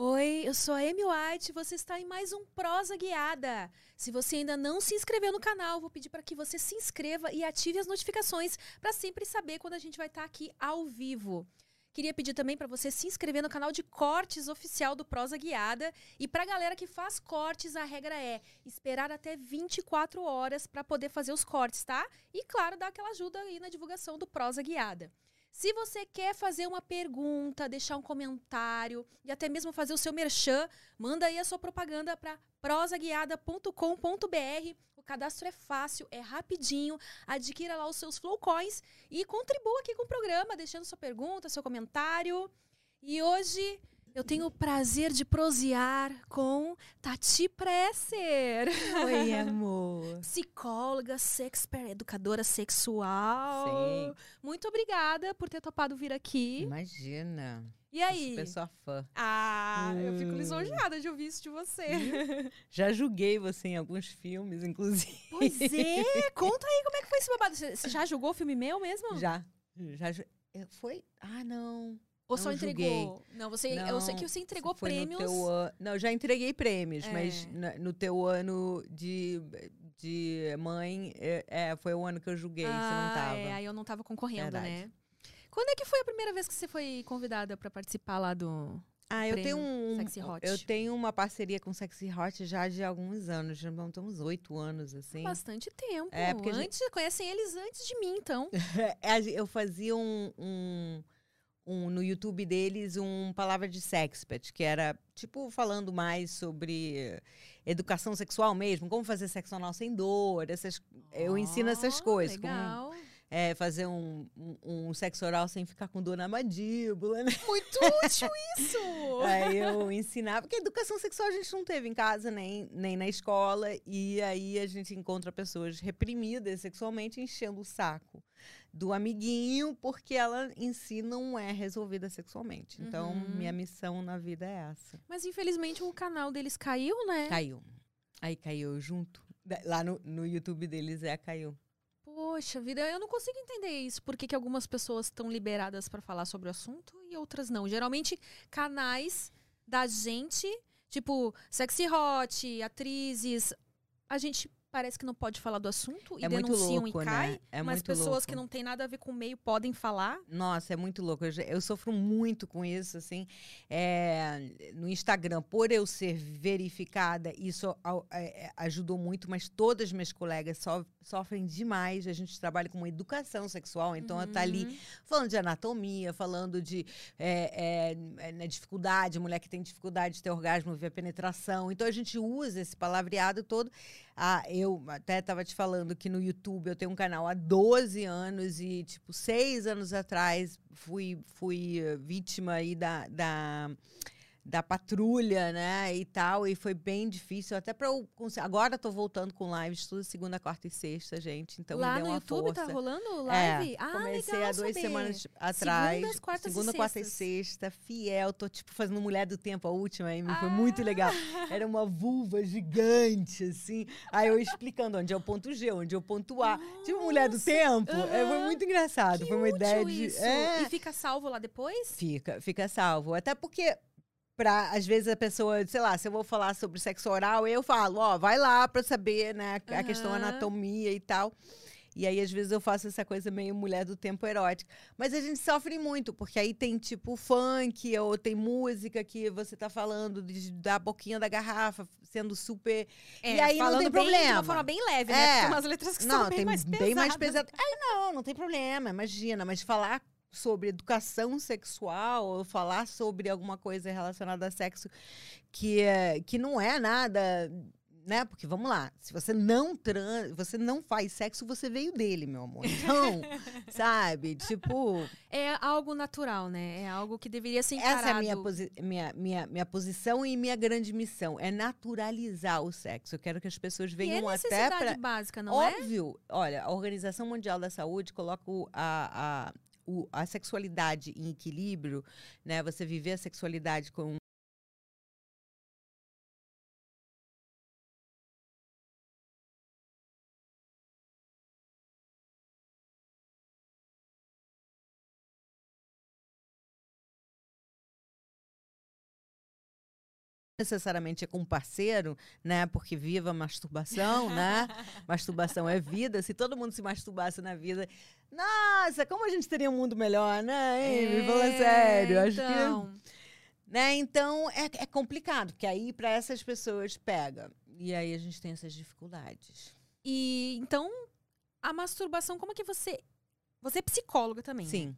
Oi, eu sou a Amy White e você está em mais um Prosa Guiada. Se você ainda não se inscreveu no canal, vou pedir para que você se inscreva e ative as notificações para sempre saber quando a gente vai estar aqui ao vivo. Queria pedir também para você se inscrever no canal de cortes oficial do Prosa Guiada. E para a galera que faz cortes, a regra é esperar até 24 horas para poder fazer os cortes, tá? E claro, dar aquela ajuda aí na divulgação do Prosa Guiada. Se você quer fazer uma pergunta, deixar um comentário e até mesmo fazer o seu merchan, manda aí a sua propaganda para prosaguiada.com.br. O cadastro é fácil, é rapidinho. Adquira lá os seus Flowcoins e contribua aqui com o programa, deixando sua pergunta, seu comentário. E hoje eu tenho o prazer de prosear com Tati Presser. Oi, amor. Psicóloga, sexper, educadora sexual. Sim. Muito obrigada por ter topado vir aqui. Imagina. E aí? Super sua fã. Ah, eu fico Hum. lisonjeada de ouvir isso de você. Já julguei você em alguns filmes, inclusive. pois é, conta aí como é que foi esse babado. Você já julgou o filme meu mesmo? Já. Já é, foi? Ah, não. Ou não só entregou? julguei. Não, você, eu sei que você entregou prêmios. an- Não, eu já entreguei prêmios, É. mas no teu ano de, de mãe, é, é, foi o ano que eu julguei, você não Ah, tava. É, aí eu não tava concorrendo, Verdade. né? Quando é que foi a primeira vez que você foi convidada pra participar lá do Ah, eu tenho um. Sexy Hot? Eu tenho uma parceria com Sexy Hot já de alguns anos, já uns oito anos, assim. bastante tempo. É, porque a gente- antes, conhecem eles antes de mim, então. É, eu fazia um, um, um- no YouTube deles um palavra de sexpert, que era tipo falando mais sobre educação sexual mesmo, como fazer sexo anal sem dor, essas, eu ensino essas coisas, como Legal. é, fazer um, um, um sexo oral sem ficar com dor na mandíbula, né? Muito útil isso! Aí eu ensinava, porque educação sexual a gente não teve em casa nem, nem na escola, e aí a gente encontra pessoas reprimidas sexualmente enchendo o saco do amiguinho, porque ela em si não é resolvida sexualmente. Então, Uhum. minha missão na vida é essa. Mas infelizmente o canal deles caiu, né? Caiu. Aí caiu junto. Lá no, no YouTube deles é caiu. Poxa vida, eu não consigo entender isso. Por que, que algumas pessoas estão liberadas pra falar sobre o assunto e outras não? Geralmente, canais da gente, tipo Sexy Hot, atrizes, a gente parece que não pode falar do assunto e É denunciam louco, e cai. né? É mas pessoas louco. que não têm nada a ver com o meio podem falar. Nossa, é muito louco. Eu, eu sofro muito com isso, assim. É, no Instagram, por eu ser verificada, isso é, é, ajudou muito, mas todas as minhas colegas so- sofrem demais. A gente trabalha com educação sexual, então ela tá ali Uhum. falando de anatomia, falando de é, é, né, dificuldade, mulher que tem dificuldade de ter orgasmo via penetração. Então a gente usa esse palavreado todo. Ah, eu até estava te falando que no YouTube eu tenho um canal há 12 anos e, tipo, seis anos atrás fui, fui vítima aí da. da da patrulha, né, e tal, e foi bem difícil, até para eu conseguir, agora eu tô voltando com lives tudo segunda, quarta e sexta, gente, então Lá me deu no uma YouTube força. tá rolando live? É, ah, comecei legal há duas saber. semanas atrás. Segundas, quartas e segunda, quarta e sexta, fiel. Tô, tipo, fazendo Mulher do Tempo, a última, aí, foi Ah. muito legal. Era uma vulva gigante, assim. Aí eu explicando onde é o ponto G, onde é o ponto A. Tipo, Mulher do Nossa, Tempo. É, foi muito engraçado. Que foi uma ideia de. É, E fica salvo lá depois? Fica, fica salvo. Até porque, pra, às vezes, a pessoa, sei lá, se eu vou falar sobre sexo oral, eu falo, ó, vai lá pra saber, né, a questão Aham. anatomia e tal. E aí, às vezes, eu faço essa coisa meio mulher do tempo erótica. Mas a gente sofre muito, porque aí tem, tipo, funk, ou tem música que você tá falando de, da boquinha da garrafa, sendo super. e aí não tem bem, De problema. uma forma bem leve, né? É. Porque tem umas letras que Não, são bem tem mais pesadas. bem mais pesado. Aí não, não tem problema, imagina. Mas falar sobre educação sexual ou falar sobre alguma coisa relacionada a sexo que, é, que não é nada né? Porque vamos lá, se você não trans, você não faz sexo, você veio dele, meu amor. Então, sabe? Tipo, É algo natural, né? É algo que deveria ser encarado. essa é a minha, posi- minha, minha, minha posição e minha grande missão, é naturalizar o sexo. Eu quero que as pessoas E é venham até para básica, não é? Óbvio. Olha, a Organização Mundial da Saúde coloca a, a, o- a sexualidade em equilíbrio, né? Você viver a sexualidade com necessariamente é com um parceiro, né? Porque viva a masturbação, né? masturbação é vida. Se todo mundo se masturbasse na vida, nossa, como a gente teria um mundo melhor, né? Hein? Me fala É, sério. Acho que então. né? Então é, é complicado, porque aí para essas pessoas pega. E aí a gente tem essas dificuldades. E então, a masturbação, como é que você. Você é psicóloga também. né? Sim.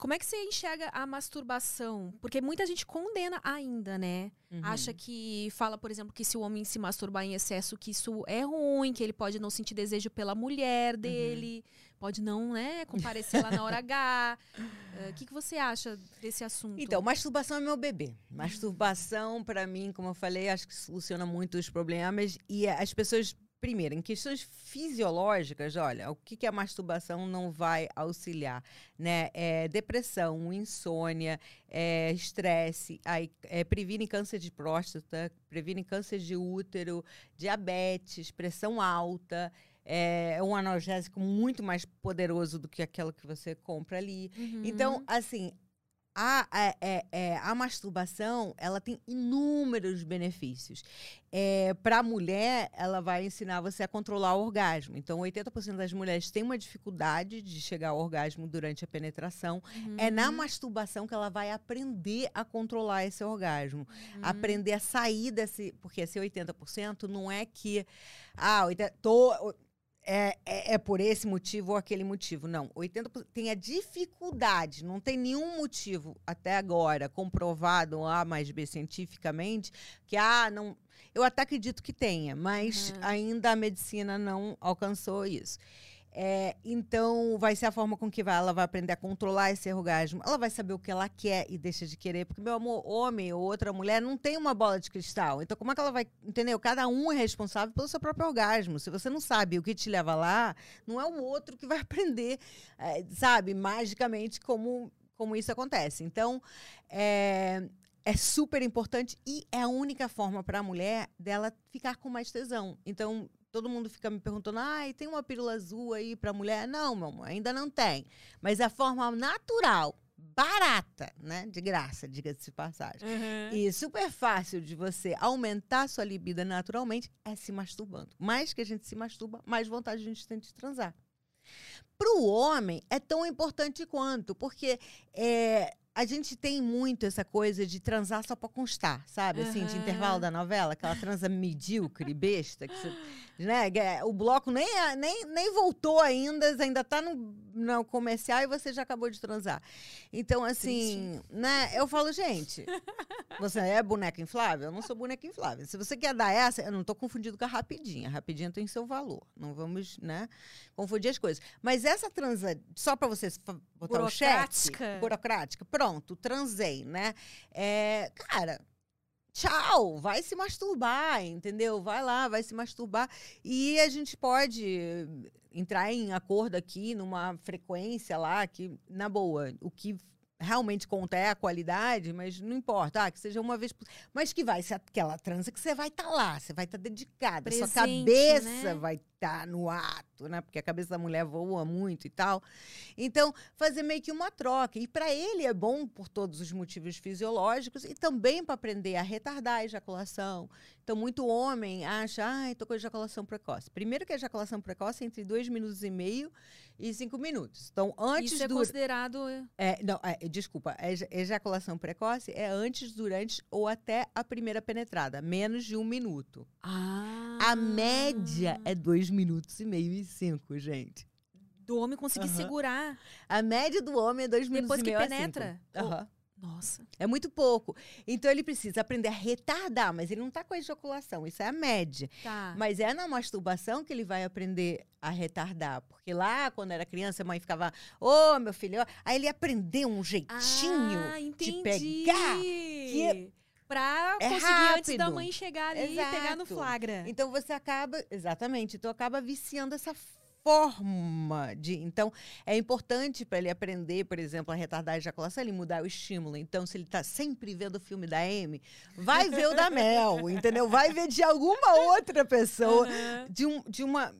Como é que você enxerga a masturbação? Porque muita gente condena ainda, né? Uhum. Acha que fala, por exemplo, que se o homem se masturbar em excesso, que isso é ruim, que ele pode não sentir desejo pela mulher Uhum. dele, pode não, né, comparecer lá na hora H. O que, que você acha desse assunto? Então, masturbação é meu bebê. Masturbação, para mim, como eu falei, acho que soluciona muito os problemas. E as pessoas, primeiro, em questões fisiológicas, olha, o que, que a masturbação não vai auxiliar? Né? É depressão, insônia, é estresse, aí, é, previne câncer de próstata, previne câncer de útero, diabetes, pressão alta. É um analgésico muito mais poderoso do que aquele que você compra ali. Uhum. Então, assim, a, a, é- é, a masturbação, ela tem inúmeros benefícios. Para a mulher, ela vai ensinar você a controlar o orgasmo. Então, 80% das mulheres têm uma dificuldade de chegar ao orgasmo durante a penetração. É Uhum. na masturbação que ela vai aprender a controlar esse orgasmo. Uhum. Aprender a sair desse... Porque esse 80% não é que... Ah, 80, tô, é, é, é por esse motivo ou aquele motivo. Não, 80% tem a dificuldade, não tem nenhum motivo até agora comprovado A mais B cientificamente que ah, não. Eu até acredito que tenha, mas Uhum. ainda a medicina não alcançou isso. É, então, vai ser a forma com que vai, ela vai aprender a controlar esse orgasmo. Ela vai saber o que ela quer e deixa de querer. Porque, meu amor, homem ou outra mulher não tem uma bola de cristal. Então, como é que ela vai. Entendeu? Cada um é responsável pelo seu próprio orgasmo. Se você não sabe o que te leva lá, não é o outro que vai aprender, é, sabe, magicamente como, como isso acontece. Então, é, é super importante e é a única forma para a mulher dela ficar com mais tesão. Então, todo mundo fica me perguntando: ai, tem uma pílula azul aí para mulher? Não, meu amor, ainda não tem. Mas a forma natural, barata, né? De graça, diga-se de passagem. Uhum. E super fácil de você aumentar sua libido naturalmente é se masturbando. Mais que a gente se masturba, mais vontade a gente tem de transar. Para o homem é tão importante quanto, porque é, a gente tem muito essa coisa de transar só para constar, sabe? Assim, de Aham. intervalo da novela, aquela transa medíocre, besta, que você, né? é- O bloco nem, nem, nem voltou ainda, ainda tá no, no comercial e você já acabou de transar. Então, assim, né? Eu falo, gente, você é boneca inflável? Eu não sou boneca inflável. Se você quer dar essa, eu não tô confundindo com a rapidinha. A rapidinha tem seu valor. Não vamos, né, confundir as coisas. Mas essa transa, só para você botar o cheque, Burocrática. burocrática, pronto, transei, né? É, cara, tchau, vai se masturbar, entendeu? Vai lá, vai se masturbar. E a gente pode entrar em acordo aqui numa frequência lá que, na boa, o que realmente conta é a qualidade, mas não importa, ah, que seja uma vez por... Mas que vai ser aquela transa que você vai estar lá, você vai estar dedicada, sua Presente, cabeça né? vai estar no ato, né? Porque a cabeça da mulher voa muito e tal. Então, fazer meio que uma troca. E para ele é bom por todos os motivos fisiológicos e também para aprender a retardar a ejaculação. Então, muito homem acha, ai, tô com ejaculação precoce. Primeiro que a ejaculação precoce é entre dois minutos e meio e cinco minutos. Então, antes Isso é do... considerado. É, não, é, desculpa, ejaculação precoce é antes, durante ou até a primeira penetrada, menos de um minuto. Ah. A média é dois minutos e meio e cinco, gente. Do homem conseguir Aham. segurar. A média do homem é dois minutos Depois e que meio a penetra? cinco. Aham. Nossa. É muito pouco. Então ele precisa aprender a retardar, mas ele não está com a ejaculação, isso é a média. Tá. Mas é na masturbação que ele vai aprender a retardar. Porque lá, quando era criança, a mãe ficava, ô meu filho, ó", aí ele aprendeu um jeitinho ah, de pegar. que Pra é conseguir antes da rápido. mãe chegar ali e pegar no Exato. flagra. Então você acaba, exatamente, então acaba viciando essa forma de. Então é importante para ele aprender, por exemplo, a retardar a ejaculação, ele mudar o estímulo. Então, se ele está sempre vendo o filme da Amy, vai ver o da Mel, entendeu? Vai ver de alguma outra pessoa, Aham. de, um, de uma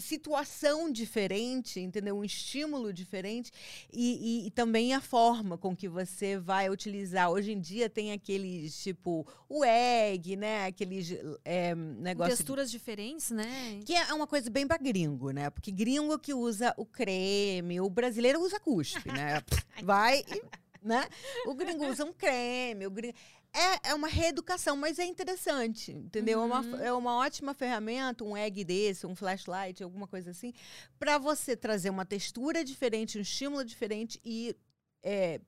situação diferente, entendeu? Um estímulo diferente e, e- e também a forma com que você vai utilizar. Hoje em dia tem aqueles tipo o egg, né? Aqueles é, negócio de texturas diferentes, né? que é uma coisa bem pra gringo, né? Porque gringo que usa o creme, o brasileiro usa cuspe, né? Vai, e, né? O gringo usa um creme, o gringo... É, é uma reeducação, mas é interessante, entendeu? É, Uhum. uma, é uma ótima ferramenta, um egg desse, um flashlight, alguma coisa assim, para você trazer uma textura diferente, um estímulo diferente e é,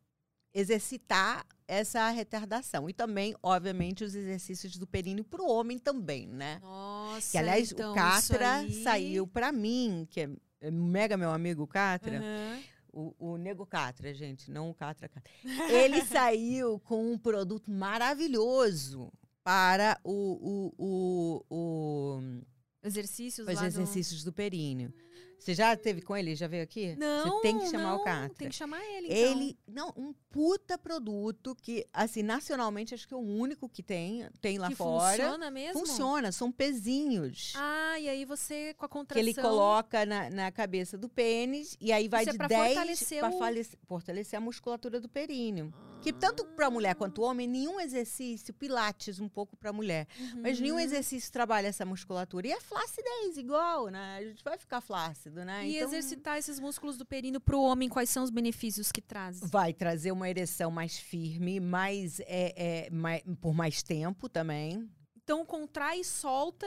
exercitar essa retardação. E também, obviamente, os exercícios do períneo para o homem também, né? Nossa. Que, aliás, então, o Catra aí- saiu pra mim, que é é mega meu amigo Catra, Aham. O, o Nego Catra, gente, não o Catra Catra. Ele saiu com um produto maravilhoso para o, o, o, o- Exercícios os lá do- exercícios do períneo. Você já teve com ele? Já veio aqui? Não, Você tem que chamar não, o Catra. Tem que chamar ele, então. Ele, não, um puta produto que, assim, nacionalmente, acho que é o único que tem, tem lá que fora. funciona mesmo? Funciona, são pezinhos. Ah, e aí você, com a que contração... ele coloca na, na cabeça do pênis e aí vai Isso é de pra 10 fortalecer para o- fortalecer a musculatura do períneo. Que tanto para mulher quanto homem, nenhum exercício, pilates um pouco para mulher, mas nenhum Uhum. exercício trabalha essa musculatura. E é flacidez igual, né? A gente vai ficar flácido, né? E então exercitar esses músculos do períneo pro homem, quais são os benefícios que traz? vai trazer uma ereção mais firme, mais, é, é, mai- por mais tempo também. Então, contrai e solta.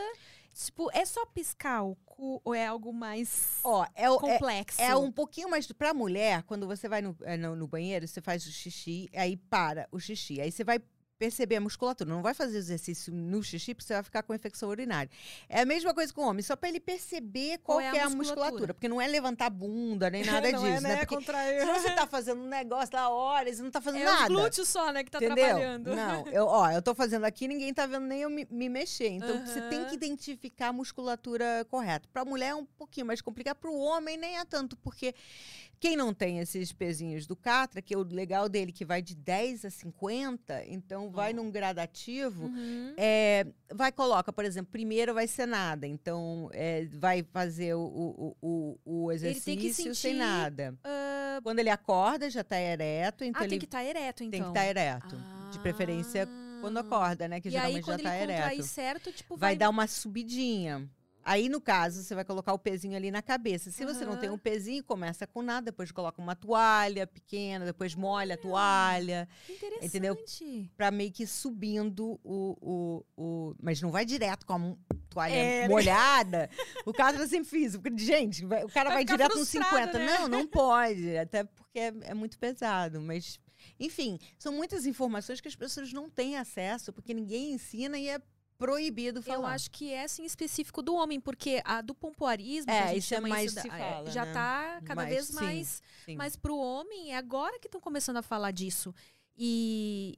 Tipo, é só piscar o cu ou é algo mais Ó, é, o- é, complexo? É um pouquinho mais. Pra mulher, quando você vai no, eh, no, no banheiro, você faz o xixi, aí para o xixi. Aí você vai perceber a musculatura. Não vai fazer exercício no xixi, porque você vai ficar com infecção urinária. É a mesma coisa com o homem, só pra ele perceber qual, Qual é a é a musculatura. musculatura. Porque não é levantar a bunda, nem nada Não disso, é, né? Porque Contrair. se você tá fazendo um negócio lá horas e não tá fazendo É nada. os glúteos só, né, que tá Entendeu? trabalhando. Não, eu, ó, eu tô fazendo aqui, ninguém tá vendo nem eu me, me mexer. Então você tem que identificar a musculatura correta. Pra mulher é um pouquinho mais complicado, pro homem nem é tanto, porque quem não tem esses pezinhos do Catra, que é o legal dele que vai de 10 a 50, então vai num gradativo, Uhum. é, vai coloca, por exemplo, primeiro vai ser nada, então é, vai fazer o, o, o, o exercício sem sentir, nada. Ah, Quando ele acorda, já tá ereto, então ah, ele tem que estar ereto, então. tem que estar ereto. De preferência quando Ah. acorda, né? Que e geralmente aí, já tá contrair ereto. certo, tipo, Vai vai... dar uma subidinha. Aí, no caso, você vai colocar o pezinho ali na cabeça. Se você não tem um pezinho, começa com nada, depois coloca uma toalha pequena, depois molha a toalha, Interessante. entendeu? pra meio que subindo o. o, o... Mas não vai direto com a toalha É. molhada. O cara tá sempre físico. Porque, gente, o cara Vai vai, direto nos frustrado, 50. né? Não, não pode. Até porque é, é muito pesado. Mas, enfim, são muitas informações que as pessoas não têm acesso, porque ninguém ensina e é proibido falar. Eu acho que essa em específico do homem, porque a do pompoarismo, É, a gente isso é mais isso da- se é, fala, já né? tá cada Mais, vez sim, mais. Sim. Mas pro homem, é agora que estão começando a falar disso. E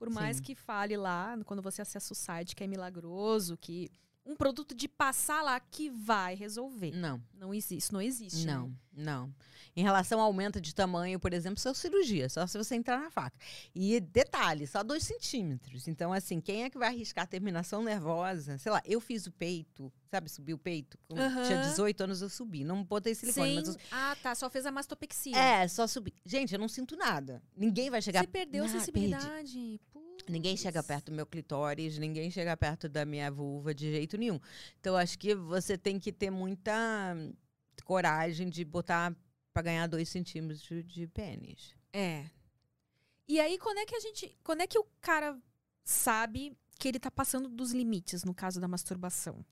Por mais Sim. que fale lá, quando você acessa o site, que é milagroso, que um produto de passar lá que vai resolver. Não, Não existe, isso não existe. né? não, não. Em relação ao aumento de tamanho, por exemplo, só cirurgia, só se você entrar na faca. E detalhe, só dois centímetros. Então, assim, quem é que vai arriscar terminação nervosa? Sei lá, eu fiz o peito, sabe, subi o peito. Quando Aham. Tinha 18 anos, eu subi. Não botei silicone, Sem... mas eu Ah, tá. Só fez a mastopexia. É, só subir. Gente, eu não sinto nada. Ninguém vai chegar Você perdeu a Não, perdi. sensibilidade. Ninguém chega perto do meu clitóris, ninguém chega perto da minha vulva de jeito nenhum. Então, acho que você tem que ter muita coragem de botar pra ganhar dois centímetros de, de pênis. É. E aí, quando é que a gente. Quando é que o cara sabe que ele tá passando dos limites no caso da masturbação?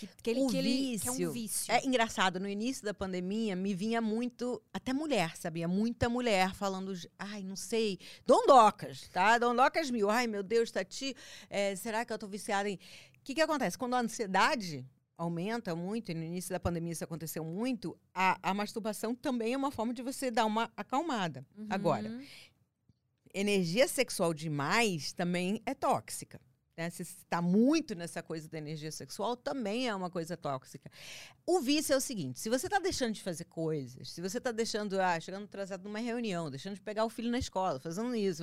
Que, que ele, O que ele que é um vício. vício. É engraçado, no início da pandemia, me vinha muito, até mulher, sabia? Muita mulher falando, ai, não sei, dondocas, tá? Dondocas mil. Ai, meu Deus, Tati, é, será que eu tô viciada em... O que que acontece? Quando a ansiedade aumenta muito, e no início da pandemia isso aconteceu muito, a, a masturbação também é uma forma de você dar uma acalmada. Uhum. Agora, energia sexual demais também é tóxica. Né? Se está muito nessa coisa da energia sexual, também é uma coisa tóxica. O vício é o seguinte: se você está deixando de fazer coisas, se você está deixando, ah, chegando atrasado numa reunião, deixando de pegar o filho na escola, fazendo isso,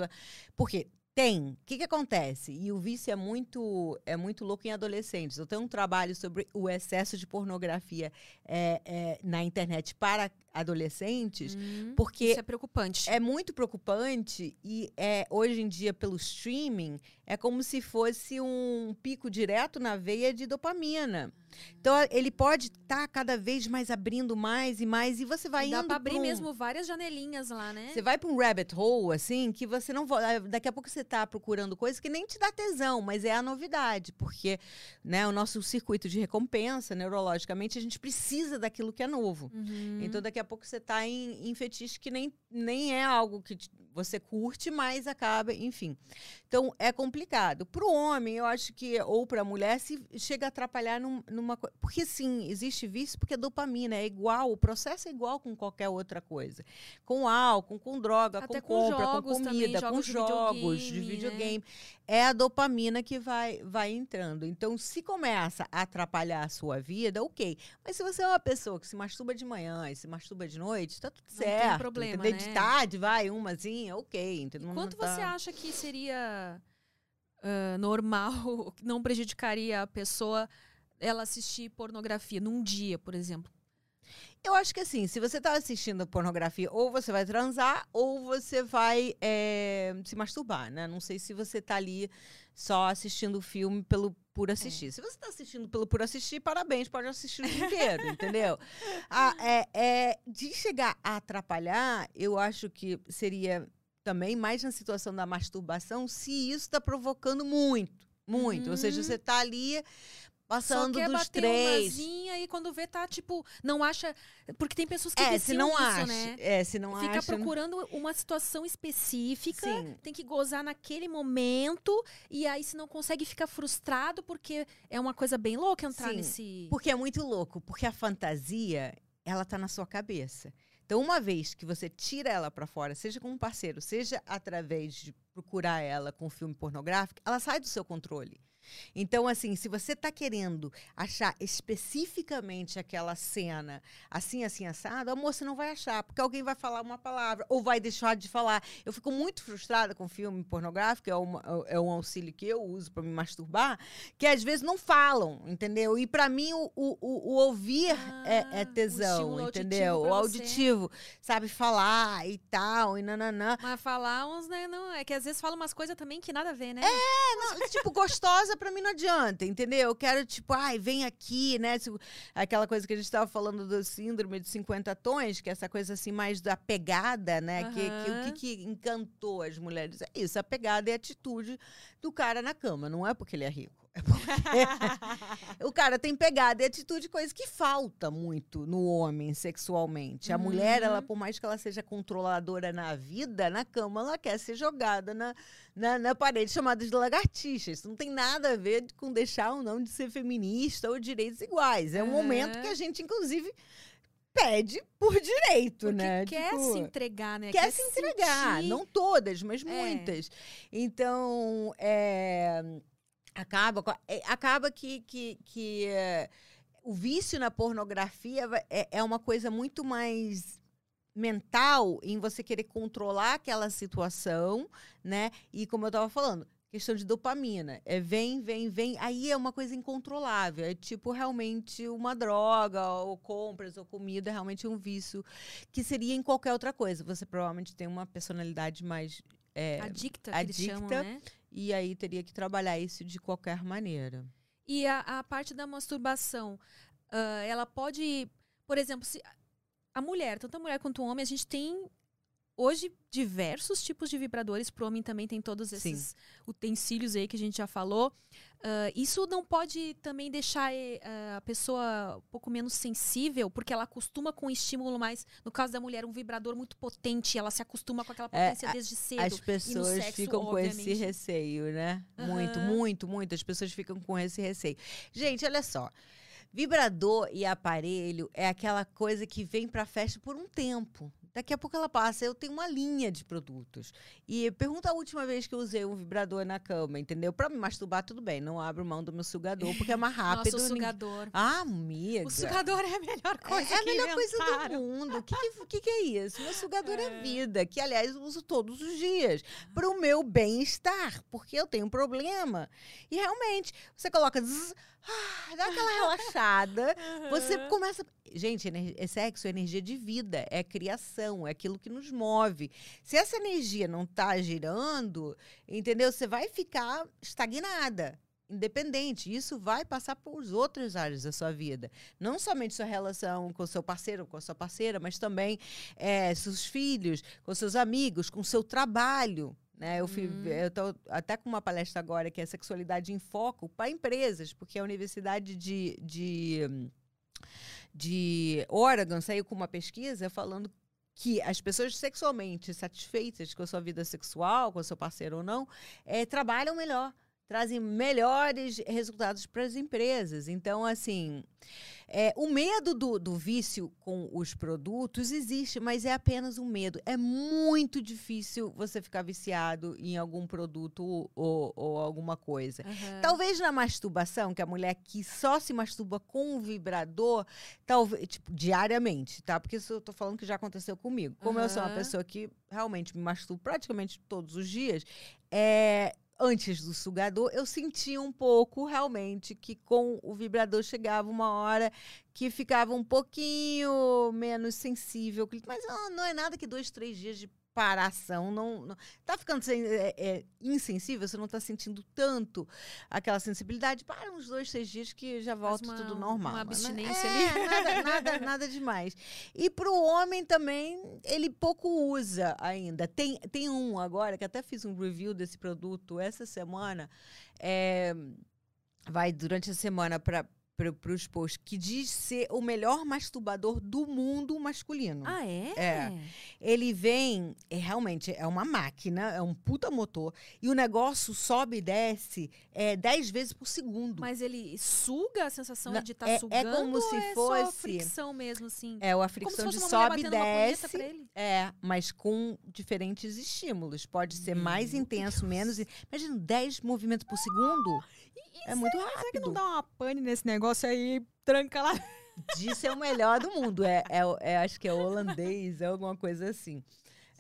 porque tem. O que, que acontece? E o vício é muito, é muito louco em adolescentes. Eu tenho um trabalho sobre o excesso de pornografia é, é, na internet para adolescentes, Hum, porque Isso é preocupante. é muito preocupante e é, hoje em dia, pelo streaming, é como se fosse um pico direto na veia de dopamina. Então, a- ele pode estar cada vez mais abrindo mais e mais, e você vai Dá indo pra abrir um- mesmo várias janelinhas lá, né? Você vai para um rabbit hole, assim, que você não vai. Daqui a pouco você tá procurando coisa que nem te dá tesão, mas é a novidade, porque né, o nosso circuito de recompensa, neurologicamente, a gente precisa daquilo que é novo. Uhum. Então, daqui a pouco você tá em, em fetiche que nem, nem é algo que você curte, mas acaba, enfim. Então, é complicado. Para o homem, eu acho que, ou para a mulher, se chega a atrapalhar num- numa coisa. Porque, sim, existe vício, porque dopamina é igual, o processo é igual com qualquer outra coisa. Com álcool, com droga, Até com com compra, com também, comida, com jogos de jogos de videogame, né? videogame. É a dopamina que vai, vai entrando. Então, se começa a atrapalhar a sua vida, ok. Mas se você é uma pessoa que se masturba de manhã e se masturba de noite, tá tudo Não tem certo. problema, entendeu? De né? tarde, vai, umazinha, ok. Entendeu? Quanto tá- você acha que seria ah, normal, que não prejudicaria a pessoa ela assistir pornografia num dia, por exemplo? Eu acho que assim, se você tá assistindo pornografia, ou você vai transar, ou você vai é, se masturbar, né? Não sei se você tá ali só assistindo o filme pelo por assistir. Se você tá assistindo pelo por assistir, parabéns, pode assistir o dia inteiro, entendeu? Ah, é, é, de chegar a atrapalhar, eu acho que seria também mais na situação da masturbação, se isso está provocando muito, muito. Ou seja, Uhum. você tá ali passando Só quer dos bater três. umazinha e quando vê tá tipo, não acha, porque tem pessoas que É, se não nisso, acha. né? É, se não Fica acha. procurando uma situação específica, Sim. tem que gozar naquele momento e aí se não consegue fica frustrado porque é uma coisa bem louca entrar Sim, nesse Porque é muito louco, porque a fantasia, ela tá na sua cabeça. Então, uma vez que você tira ela pra fora, seja com um parceiro, seja através de procurar ela com filme pornográfico, ela sai do seu controle. Então, assim, se você tá querendo achar especificamente aquela cena assim, assim, assado, amor, você não vai achar, porque alguém vai falar uma palavra ou vai deixar de falar. Eu fico muito frustrada com filme pornográfico, é, uma- é um auxílio que eu uso pra me masturbar, que às vezes não falam, entendeu? E pra mim o, o, o- o ouvir é, Ah, é o tesão, estímulo entendeu? auditivo O pra você. auditivo, sabe, falar e tal, e nananã. Mas falar uns, né? Não, é que às vezes fala umas coisas também que nada a ver, né? É, não, tipo, gostosa pra mim não adianta, entendeu? Eu quero, tipo, ai, vem aqui, né? Aquela coisa que a gente tava falando do síndrome de 50 tons, que é essa coisa assim mais da pegada, né? Que, que o que, que encantou as mulheres? É isso, a pegada e a atitude do cara na cama. Não é porque ele é rico. O cara tem pegada e atitude, coisa que falta muito no homem sexualmente. A mulher, ela, Uhum. por mais que ela seja controladora na vida, na cama, ela quer ser jogada na, na, na parede chamada de lagartixa. Isso não tem nada a ver com deixar ou não de ser feminista ou direitos iguais. É um momento Aham. que a gente, inclusive, pede por direito, Porque né? quer Tipo, se entregar, né? quer se entregar, sentir- não todas, mas É. muitas. Então, é, acaba, é, acaba que, que, que é, o vício na pornografia é, é uma coisa muito mais mental em você querer controlar aquela situação, né? E como eu estava falando, questão de dopamina. É vem, vem, vem. Aí é uma coisa incontrolável. É tipo realmente uma droga, ou compras, ou comida, é realmente um vício que seria em qualquer outra coisa. Você provavelmente tem uma personalidade mais. é, Adicta, eles chamam, adicta. né? E aí teria que trabalhar isso de qualquer maneira. E a, a parte da masturbação, ah, ela pode, por exemplo, se a mulher, tanto a mulher quanto o homem, a gente tem hoje diversos tipos de vibradores. Pro homem também tem todos Sim. esses utensílios aí que a gente já falou. Ah, isso não pode também deixar eh, a pessoa um pouco menos sensível, porque ela acostuma com um estímulo mais. No caso da mulher, um vibrador muito potente, ela se acostuma com aquela É, potência desde cedo. As pessoas sexo, ficam com esse obviamente. receio, né? Muito, Aham. muito, muito. As pessoas ficam com esse receio. Gente, olha só. Vibrador e aparelho é aquela coisa que vem pra festa por um tempo. Daqui a pouco ela passa. Eu tenho uma linha de produtos. E pergunta a última vez que eu usei um vibrador na cama, entendeu? Pra me masturbar, tudo bem. Não abro mão do meu sugador, porque é mais rápido. Nossa, o ninguém- sugador. Ah, amiga. O sugador é a melhor coisa É a que melhor coisa do mundo. O que, que, que é isso? Meu sugador é. É. vida, que aliás eu uso todos os dias para o meu bem-estar, porque eu tenho um problema. E realmente, você coloca, zzz, ah, dá aquela relaxada, você começa. Gente, é sexo é energia de vida, é criação, é aquilo que nos move. Se essa energia não tá girando, entendeu? Você vai ficar estagnada. Independente, isso vai passar por outras áreas da sua vida. Não somente sua relação com seu parceiro, com a sua parceira, mas também eh, seus filhos, com seus amigos, com seu trabalho. Né? Eu fui, Hum. eu tô até com uma palestra agora que é Sexualidade em Foco para empresas, porque a Universidade de, de, de Oregon saiu com uma pesquisa falando que as pessoas sexualmente satisfeitas com a sua vida sexual, com o seu parceiro ou não, eh, trabalham melhor, trazem melhores resultados para as empresas. Então, assim, é, o medo do, do vício com os produtos existe, mas é apenas um medo. É muito difícil você ficar viciado em algum produto ou, ou alguma coisa. Aham. Talvez na masturbação, que a mulher que só se masturba com um vibrador, talvez, tipo, diariamente, tá? Porque isso eu tô falando que já aconteceu comigo. Como eu sou uma pessoa que realmente me masturbo praticamente todos os dias, é, antes do sugador, eu sentia um pouco realmente que com o vibrador chegava uma hora que ficava um pouquinho menos sensível. Mas ah, não é nada que dois, três dias de paração não, não tá ficando sem- é, é, insensível, você não tá sentindo tanto aquela sensibilidade. Para uns dois, três dias que já volta uma- tudo uma normal. né? abstinência É, ali. Nada, nada, nada demais. E pro homem também, ele pouco usa ainda. Tem, tem um agora, que até fiz um review desse produto essa semana. é, vai durante a semana para para os posts, que diz ser o melhor masturbador do mundo masculino. Ah, é? É. Ele vem, é, realmente, é uma máquina, é um puta motor, e o negócio sobe e desce é, 10 vezes por segundo. Mas ele suga a sensação Não, de estar é- é sugando como ou se é só fosse- fricção mesmo, assim? é a Como fricção de sobe e desce. É, mas com diferentes estímulos. Pode ser mais Meu intenso, Deus. menos. in- Imagina, 10 movimentos por segundo. É muito rápido. Será que não dá uma pane nesse negócio aí, tranca lá? Disso é o melhor do mundo. É, é, é- acho que é holandês, é alguma coisa assim.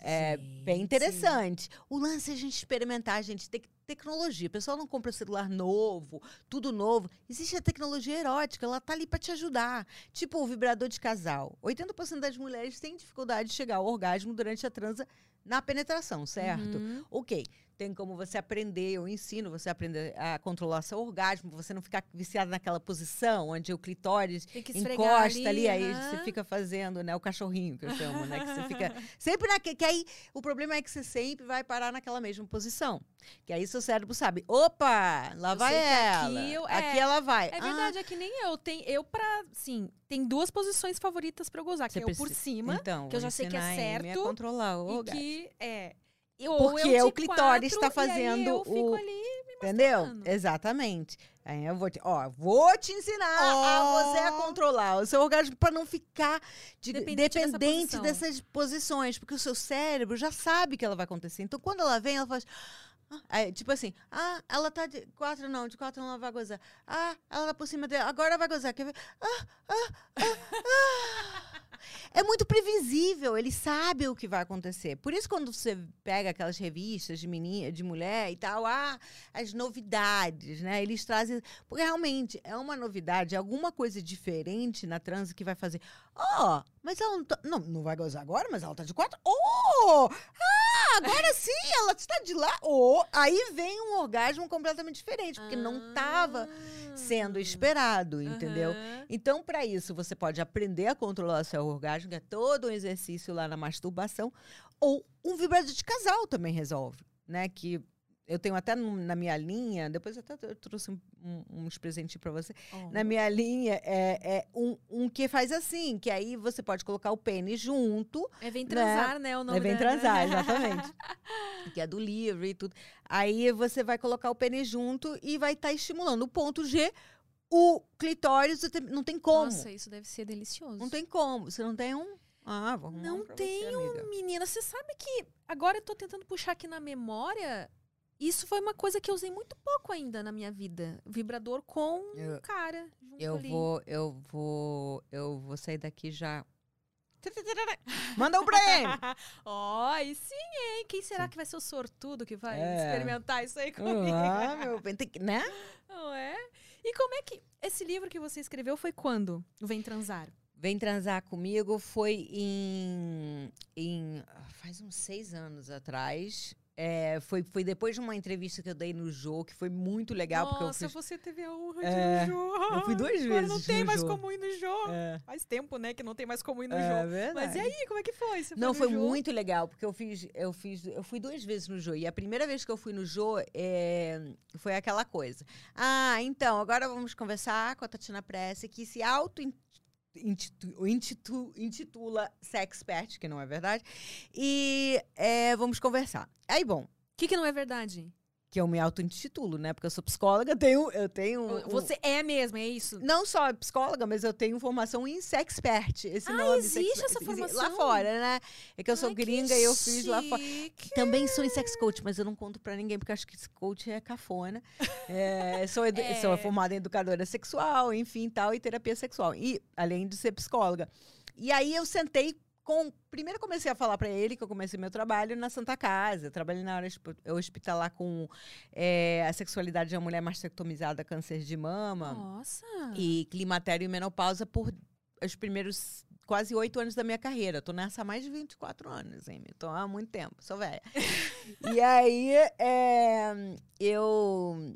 É bem Gente. interessante. O lance é a gente experimentar, gente. Tec tecnologia. O pessoal não compra celular novo, tudo novo. Existe a tecnologia erótica, ela tá ali para te ajudar. Tipo o vibrador de casal. 80% das mulheres têm dificuldade de chegar ao orgasmo durante a transa na penetração, certo? Uhum. Ok, tem como você aprender, eu ensino você a aprender a controlar seu orgasmo, você não ficar viciado naquela posição onde o clitóris que encosta ali, aí aham. você fica fazendo, né, o cachorrinho que eu chamo, né, que você fica sempre naquele, que aí o problema é que você sempre vai parar naquela mesma posição, que aí seu cérebro sabe, opa, lá Eu vai que ela, aqui eu- aqui é, ela vai. É verdade, é que nem eu. Tem, eu, pra. Sim, tem duas posições favoritas pra eu gozar, que Você é o por cima então, que eu já sei que é certo, controlar o e orgasmo. que é. Eu- Porque eu o de clitóris tá e aí fazendo o- Entendeu? Exatamente. Aí eu vou te, ó, vou te ensinar a você a controlar o seu orgasmo para não ficar de- Dependente dessa dependente posição. dessas posições, porque o seu cérebro já sabe que ela vai acontecer. Então quando ela vem, ela faz ah, aí, tipo assim, ah, ela tá de quatro não, de quatro não ela vai gozar. Ah, ela tá por cima dela, agora vai gozar. Quer ver? Ah, ah, ah, ah. É muito previsível, ele sabe o que vai acontecer. Por isso, quando você pega aquelas revistas de menina, de mulher e tal, ah, as novidades, né? Eles trazem. Porque realmente é uma novidade, alguma coisa diferente na transa que vai fazer. Ó, mas ela não, tá, não, não vai gozar agora, mas ela tá de quatro. Oh! Ah, agora sim, ela está de lá. Oh! Aí vem um orgasmo completamente diferente, porque não tava sendo esperado, entendeu? Aham. Então, para isso, você pode aprender a controlar seu orgasmo, que é todo um exercício lá na masturbação, ou um vibrador de casal também resolve, né? Que eu tenho até na minha linha, depois eu até eu trouxe um- um- uns presentinhos para você. Ó. Na minha linha é, é um, um que faz assim, que aí você pode colocar o pênis junto, É Vem Transar, né? O nome é Vem da- Transar, exatamente. que é do livro e tudo. Aí você vai colocar o pênis junto e vai estar estimulando. O ponto G, o clitóris, você não tem como. Nossa, isso deve ser delicioso. Não tem como. Você não tem um. Ah, arrumar Não um você, tenho, amiga. menina. Você sabe que agora eu tô tentando puxar aqui na memória. Isso foi uma coisa que eu usei muito pouco ainda na minha vida. Vibrador com um Eu- cara junto Eu ali. vou, eu vou, eu vou sair daqui já. Manda um pra ele. Ó, e sim, hein? Quem será que vai ser o sortudo que vai É. experimentar isso aí comigo? Ah, meu bem, tem que- né? Não é? E como é que. Esse livro que você escreveu foi quando? Vem Transar. Vem transar comigo foi em, em faz uns seis anos atrás. É, foi, foi depois de uma entrevista que eu dei no Jô, que foi muito legal, porque eu Nossa, fiz. você teve a honra É, de ir no Jô. eu fui duas Agora vezes não tem mais Jô. como ir no Jô. É, Faz tempo, né, que não tem mais como ir no é Jô. verdade. Mas e aí, como é que foi? Você Não, foi, foi muito legal, porque eu fiz, eu fiz, eu fui duas vezes no Jô. E a primeira vez que eu fui no Jô é, foi aquela coisa. Ah, então, agora vamos conversar com a Tatiana Pressa, que se auto Institu, institu- intitula Sexpert, que não é verdade. E é, vamos conversar. Aí, bom, O que, que não é verdade? Que eu me auto-intitulo, né? Porque eu sou psicóloga, tenho, eu tenho. um- Você é mesmo, é isso? Não só psicóloga, mas eu tenho formação em Sexpert. Esse Ah, nome existe essa formação? Lá fora, né? É que eu sou Ai, gringa e eu fiz lá fora. chique. Também sou em sex coach, mas eu não conto pra ninguém, porque acho que coach é cafona. É, sou, É. sou formada em educadora sexual, enfim, tal, e terapia sexual. E, além de ser psicóloga. E aí eu sentei com. Primeiro eu comecei a falar pra ele que eu comecei meu trabalho na Santa Casa. Eu trabalhei na área hosp- hospitalar com é, a sexualidade de uma mulher mastectomizada, câncer de mama Nossa. e climatério e menopausa por os primeiros quase oito anos da minha carreira. Tô nessa há mais de 24 anos, hein? Tô há muito tempo, sou velha. e aí, é, eu...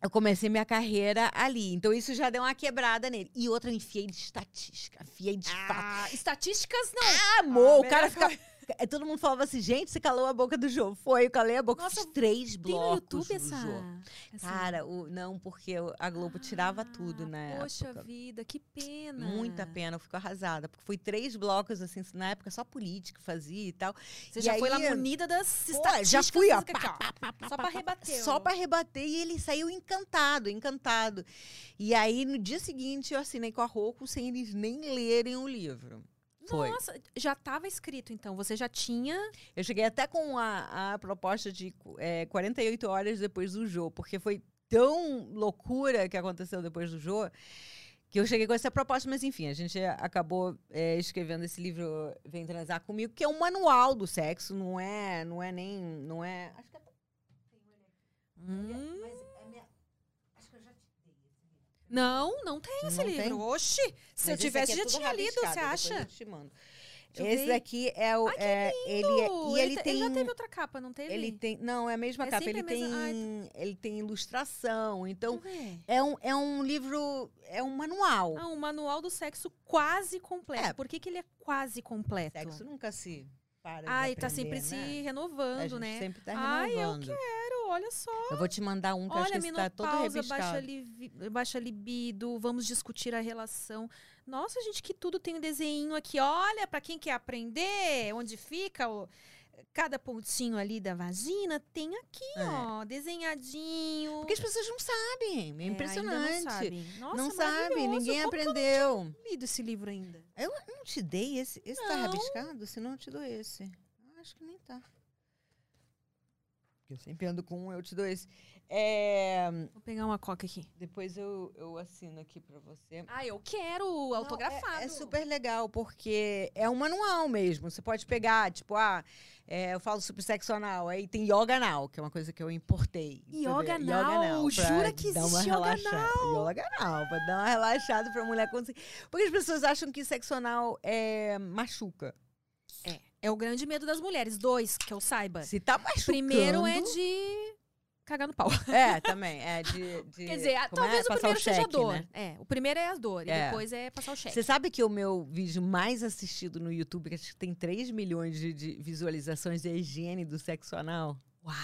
Eu comecei minha carreira ali, então isso já deu uma quebrada nele. E outra, eu enfiei de estatística, enfiei de fato. Ah, estatísticas não. Ah, amor, Ah, o cara fica... É, Todo mundo falava assim, gente, você calou a boca do jogo. Foi, eu calei a boca. Nossa, Fiz três Tem blocos no YouTube essa. Jô. Cara, o, não, porque a Globo tirava tudo, Ah, né? Poxa vida, que pena. Muita pena, eu fico arrasada. Porque foi três blocos, assim, na época só político fazia e tal. Você E já foi lá aí- munida das Pô, estatísticas. já fui, ó. aqui, ó. Só pra rebater. Só pra rebater e ele saiu encantado, encantado. E aí, no dia seguinte, eu assinei com a Roku sem eles nem lerem o livro. Foi. Nossa, já estava escrito então. Você já tinha. Eu cheguei até com a, a proposta de é, 48 horas depois do jogo, porque foi tão loucura que aconteceu depois do jogo que eu cheguei com essa proposta, mas enfim, a gente acabou é, escrevendo esse livro Vem Transar Comigo, que é um manual do sexo, não é, não é nem, não é... Acho que é... Hum. Mas é minha... Acho que eu já te dei esse livro. Não, não tem esse Não livro. tem? Oxi! Se eu Mas esse tivesse, já é tudo tinha lido, você acha? eu te mando. Deixa eu Esse daqui é o. Ai, é, ele é, e ele, te- tem. já teve outra capa, não teve? Ele tem. Não, é a mesma É capa. Ele a mesma- Ai, tem. Ele tem ilustração. Então, eu é um, é um livro. É um manual. Ah, um manual do sexo quase completo. É. Por que, que ele é quase completo? Sexo nunca se para. de Ai, tá sempre se né? A renovando, gente né? sempre tá Ai, eu renovando. quero, olha só. Eu vou te mandar um que eu acho Olha, que esse tá todo menopausa, baixa, rebiscado. livi- baixa libido, vamos discutir a relação. Nossa, gente, que tudo tem um desenho aqui. Olha, pra quem quer aprender, onde fica o- cada pontinho ali da vagina, tem aqui, É. ó, desenhadinho. Porque as pessoas não sabem. É, É, impressionante. Não, sabem. Nossa, não sabe, ninguém Como que eu aprendeu. não tinha lido esse livro ainda. Eu não te dei esse. Esse tá Não. rabiscado? Senão eu te dou esse. Acho que nem tá. Eu sempre ando com um, eu te dou esse. É, Vou pegar uma coca aqui. depois eu, eu assino aqui pra você. Ah, eu quero Não, é- autografado. É, super legal, porque é um manual mesmo. Você pode pegar, tipo, ah, é, eu falo sobre sexo anal, aí tem yoga anal, que é uma coisa que eu importei. Yoga anal? pra Jura que existe yoga relaxada. Yoga anal, pra dar uma relaxada pra mulher conseguir. Porque as pessoas acham que sexo anal é, machuca. É o grande medo das mulheres. Dois, que eu saiba. Se tá machucando... Primeiro é de cagar no pau. É, também. É de. de Quer dizer, é? talvez o Passar primeiro seja a dor. né? É, o primeiro é a dor e É. depois é passar o cheque. Você sabe que o meu vídeo mais assistido no YouTube, que acho que tem 3 milhões de, de visualizações, é a higiene do sexo anal? Uau!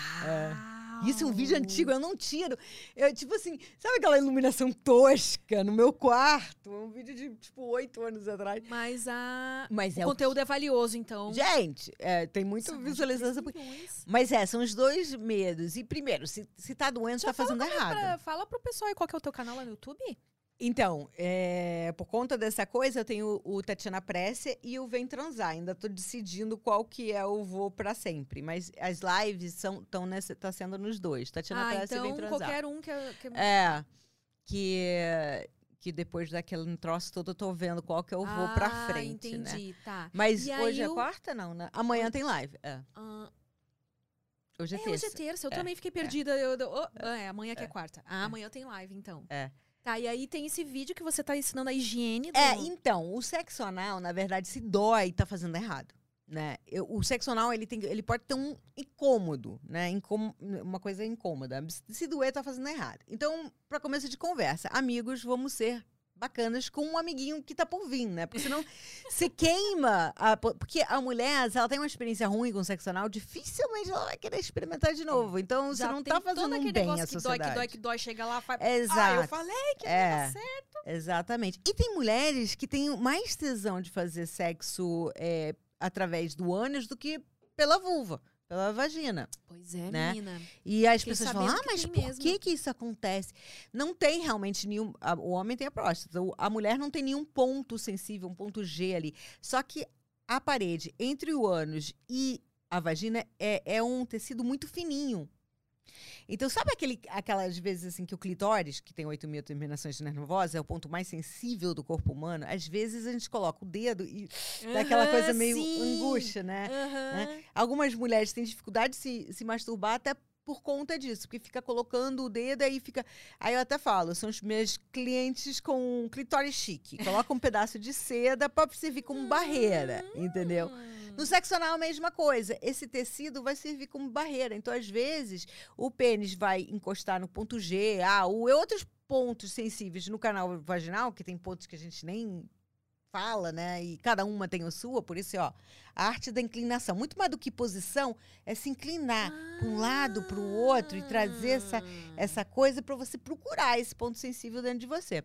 Isso é um vídeo antigo, eu não tiro. Eu, tipo assim, sabe aquela iluminação tosca no meu quarto? É um vídeo de, tipo, oito anos atrás. Mas a... Mas o é o. conteúdo é valioso, então. Gente, é, tem muita São visualização. 3 milhões. Mas é, são os dois medos. E primeiro, se, se tá doendo, Já tá fazendo errado. Pra- fala pro pessoal aí qual que é o teu canal lá no YouTube. Então, é, por conta dessa coisa, eu tenho o Tatiana Pressia e o Vem Transar. Ainda tô decidindo qual que é o Vou Pra Sempre. Mas as lives são tão nessa, tá sendo nos dois. Tatiana ah, Pressia e Vem então Transar. qualquer um que... que... É, que, que depois daquele troço todo eu tô vendo qual que eu vou pra Ah, frente, né? entendi, tá. Mas E hoje é eu- quarta, não, né? Amanhã tem live. É, Ah, hoje é, é, terça. hoje é terça. Eu É, também fiquei perdida. Eu, eu- oh, ah, é, amanhã que é quarta. Ah, amanhã tem live, então. É. Tá, e aí tem esse vídeo que você tá ensinando a higiene do... É, então, o sexo anal, na verdade, se dói, tá fazendo errado. Né? Eu- o sexo anal, ele, tem, ele pode ter um incômodo, né? Incom- uma coisa incômoda. Se doer, tá fazendo errado. Então, para começo de conversa, amigos, vamos ser bacanas com um amiguinho que tá por vir, né? Porque senão se queima. a- porque a mulher, se ela tem uma experiência ruim com sexo anal, dificilmente ela vai querer experimentar de novo. Então, Já você não tá fazendo um bem à negócio que dói, sociedade. que dói, que dói, chega lá, faz... Exato. Ah, eu falei que não É. dar certo. Exatamente. E tem mulheres que têm mais tesão de fazer sexo é, através do ânus do que pela vulva, pela vagina. Pois é, Né? menina. E as Fiquei pessoas falam, ah, mas por mesmo." que que isso acontece? Não tem realmente nenhum... a- o homem tem a próstata, a mulher não tem nenhum ponto sensível, um ponto G ali. Só que a parede entre o ânus e a vagina é, é um tecido muito fininho. Então, sabe aquele, aquelas vezes assim que o clitóris, que tem 8 mil terminações nervosas, é o ponto mais sensível do corpo humano? Às vezes a gente coloca o dedo e dá aquela coisa meio sim. angústia, né? Aham. Algumas mulheres têm dificuldade de se, se masturbar até por conta disso, porque fica colocando o dedo aí fica. Aí eu até falo, são os meus clientes com clitóris chique. Coloca um pedaço de seda para servir como barreira, entendeu? No sexo anal, a mesma coisa. Esse tecido vai servir como barreira. Então, às vezes, o pênis vai encostar no ponto G, A, ou outros pontos sensíveis no canal vaginal, que tem pontos que a gente nem fala, né? E cada uma tem a sua, por isso, ó, a arte da inclinação. Muito mais do que posição, é se inclinar para um lado, para o outro e trazer essa, Ah. essa coisa para você procurar esse ponto sensível dentro de você.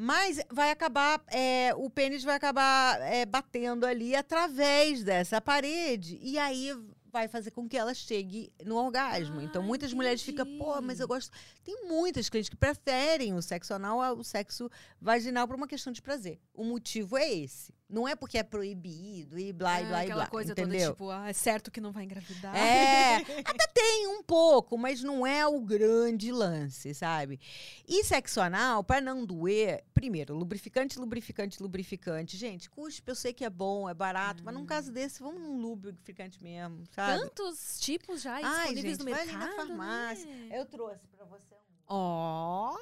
Mas vai acabar, é, o pênis vai acabar é, batendo ali através dessa parede. E aí vai fazer com que ela chegue no orgasmo. então Ah, muitas mulheres ficam, pô, mas eu gosto. Tem muitas clientes que preferem o sexo anal ao sexo vaginal por uma questão de prazer. O motivo é esse. Não é porque é proibido e blá e Ah, blá e aquela blá. coisa entendeu? toda, tipo, ah, é certo que não vai engravidar. É, até Tem um pouco, mas não é o grande lance, sabe? E sexo anal, para não doer, primeiro, lubrificante, lubrificante, lubrificante. Gente, cuspe, eu sei que é bom, é barato, mas num caso desse, vamos num lubrificante mesmo, sabe? Tantos tipos já Ai, disponíveis gente, no vai mercado. ali na farmácia. né? Eu trouxe pra você um. Ó,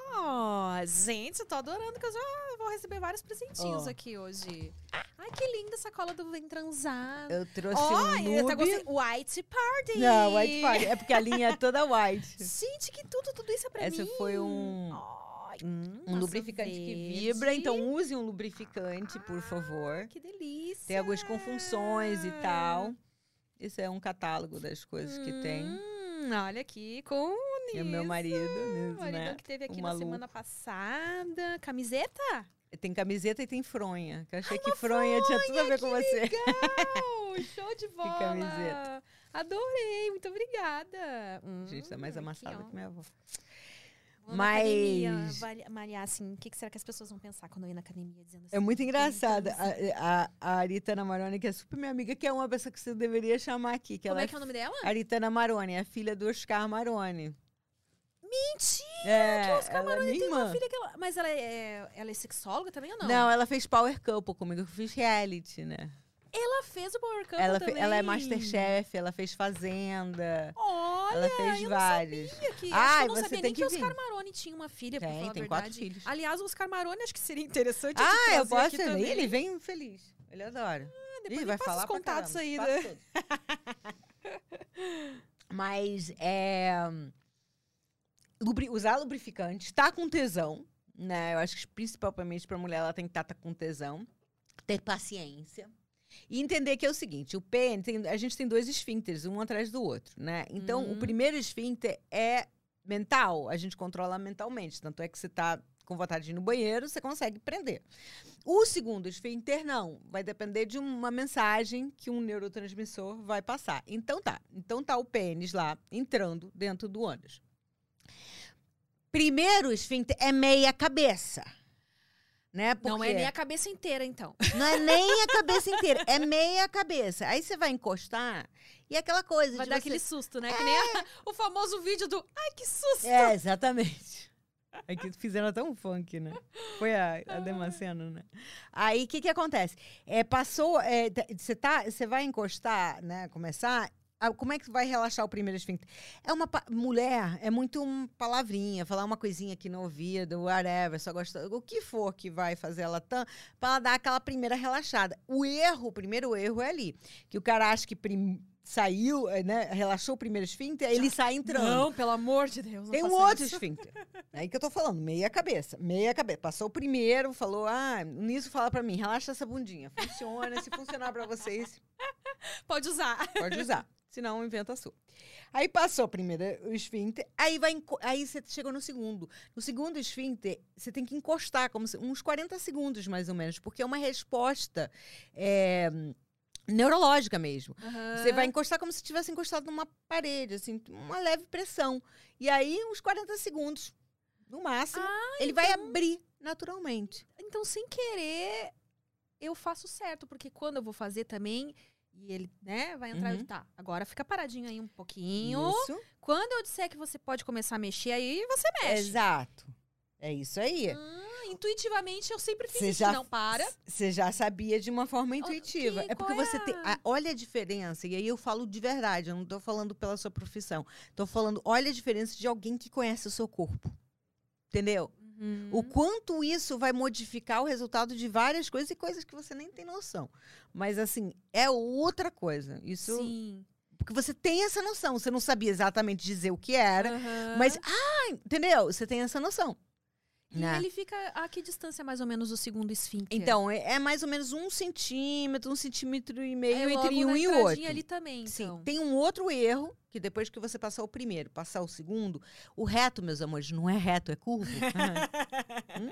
gente, eu tô adorando que eu já vou receber vários presentinhos Ó. aqui hoje. Ai, que linda essa cola do Vem Transar. Eu trouxe Ó, um eu até lube. gostei. White Party. Não, white party. É porque a linha é toda white. Gente, que tudo, tudo isso é pra Essa mim. foi um, Ai, um, lubrificante que verde. vibra. Então use um lubrificante, por favor. que delícia. Tem algumas com funções e tal. Isso é um catálogo das coisas que tem. Hum, olha aqui, com o E o meu marido, O Niso, maridão né? que teve aqui O na maluco. semana passada. Camiseta? Tem camiseta e tem fronha. Que eu achei que fronha tinha tudo a ver com você. Legal! Show de bola! camiseta. Adorei, muito obrigada. Hum, Gente, tá mais aqui, amassada ó. que minha avó. Vou academia, Mas- vari- Mariar, assim, o que, que será que as pessoas vão pensar quando eu ir na academia dizendo assim? É muito "Vem engraçado. transar"? A, a, a Aritana Maroni, que é super minha amiga, que é uma pessoa que você deveria chamar aqui. Que Como é que é o nome dela? Aritana Maroni, é filha do Oscar Maroni. Mentira! É, que o Oscar é Maroni minha tem uma filha que ela... Mas ela é, ela é sexóloga também ou não? Não, ela fez Power Couple comigo, eu fiz reality, né? Ela fez o Power Couple Ela, também. ela é Masterchef, ela fez Fazenda. Olha, ela fez eu vários. não sabia que... Ai, eu não você sabia tem nem que, que o Oscar vir. Maroni tinha uma filha, pra Tem, falar a tem verdade. quatro filhos. Aliás, o Oscar Maroni acho que seria interessante Ah, eu posso aqui também. Ele vem feliz. Ele adora. depois Ih, vai falar os contatos aí, né? Mas é. lubri- usar lubrificante, tá com tesão, né? Eu acho que principalmente pra mulher ela tem que estar com tesão, ter paciência. E entender que é o seguinte, o pênis, tem- a gente tem dois esfíncteres, um atrás do outro, né? Então, o Uhum. primeiro esfíncter é mental, a gente controla mentalmente. Tanto é que você tá com vontade de ir no banheiro, você consegue prender. O segundo esfíncter, não. Vai depender de uma mensagem que um neurotransmissor vai passar. Então tá. Então tá o pênis lá entrando dentro do ânus. Primeiro esfíncter é meia cabeça. Né? Não é nem a cabeça inteira, então. não é nem a cabeça inteira, é meia cabeça. Aí você vai encostar e é aquela coisa Vai de dar você... aquele susto, né? Que nem a- o famoso vídeo do Ai, que susto! É, exatamente. É que fizeram até um funk, né? Foi a, a Damasceno, né? Aí, o que que acontece? É, passou, é, você tá, você vai encostar, né, começar, ah, como é que vai relaxar o primeiro esfíncter? É uma mulher, é muito um palavrinha, falar uma coisinha aqui no ouvido, whatever, só gosta, o que for que vai fazer ela tão, para ela dar aquela primeira relaxada. O erro, o primeiro erro é ali, que o cara acha que prim- saiu, eh, né, relaxou o primeiro esfíncter, ele sai entrando. Não, pelo amor de Deus. não Tem um outro isso. esfíncter. É aí que eu tô falando, meia cabeça. Meia cabeça. Passou o primeiro, falou, ah, nisso fala pra mim, relaxa essa bundinha. Funciona, se funcionar pra vocês, Pode usar. pode usar. Se não, inventa a sua. Aí passou primeiro o esfíncter, aí vai aí você chegou no segundo. No segundo esfíncter, você tem que encostar como se- uns 40 segundos mais ou menos, porque é uma resposta é, neurológica mesmo. Você vai encostar como se tivesse encostado numa parede, assim, uma leve pressão. E aí, uns 40 segundos, no máximo, ele vai abrir naturalmente. Então, sem querer, eu faço certo, porque quando eu vou fazer também, e ele, né, vai entrar, Uhum. digo, tá, agora fica paradinho aí um pouquinho. Isso. Quando eu disser que você pode começar a mexer, aí você mexe. Exato. É isso aí. Ah, intuitivamente, eu sempre fiz isso. já, Não, para. Você já sabia de uma forma intuitiva. que- é porque é você tem. a- olha a diferença, e aí eu falo de verdade, eu não tô falando pela sua profissão. Tô falando, olha a diferença de alguém que conhece o seu corpo. Entendeu? Uhum. O quanto isso vai modificar o resultado de várias coisas e coisas que você nem tem noção. Mas, assim, é outra coisa. Isso. Sim. Porque você tem essa noção. Você não sabia exatamente dizer o que era, Aham. mas. Ah, entendeu? Você tem essa noção. E né? ele fica a que distância, mais ou menos, do segundo esfíncter? Então, é, é mais ou menos um centímetro, um centímetro e meio é entre um e o outro. ali também, Sim, então. tem um outro erro, que depois que você passar o primeiro, passar o segundo, o reto, meus amores, não é reto, é curvo. Hum?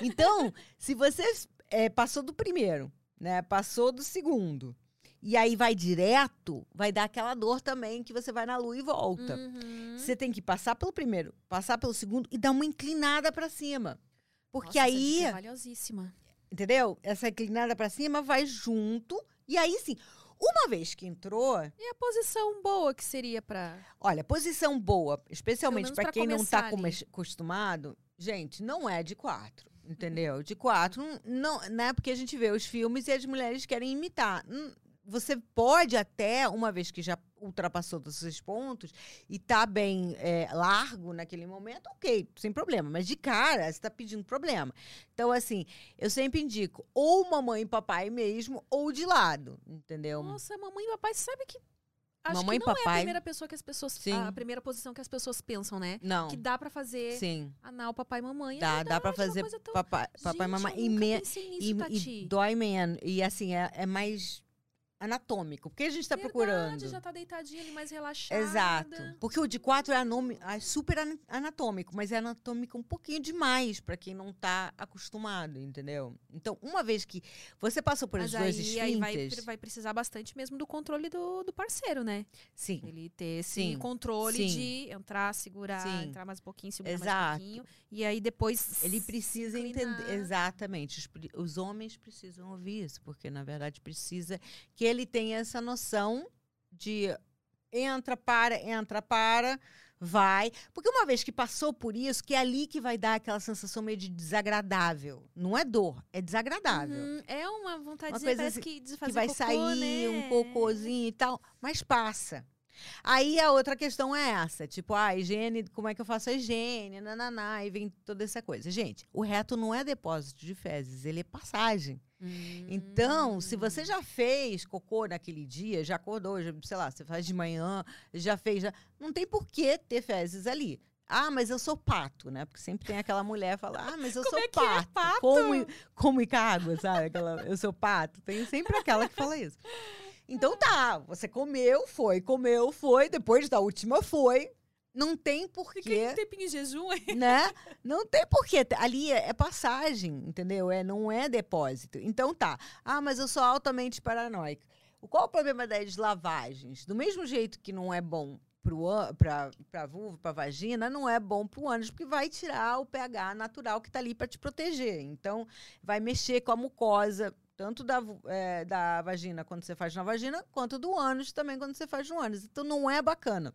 Então, se você é, passou do primeiro, né? Passou do segundo, e aí vai direto, vai dar aquela dor também que você vai na lua e volta. Uhum. Você tem que passar pelo primeiro, passar pelo segundo e dar uma inclinada para cima. Porque Nossa, essa aí dica é valiosíssima. entendeu? Essa inclinada para cima vai junto e aí sim, Uma vez que entrou, E a posição boa que seria pra. olha, posição boa, especialmente para pra quem não tá come- acostumado, gente, não é de quatro. Entendeu? De quatro, não, não é porque a gente vê os filmes e as mulheres querem imitar. Você pode até, uma vez que já ultrapassou todos esses pontos e tá bem é, largo naquele momento, ok, sem problema. Mas de cara, você tá pedindo problema. Então, assim, eu sempre indico ou mamãe e papai mesmo, ou de lado, entendeu? Nossa, mamãe e papai sabe que. Acho Mamãe e que não é a papai. primeira pessoa que as pessoas. Sim. A primeira posição que as pessoas pensam, né? Não. Que dá pra fazer Sim. anal, papai e mamãe. É Dá, dá pra verdade, uma fazer tão- papai, papai e Gente, mamãe. E, me- e, e dói menos. E assim, é, é mais anatômico. Porque a gente tá Verdade, procurando. já tá deitadinha ali, mais relaxada. Exato. Porque o de quatro é, anome- é super ana- anatômico, mas é anatômico um pouquinho demais pra quem não tá acostumado, entendeu? Então, uma vez que você passou por Mas esses dois aí, aí vai, vai precisar bastante mesmo do controle do, do parceiro, né? Sim, Ele ter esse Sim. controle Sim. de entrar, segurar, Sim. entrar mais um pouquinho, segurar mais Exato. um pouquinho. E aí depois. ele precisa inclinar. entender. Exatamente. Os, os homens precisam ouvir isso, porque, na verdade, precisa que ele tenha essa noção de entra, para, entra, para, vai. Porque uma vez que passou por isso, que é ali que vai dar aquela sensação meio de desagradável. Não é dor, é desagradável. Uhum, é uma vontadezinha, coisa parece assim que de que vai cocô, sair né? um cocôzinho e tal, mas passa. Aí a outra questão é essa, tipo, a higiene, como é que eu faço a higiene, nananá, e vem toda essa coisa. Gente, o reto não é depósito de fezes, ele é passagem. Então, se você já fez cocô naquele dia, já acordou, já, sei lá, você faz de manhã, já fez, já, não tem por que ter fezes ali. Ah, mas eu sou pato, né? Porque sempre tem aquela mulher que fala, ah, mas eu Como sou é que é, pato. pato? Como, como e água, sabe? Aquela, eu sou pato. Tem sempre aquela que fala isso. Então tá, você comeu, foi, comeu, foi, depois da última foi. Não tem Fica porquê um tempinho em jejum, hein? né? Não tem porquê. Ali é, é passagem, entendeu? É, não é depósito. Então tá. Ah, mas eu sou altamente paranoica. Qual o problema das lavagens? Do mesmo jeito que não é bom para a vulva, para a vagina, não é bom para o ânus, porque vai tirar o pH natural que está ali para te proteger. Então, vai mexer com a mucosa, tanto da, eh, da vagina quando você faz na vagina, quanto do ânus também quando você faz no ânus. Então, não é bacana.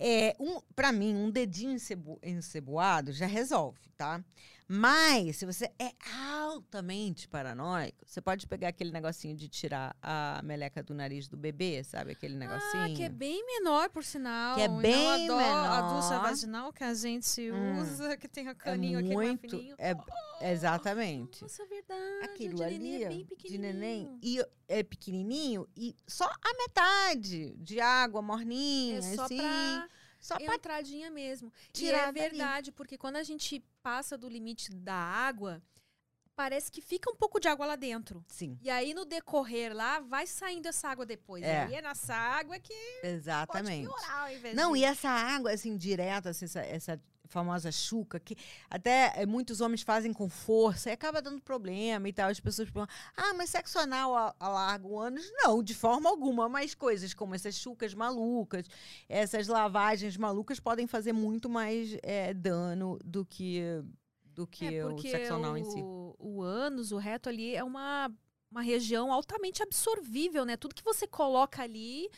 é, um, para mim, um dedinho encebo, enceboado já resolve, tá? Mas, se você é altamente paranoico, você pode pegar aquele negocinho de tirar a meleca do nariz do bebê, sabe? Aquele negocinho. Ah, que é bem menor, por sinal. Que é e não bem a, do- a menor. ducha vaginal que a gente Hum. usa, que tem o É caninho aqui mais muito. fininho. É, exatamente. Nossa, é verdade. Aquilo ali neném é bem de neném e é pequenininho e só a metade de água morninha, É só assim, pra só pra entradinha mesmo. tirar e é verdade, porque quando a gente passa do limite da água, parece que fica um pouco de água lá dentro. sim, E aí, no decorrer lá, vai saindo essa água depois. É. E aí é nessa água que pode exatamente. piorar ao invés Não, de... e essa água, assim, direta, assim, essa, essa famosa chuca, que até eh, muitos homens fazem com força e acaba dando problema e tal. As pessoas perguntam, ah, mas sexo anal alarga o ânus? Não, de forma alguma. Mas coisas como essas chucas malucas, essas lavagens malucas podem fazer muito mais eh, dano do que, do que É, o sexo anal o, em si. o ânus, o reto ali, é uma, uma região altamente absorvível, né? Tudo que você coloca ali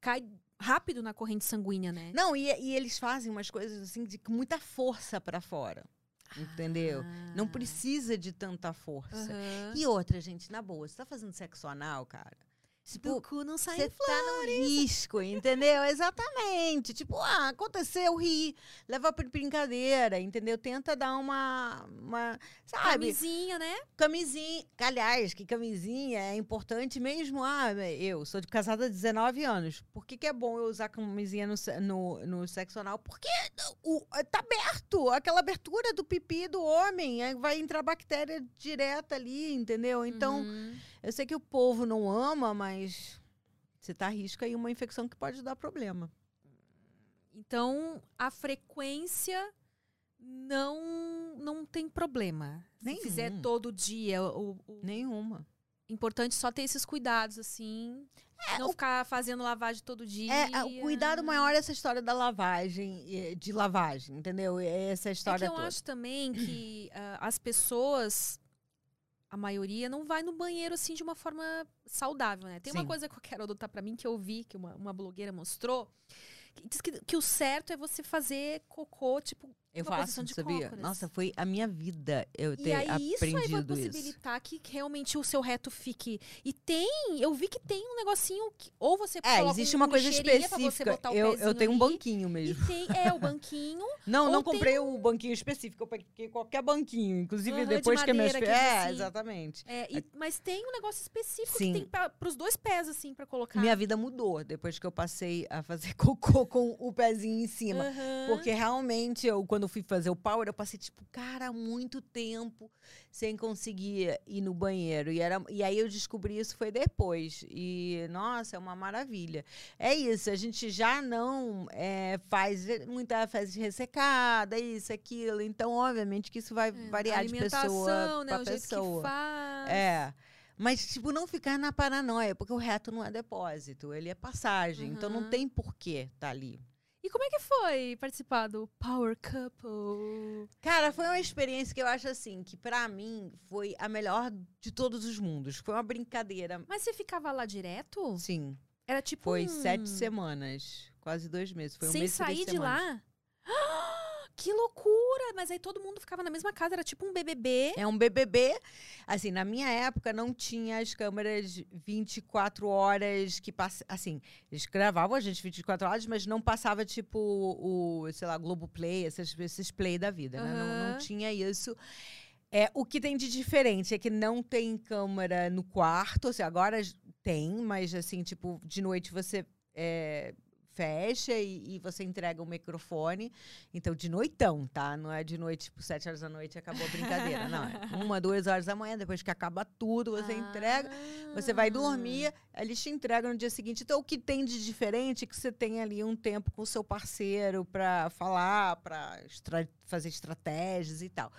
cai rápido na corrente sanguínea, né? Não, e, e eles fazem umas coisas assim de muita força para fora. Entendeu? Não Ah. precisa de tanta força. Aham. E outra, gente, na boa, você tá fazendo sexo anal, cara? Tipo, Do cu não sai você tá no risco, entendeu? Exatamente. Tipo, ah, aconteceu, ri. Leva por brincadeira, entendeu? Tenta dar uma. uma sabe? camisinha, né? Camisinha. Aliás, que camisinha é importante mesmo. Ah, eu sou de casada há 19 anos. Por que, que é bom eu usar camisinha no, no, no sexo anal? Porque o, tá aberto. Aquela abertura do pipi do homem. aí Vai entrar bactéria direta ali, entendeu? Então. Uhum. Eu sei que o povo não ama, mas você tá arrisca aí uma infecção que pode dar problema. Então, a frequência não não tem problema. Se Nenhum. fizer todo dia, o, o Nenhuma. importante é só ter esses cuidados, assim. não ficar fazendo lavagem todo dia. É, é, o cuidado maior é essa história da lavagem, de lavagem, entendeu? É Essa É história que eu toda. acho também que ah, as pessoas, a maioria, não vai no banheiro assim de uma forma saudável, né? Tem uma Sim. coisa que eu quero adotar pra mim que eu vi, que uma, uma blogueira mostrou. Que diz que, que o certo é você fazer cocô, tipo, Eu faço, de sabia? cócoras. Nossa, foi a minha vida eu E ter aí isso aí vai aprendido isso. possibilitar que realmente o seu reto fique. E tem, eu vi que tem um negocinho que ou você É, existe um- uma coisa específica. Eu, eu tenho um ali. banquinho mesmo. E tem, é, o banquinho. Não, não comprei o banquinho específico, eu peguei qualquer banquinho. Inclusive, de depois que minhas madeira, filhas. aquele É, assim. exatamente. É, e- mas tem um negócio específico Sim. que tem pra, pros dois pés, assim, pra colocar. Minha vida mudou depois que eu passei a fazer cocô com o pezinho em cima. Aham. Porque realmente, eu, quando eu fui fazer o power, eu passei, tipo, cara, muito tempo sem conseguir ir no banheiro. E, era, e aí eu descobri isso foi depois. E, nossa, é uma maravilha. É isso, a gente já não é, faz muita fezes ressecada, isso, aquilo. Então, obviamente, que isso vai variar de pessoa né? jeito pessoa. que faz. É. Mas, tipo, não ficar na paranoia, porque o reto não é depósito, ele é passagem. Então não Uhum. tem porquê tá ali. E como é que foi participar do Power Couple? Cara, foi uma experiência que eu acho assim, que pra mim foi a melhor de todos os mundos. Foi uma brincadeira. Mas você ficava lá direto? Sim. Era tipo Foi um... sete semanas. Quase dois meses. Foi um Sem mês e três sair de lá? Que loucura! Mas aí todo mundo ficava na mesma casa, era tipo um BBB. É um BBB. Assim, na minha época não tinha as câmeras 24 horas que passa, assim, eles gravavam a gente 24 horas, mas não passava tipo o, sei lá, Globoplay, esses, esses play da vida, né? Não, não tinha isso. É, o que tem de diferente é que não tem câmera no quarto, assim, agora tem, mas assim, tipo, de noite você é, fecha e, e você entrega o microfone. Então, de noitão, tá? Não é de noite, tipo, sete horas da noite acabou a brincadeira. Não, é uma, duas horas da manhã, depois que acaba tudo, você entrega. Você vai Ah. dormir, eles te entregam no dia seguinte. Então, o que tem de diferente é que você tem ali um tempo com o seu parceiro para falar, para fazer estratégias e tal.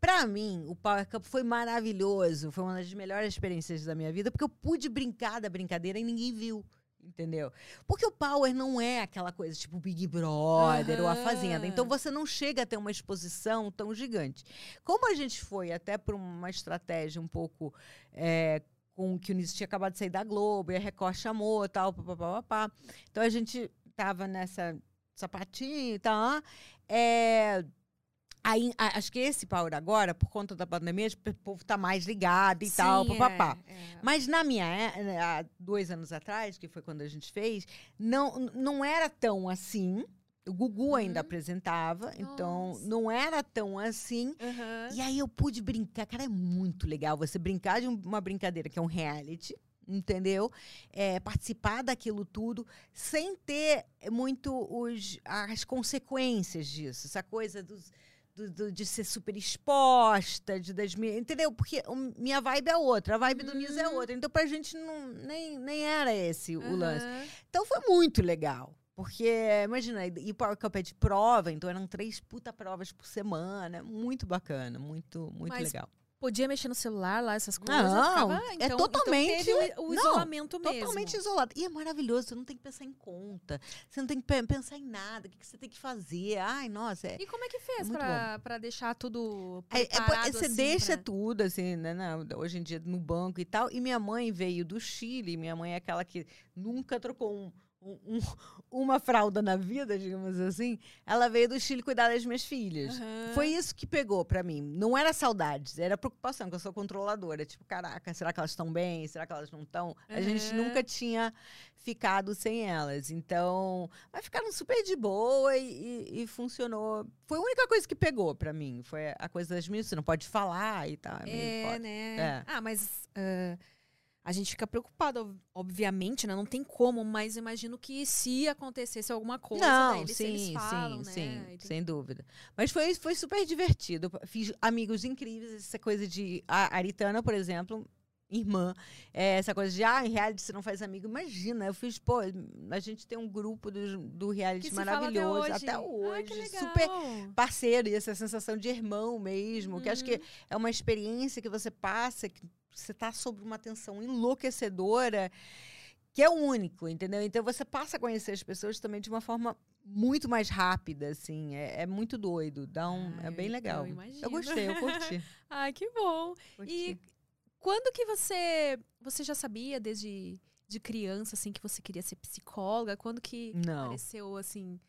Para mim, o Power Cup foi maravilhoso. Foi uma das melhores experiências da minha vida, porque eu pude brincar da brincadeira e ninguém viu. Entendeu? Porque o Power não é aquela coisa tipo Big Brother ou a Fazenda. Então você não chega a ter uma exposição tão gigante. Como a gente foi até por uma estratégia um pouco é, com que o Nisso tinha acabado de sair da Globo e a Record chamou tal, papapá. pá. Então a gente tava nessa sapatinho e tal. É, aí, a- acho que esse Power agora, por conta da pandemia, o povo tá mais ligado e tal, Sim, papapá. é, é. Mas na minha, é- né, há dois anos atrás, que foi quando a gente fez, não, não era tão assim. O Gugu ainda Uhum. apresentava, então Nossa. não era tão assim. Aham. E aí eu pude brincar. Cara, é muito legal você brincar de um- uma brincadeira que é um reality, entendeu? É, participar daquilo tudo sem ter muito os, as consequências disso. Essa coisa dos, do- do- de ser super exposta, de das entendeu? Porque minha vibe é outra, a vibe do Niso é Uhum. outra. Então pra gente não, nem, nem era esse o lance. Então foi muito legal. Porque, imagina, e o Power Cup é de prova, então eram três puta provas por semana. Muito bacana, muito, muito Mas legal. Podia mexer no celular lá, essas coisas. Não, ficava- é então- totalmente- Então o, o não, isolamento mesmo. Totalmente isolado. E é maravilhoso, você não tem que pensar em conta. Você não tem que pe- pensar em nada, o que, que você tem que fazer. Ai, nossa, é. E como é que fez pra, pra deixar tudo É, é, preparado você assim, deixa pra- tudo, assim, né, na- hoje em dia no banco e tal. E minha mãe veio do Chile. Minha mãe é aquela que nunca trocou um- um- um- uma fralda na vida, digamos assim. Ela veio do Chile cuidar das minhas filhas. Aham. Foi isso que pegou pra mim. Não era saudades, era preocupação, que eu sou controladora. Tipo, caraca, será que elas estão bem? Será que elas não estão? A gente Uhum. nunca tinha ficado sem elas. Então, mas ficaram super de boa e, e- e funcionou. Foi a única coisa que pegou pra mim. Foi a coisa das meninas, você não pode falar e tal. É, É, né? É. Ah, mas ah, a gente fica preocupado, ob- obviamente, né? Não tem como, mas imagino que se acontecesse alguma coisa, Não, daí eles, sim, eles falam, sim, né? sim, tem- sem dúvida. Mas foi, foi super divertido. Fiz amigos incríveis, essa coisa de. A Aritana, por exemplo, irmã. É, essa coisa de, ah, em reality você não faz amigo. Imagina, eu fiz, pô, a gente tem um grupo do, do reality fala até maravilhoso. hoje. Até hoje. Ah, que legal. super parceiro e essa sensação de irmão mesmo, que acho que é uma experiência que você passa, que você está sob uma tensão enlouquecedora, que é único, entendeu? Então você passa a conhecer as pessoas também de uma forma muito mais rápida, assim, é, é muito doido, dá um, é Ai, bem eu legal. imagino. Eu gostei, eu curti. Ai, que bom. curti. E quando que você. Você já sabia desde de criança, assim, que você queria ser psicóloga? Quando que Não. apareceu, assim.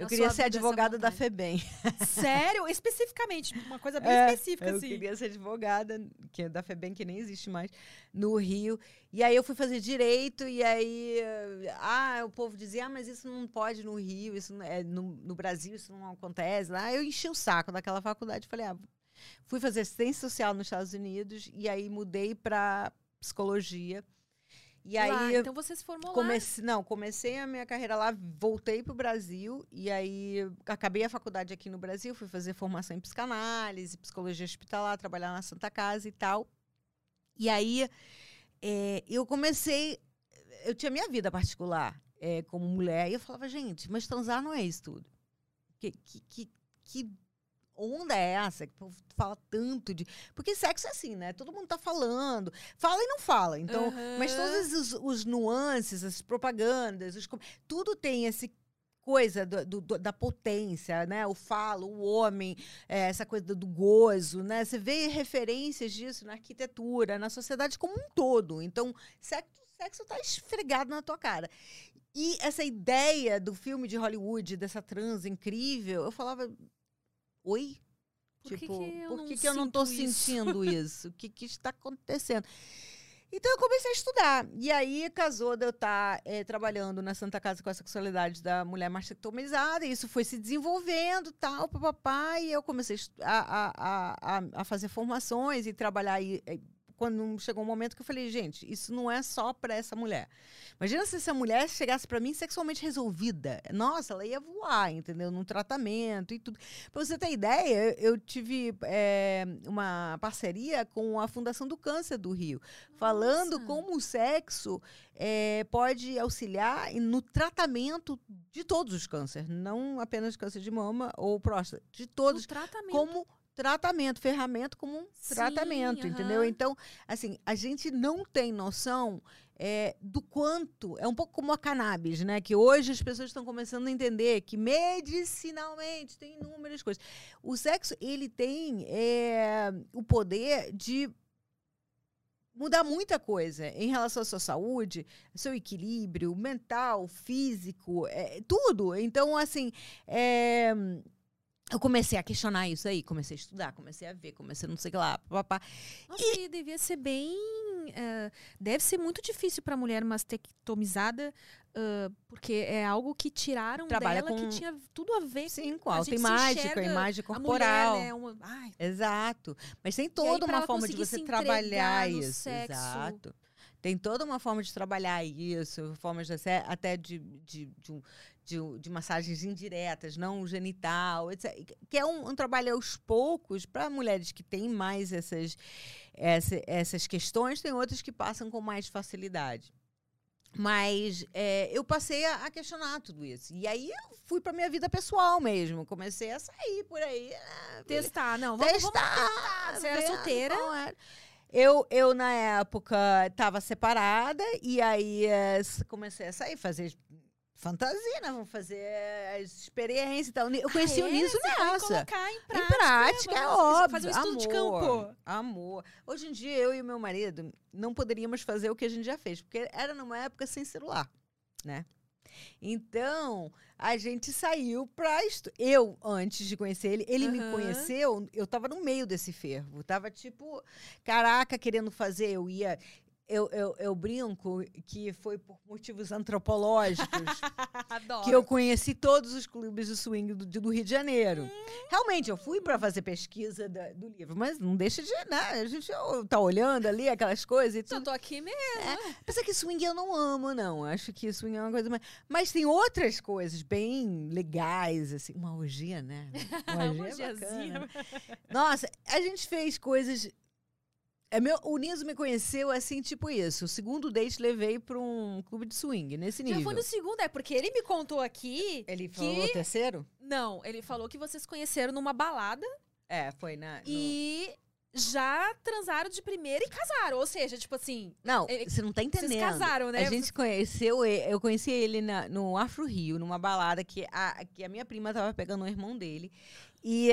Eu queria ser advogada da? FEBEM. Sério? Especificamente, uma coisa bem É, específica, Eu assim. queria ser advogada, que é da FEBEM, que nem existe mais, no Rio. E aí eu fui fazer direito, e aí ah, o povo dizia, ah, mas isso não pode no Rio, isso é, no, no Brasil isso não acontece. Lá eu enchi o saco daquela faculdade, falei, ah, fui fazer assistência social nos Estados Unidos, e aí mudei para psicologia. E aí Lá, eu então você se formou lá. Não, comecei a minha carreira lá, voltei para o Brasil e aí acabei a faculdade aqui no Brasil, fui fazer formação em psicanálise, psicologia hospitalar, trabalhar na Santa Casa e tal. E aí eh, eu comecei, eu tinha minha vida particular eh, como mulher e eu falava, gente, mas transar não é isso tudo. Que, que, que, que onda é essa que o povo fala tanto de. Porque sexo é assim, né? Todo mundo tá falando. Fala e não fala. Então, Aham. mas todos os, os nuances, as propagandas, os tudo tem esse coisa do- do- da potência, né? O falo, o homem, é, essa coisa do, do gozo, né? Você vê referências disso na arquitetura, na sociedade como um todo. Então, sexo, sexo tá esfregado na tua cara. E essa ideia do filme de Hollywood, dessa trans incrível, eu falava, oi? Por que tipo, que eu por não que, que eu não isso?" sentindo isso? O que, que está acontecendo? Então eu comecei a estudar. E aí casou de eu estar eh, trabalhando na Santa Casa com a sexualidade da mulher mastectomizada. E isso foi se desenvolvendo, tal, papapá. E eu comecei a a, a, a, fazer formações e trabalhar. aí, eh, quando chegou um momento que eu falei, gente, isso não é só para essa mulher. Imagina se essa mulher chegasse para mim sexualmente resolvida. Nossa, ela ia voar, entendeu? Num tratamento e tudo. Para você ter ideia, eu tive eh, uma parceria com a Fundação do Câncer do Rio, falando Nossa. como o sexo eh, pode auxiliar no tratamento de todos os cânceres, não apenas câncer de mama ou próstata, de todos No tratamento. como tratamento, ferramenta como um Sim, tratamento, entendeu? aham. Então, assim, a gente não tem noção é, do quanto. É um pouco como a cannabis, né? Que hoje as pessoas estão começando a entender que medicinalmente tem inúmeras coisas. O sexo, ele tem é, o poder de mudar muita coisa em relação à sua saúde, seu equilíbrio mental, físico, é, tudo. Então, assim, é, eu comecei a questionar isso aí, comecei a estudar, comecei a ver, comecei a não sei o que lá, papá. Nossa, e devia ser bem. eh, deve ser muito difícil para mulher mastectomizada, ah, porque é algo que tiraram Trabalha dela com- que tinha tudo a ver Sim, com com a a autoimagem, com a imagem a corporal. mulher, né? Uma, ai, Exato. Mas tem toda uma forma de você trabalhar isso. sexo. Exato. Tem toda uma forma de trabalhar isso, formas de, até- até de, de, de, um- de, de massagens indiretas, não genital, etc. Que é um, um trabalho aos poucos para mulheres que têm mais essas, essa- essas questões, tem outras que passam com mais facilidade. Mas é, eu passei a, a questionar tudo isso. E aí eu fui para minha vida pessoal mesmo. Comecei a sair por aí. né, testar. Não, vamos, vamos testar. Você era solteira? qual era. Eu, eu, na época, estava separada e aí s- comecei a sair, fazer fantasia, né? Vamos fazer as experiências e tal. Eu conheci Ah, o é? Niso foi nessa. colocar em Em prática. prática, é óbvio. Fazer um estudo amor, de campo. Amor. Hoje em dia, eu e meu marido não poderíamos fazer o que a gente já fez, porque era numa época sem celular, né? Então, a gente saiu pra... Estu... Eu, antes de conhecer ele, ele me Aham. conheceu, eu tava no meio desse fervo. Tava tipo, caraca, querendo fazer. Eu ia... Eu, eu, eu brinco que foi por motivos antropológicos que eu conheci todos os clubes de swing do, do Rio de Janeiro. Realmente, eu fui para fazer pesquisa da- do livro, mas não deixa de. Né, a gente tá olhando ali aquelas coisas e Eu tudo. tô aqui mesmo. Apesar que swing eu não amo, não. Acho que swing é uma coisa mais. Mas tem outras coisas bem legais, assim. Uma orgia, né? Uma Uma orgia é bacana. Nossa, a gente fez coisas É meu, o Niso me conheceu assim, tipo isso. O segundo date levei pra um clube de swing, nesse nível. Já foi no segundo, é porque ele me contou aqui. Ele que... falou o terceiro? Não, ele falou que vocês conheceram numa balada. É, foi na. no- E já transaram de primeira e casaram. Ou seja, tipo assim, Não, você não tá entendendo. vocês casaram, né? A gente conheceu, eu conheci ele na- no Afro Rio, numa balada que a, que a minha prima tava pegando o irmão dele. E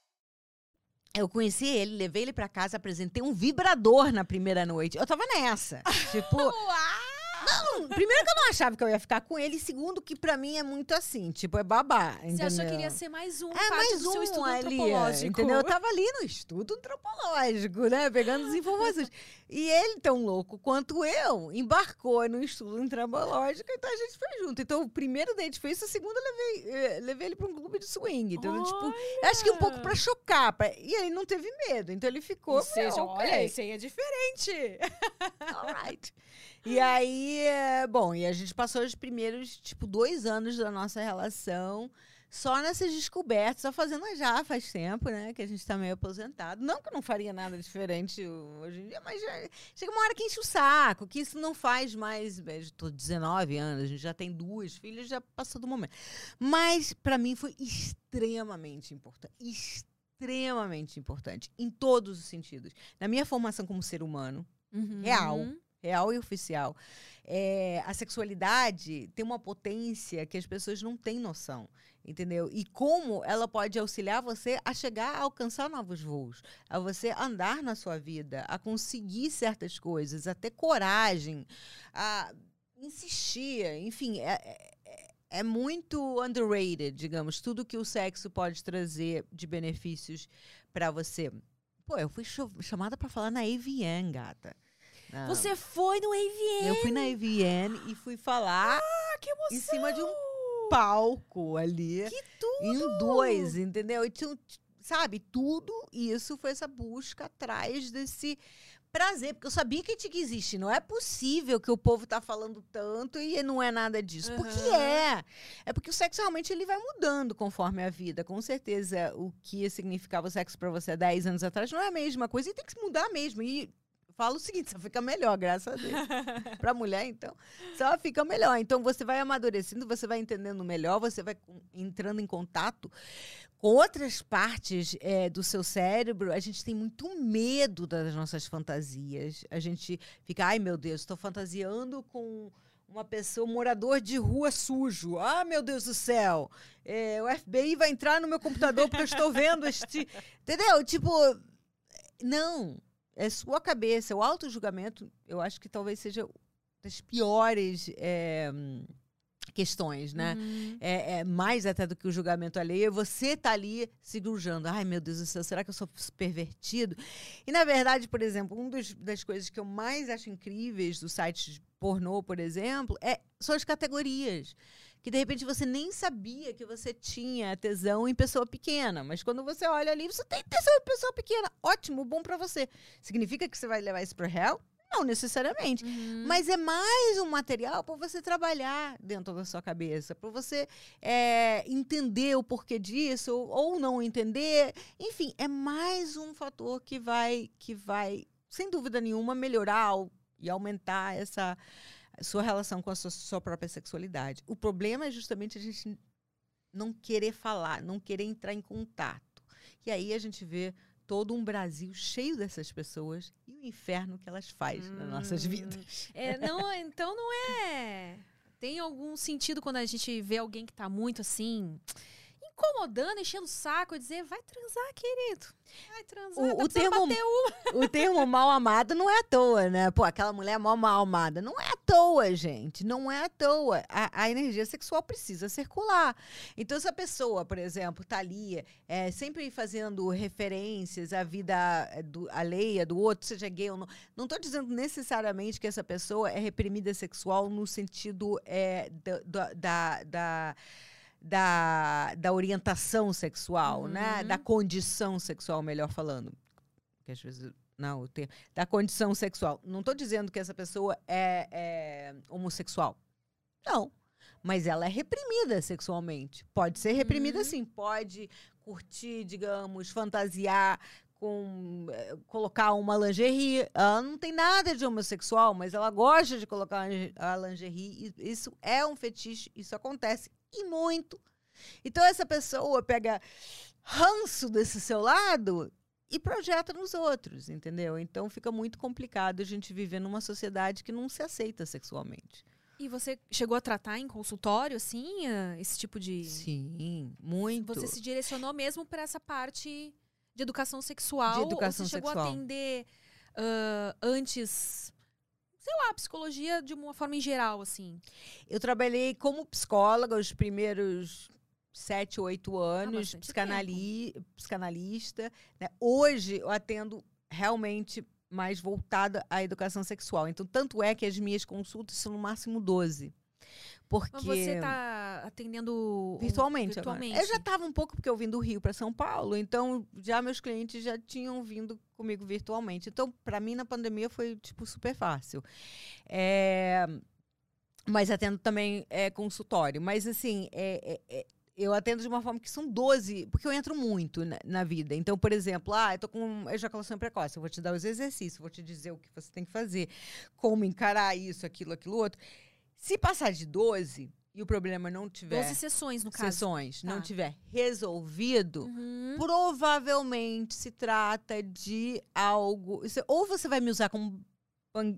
Eu conheci ele, levei ele pra casa, apresentei um vibrador na primeira noite. Eu tava nessa. tipo, não, primeiro que eu não achava que eu ia ficar com ele, e segundo que pra mim é muito assim, tipo, é babá. você achou que entendeu? iria ser mais um É, mais um estudo ali, antropológico. entendeu? Eu tava ali no estudo antropológico, né? Pegando as informações. E ele, tão louco quanto eu, embarcou no estudo antropológico, então a gente foi junto. Então, o primeiro date foi isso, o segundo eu levei, eh, levei ele pra um clube de swing. Então, tipo, eu acho que um pouco pra chocar. pra- E ele não teve medo, então ele ficou... Ou seja, "Ah, ok, olha, esse aí é diferente. alright. E aí, é, bom, e a gente passou os primeiros, tipo, dois anos da nossa relação só nessas descobertas, só fazendo já faz tempo, né? Que a gente tá meio aposentado. Não que eu não faria nada diferente hoje em dia, mas já, chega uma hora que enche o saco, que isso não faz mais. Eu tô 19 anos, a gente já tem duas filhas, já passou do momento. Mas para mim foi extremamente importante. Extremamente importante, em todos os sentidos. Na minha formação como ser humano, Real. Real e oficial. É, a sexualidade tem uma potência que as pessoas não têm noção, entendeu? E como ela pode auxiliar você a chegar a alcançar novos voos, a você andar na sua vida, a conseguir certas coisas, a ter coragem, a insistir, enfim, é, é- é muito underrated, digamos, tudo que o sexo pode trazer de benefícios para você. Pô, eu fui chamada para falar na AVN, gata. Na- Você foi no AVN. eu fui na AVN e fui falar Ah, que emoção. em cima de um palco ali. Que tudo. Em dois, entendeu? E tinha, sabe, tudo isso foi essa busca atrás desse prazer. Porque eu sabia que tinha que existir. Não é possível que o povo tá falando tanto e não é nada disso. Porque Aham. é. É porque o sexo realmente ele vai mudando conforme a vida. Com certeza, o que significava o sexo pra você há 10 anos atrás não é a mesma coisa e tem que mudar mesmo. E eu falo o seguinte, só fica melhor, graças a Deus. Pra mulher, então, só fica melhor. Então, você vai amadurecendo, você vai entendendo melhor, você vai entrando em contato com outras partes eh, do seu cérebro. A gente tem muito medo das nossas fantasias. A gente fica, ai meu Deus, estou fantasiando com uma pessoa, um morador de rua sujo. Ah, meu Deus do céu. Eh, o FBI vai entrar no meu computador porque eu estou vendo este. Entendeu? Tipo, não. É sua cabeça. O auto-julgamento, eu acho que talvez seja das piores eh, questões, né? Uhum. É, é mais até do que o julgamento alheio, é você tá ali se julgando. Ai, meu Deus do céu, será que eu sou pervertido? E, na verdade, por exemplo, uma das coisas que eu mais acho incríveis do site pornô, por exemplo, é, são as categorias. Que, de repente, você nem sabia que você tinha tesão em pessoa pequena. Mas quando você olha ali, você tem tesão em pessoa pequena. Ótimo, bom pra você. Significa que você vai levar isso pro réu? Não necessariamente. Uhum. Mas é mais um material para você trabalhar dentro da sua cabeça, para você é, entender o porquê disso ou, não entender. Enfim, é mais um fator que vai, que vai, sem dúvida nenhuma, melhorar e aumentar essa sua relação com a sua, sua própria sexualidade. O problema é justamente a gente não querer falar, não querer entrar em contato. E aí a gente vê todo um Brasil cheio dessas pessoas e o inferno que elas fazem nas nossas Hum. vidas. É, não, então não é. Tem algum sentido quando a gente vê alguém que tá muito assim, incomodando, enchendo o saco dizer, vai transar, querido. Vai transar. O- tá o termo-. O termo mal amado não é à toa, né? Pô, aquela mulher é mal mal amada. Não é à toa, gente. Não é à toa. A, a energia sexual precisa circular. Então, se a pessoa, por exemplo, tá ali é, sempre fazendo referências à vida é, do, alheia do outro, seja gay ou não. Não estou dizendo necessariamente que essa pessoa é reprimida sexual no sentido é, da, da, da da, da orientação sexual, né? Uhum. Da condição sexual, melhor falando. Que às vezes. Não, o termo. Da condição sexual. Não estou dizendo que essa pessoa é, é homossexual. Não. Mas ela é reprimida sexualmente. Pode ser reprimida Uhum. sim. Pode curtir, digamos, fantasiar com eh, colocar uma lingerie. Ela não tem nada de homossexual, mas ela gosta de colocar a lingerie. Isso é um fetiche, isso acontece e muito. Então essa pessoa pega ranço desse seu lado e projeta nos outros, entendeu? Então fica muito complicado a gente viver numa sociedade que não se aceita sexualmente. E você chegou a tratar em consultório, assim, ah, esse tipo de. Sim, muito. Você se direcionou mesmo para essa parte de educação sexual? De educação ou você chegou sexual. a atender ah, antes, sei lá, psicologia de uma forma em geral, assim? Eu trabalhei como psicóloga os primeiros sete, oito anos, bastante psicanali psicanalista. né? Hoje eu atendo realmente mais voltada à educação sexual. Então, tanto é que as minhas consultas são no máximo 12. Porque Mas você está atendendo virtualmente, virtualmente. Eu já estava um pouco porque eu vim do Rio para São Paulo, então já meus clientes já tinham vindo comigo virtualmente. Então, para mim na pandemia foi tipo super fácil. É, mas atendo também é, consultório. Mas assim, é- é- é- eu atendo de uma forma que são 12, porque eu entro muito na, na vida. Então, por exemplo, ah, eu tô com ejaculação precoce, eu vou te dar os exercícios, vou te dizer o que você tem que fazer, como encarar isso, aquilo, aquilo outro. Se passar de 12 e o problema não tiver 12 sessões, no caso. sessões, não Tá. tiver resolvido, Uhum. provavelmente se trata de algo. ou você vai me usar como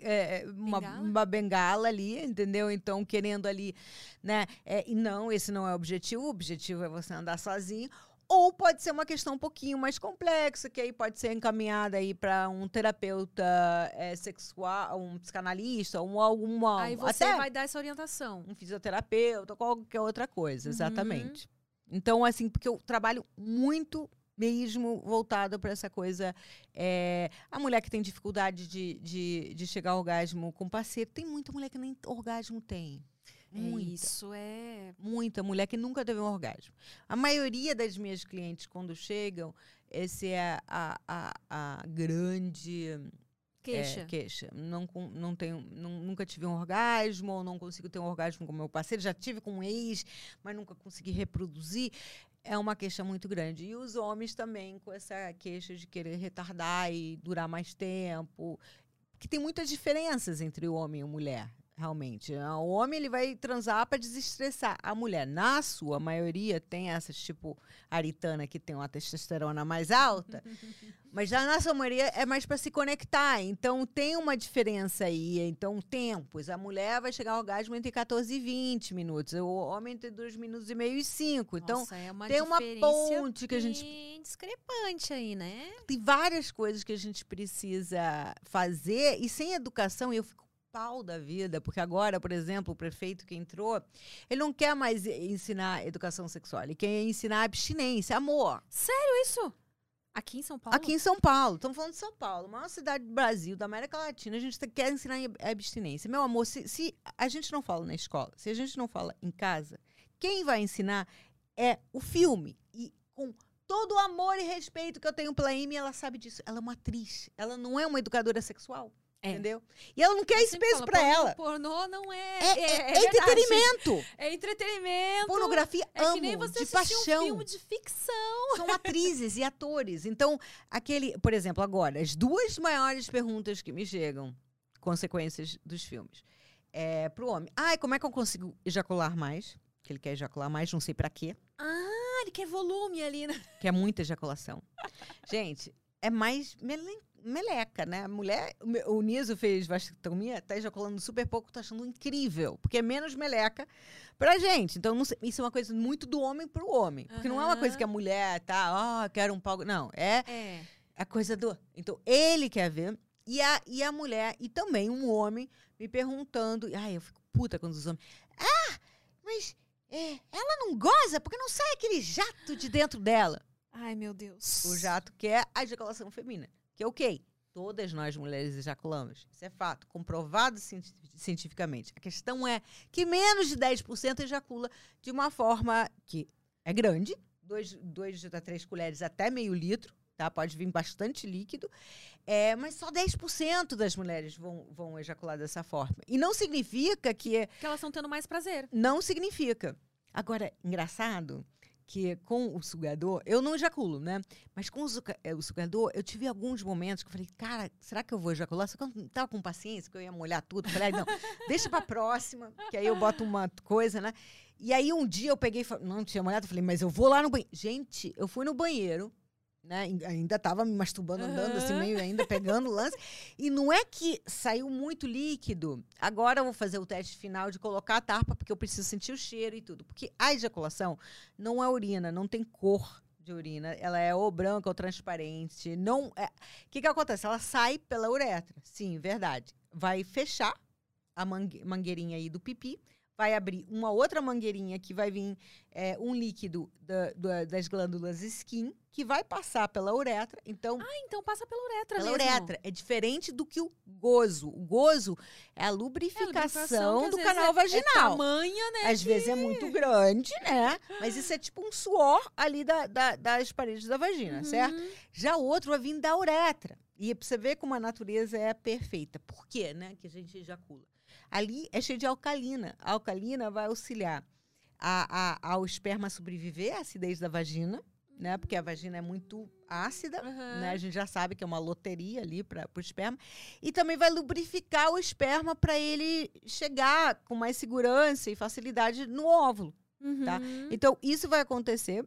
é, é, uma, Bengala? uma bengala ali, entendeu? Então, querendo ali, né? é, e não, esse não é o objetivo. O objetivo é você andar sozinho. Ou pode ser uma questão um pouquinho mais complexa, que aí pode ser encaminhada aí para um terapeuta é, sexual, um psicanalista, um alguma Aí você até vai dar essa orientação. um fisioterapeuta, qualquer outra coisa, Uhum. exatamente. Então, assim, porque eu trabalho muito mesmo voltado para essa coisa. é, a mulher que tem dificuldade de, de, de chegar ao orgasmo com parceiro, tem muita mulher que nem orgasmo tem. É Muita. isso, é. Muita mulher que nunca teve um orgasmo. A maioria das minhas clientes, quando chegam, essa é a, a, a grande Queixa. é, queixa. Não, não tenho, não- nunca tive um orgasmo, ou não consigo ter um orgasmo com meu parceiro. Já tive com um ex, mas nunca consegui reproduzir. É uma queixa muito grande. E os homens também com essa queixa de querer retardar e durar mais tempo. Que tem muitas diferenças entre o homem e a mulher. Realmente. Ah, O homem ele vai transar para desestressar. A mulher, na sua maioria, tem essas, tipo aritana, que tem uma testosterona mais alta. Mas já na sua maioria é mais para se conectar. Então tem uma diferença aí. Então, tempos. A mulher vai chegar ao orgasmo entre 14 e 20 minutos. O homem entre 2 minutos e meio e 5. Então, Nossa, é uma tem uma ponte que a gente- bem discrepante aí, né? tem várias coisas que a gente precisa fazer. E sem educação, eu fico pau da vida. Porque agora, por exemplo, o prefeito que entrou, ele não quer mais ensinar educação sexual. Ele quer ensinar abstinência, amor. Sério isso? Aqui em São Paulo? Aqui em São Paulo, estamos falando de São Paulo, maior cidade do Brasil, da América Latina, a gente te- quer ensinar abstinência. Meu amor, se, se a gente não fala na escola, se a gente não fala em casa, quem vai ensinar é o filme. E com todo o amor e respeito que eu tenho pela Amy, ela sabe disso. Ela é uma atriz, ela não é uma educadora sexual. É. Entendeu? E ela não quer pra pornô- ela. Pornô não é. É, é- é é entretenimento. É entretenimento. Pornografia, É amo, que nem você de paixão. um filme de ficção. São atrizes e atores. Então, aquele, por exemplo, agora, as duas maiores perguntas que me chegam, consequências dos filmes, é pro homem. Ai, como é que eu consigo ejacular mais? Que ele quer ejacular mais, não sei pra quê, Ah, ele quer volume ali, né? que é muita ejaculação. Gente, é mais mele- meleca, né? A mulher, o Niso fez vasectomia, tá ejaculando super pouco, tá achando incrível, porque é menos meleca pra gente. Então, sei- isso é uma coisa muito do homem pro homem. Porque não é uma coisa que a mulher tá, ah, quero um pau. Não, é É. a coisa do. Então, ele quer ver. E a, e a mulher, e também um homem, me perguntando. Ai, eu fico puta quando os homens. Ah, mas é, ela não goza porque não sai aquele jato de dentro dela. Ai, meu Deus. O jato que é a ejaculação feminina. Que é o quê? Todas nós mulheres ejaculamos. Isso é fato, comprovado cienti- cientificamente. A questão é que menos de 10% ejacula de uma forma que é grande, 2 a 3 colheres até meio litro, tá? Pode vir bastante líquido. É, mas só 10% das mulheres vão, vão ejacular dessa forma. E não significa que Que elas estão tendo mais prazer. não significa. Agora, engraçado que com o sugador, eu não ejaculo, né? Mas com eh, o sugador, eu tive alguns momentos que eu falei, cara, será que eu vou ejacular? Só que eu não tava com paciência, que eu ia molhar tudo. Falei, "Ai, não, deixa pra próxima, que aí eu boto uma coisa, né? E aí um dia eu peguei, não tinha molhado, falei, mas eu vou lá no banheiro. Gente, eu fui no banheiro, né? Ain- Ainda tava me masturbando, andando assim, Aham. meio ainda pegando o lance. E não é que saiu muito líquido. Agora eu vou fazer o teste final de colocar a tarpa, porque eu preciso sentir o cheiro e tudo. Porque a ejaculação não é urina, não tem cor de urina. Ela é ou branca ou transparente. Não é. O que, que acontece? Ela sai pela uretra. Sim, verdade. Vai fechar a mangue- mangueirinha aí do pipi. Vai abrir uma outra mangueirinha que vai vir é, um líquido da- da- das glândulas skin, que vai passar pela uretra. Então, Ah, então passa pela uretra pela mesmo. uretra. É diferente do que o gozo. O gozo é a É, a lubrificação, lubrificação que do canal é- vaginal. É tamanho, né? Às vezes é muito grande, né? Mas isso é tipo um suor ali da- da- das paredes da vagina, Uhum. certo? Já o outro vai vir da uretra. E pra você ver como a natureza é perfeita. Por quê, né? Que a gente ejacula. Ali é cheio de alcalina. A alcalina vai auxiliar a, a- ao esperma sobreviver à acidez da vagina, né? Porque a vagina é muito ácida, Aham. né? A gente já sabe que é uma loteria ali para o esperma. E também vai lubrificar o esperma para ele chegar com mais segurança e facilidade no óvulo. tá? Uhum. Então, isso vai acontecer.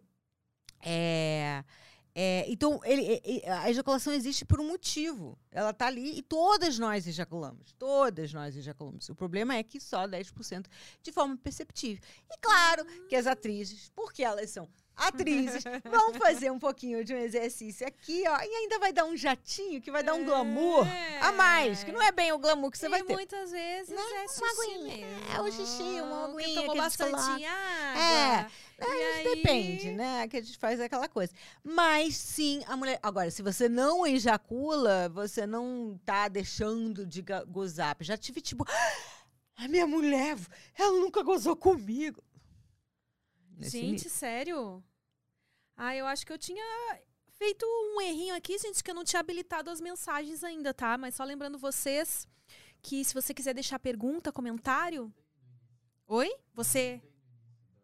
É, é, então, ele- e- e- a ejaculação existe por um motivo. Ela está ali e todas nós ejaculamos. Todas nós ejaculamos. O problema é que só 10% de forma perceptível. E claro que as atrizes, porque elas são atrizes, vão fazer um pouquinho de um exercício aqui, ó, e ainda vai dar um jatinho que vai dar um glamour a mais, que não é bem o glamour que você e vai ter. muitas vezes Né? é Uma xixi aguinha. mesmo. É, o xixi, uma Que aguinha tomou que bastante água. É, E aí- Depende, né? Que a gente faz aquela coisa. Mas sim, a mulher. Agora, se você não ejacula, você não tá deixando de gozar. Já tive tipo. A minha mulher, ela nunca gozou comigo. Gente, nível. sério? Ah, eu acho que eu tinha feito um errinho aqui, gente, que eu não tinha habilitado as mensagens ainda, tá? Mas só lembrando vocês que se você quiser deixar pergunta, comentário. Oi? Você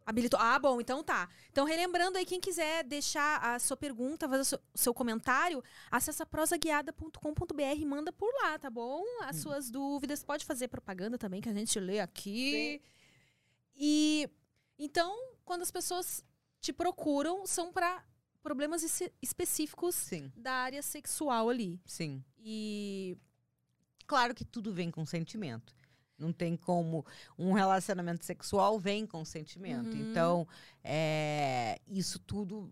habilitou? Ah, bom, então tá. Então, relembrando aí, quem quiser deixar a sua pergunta, fazer o seu, comentário, acessa prosaguiada.com.br e manda por lá, tá bom? As suas dúvidas. Pode fazer propaganda também, que a gente lê aqui. E então, quando as pessoas te procuram, são para problemas espe- específicos Sim, da área sexual ali. sim. E Claro que tudo vem com sentimento. Não tem como. Um relacionamento sexual vem com sentimento. Uhum. Então, é, isso tudo.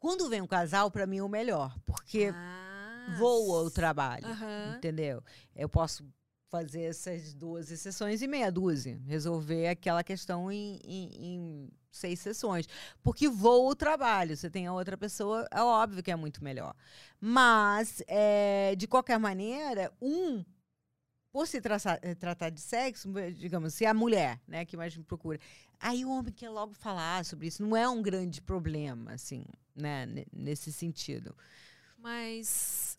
Quando vem um casal, para mim é o melhor. Porque Ah, voa o trabalho. Aham. Entendeu? Eu posso fazer essas 12 sessões e meia dúzia, resolver aquela questão em, em- em seis sessões. Porque voa o trabalho. Você tem a outra pessoa, é óbvio que é muito melhor. Mas, é, de qualquer maneira, um. Por se traçar- eh, tratar de sexo, digamos, se é a mulher, né, que mais me procura, aí o homem quer logo falar sobre isso. Não é um grande problema, assim, né, ne- nesse sentido. Mas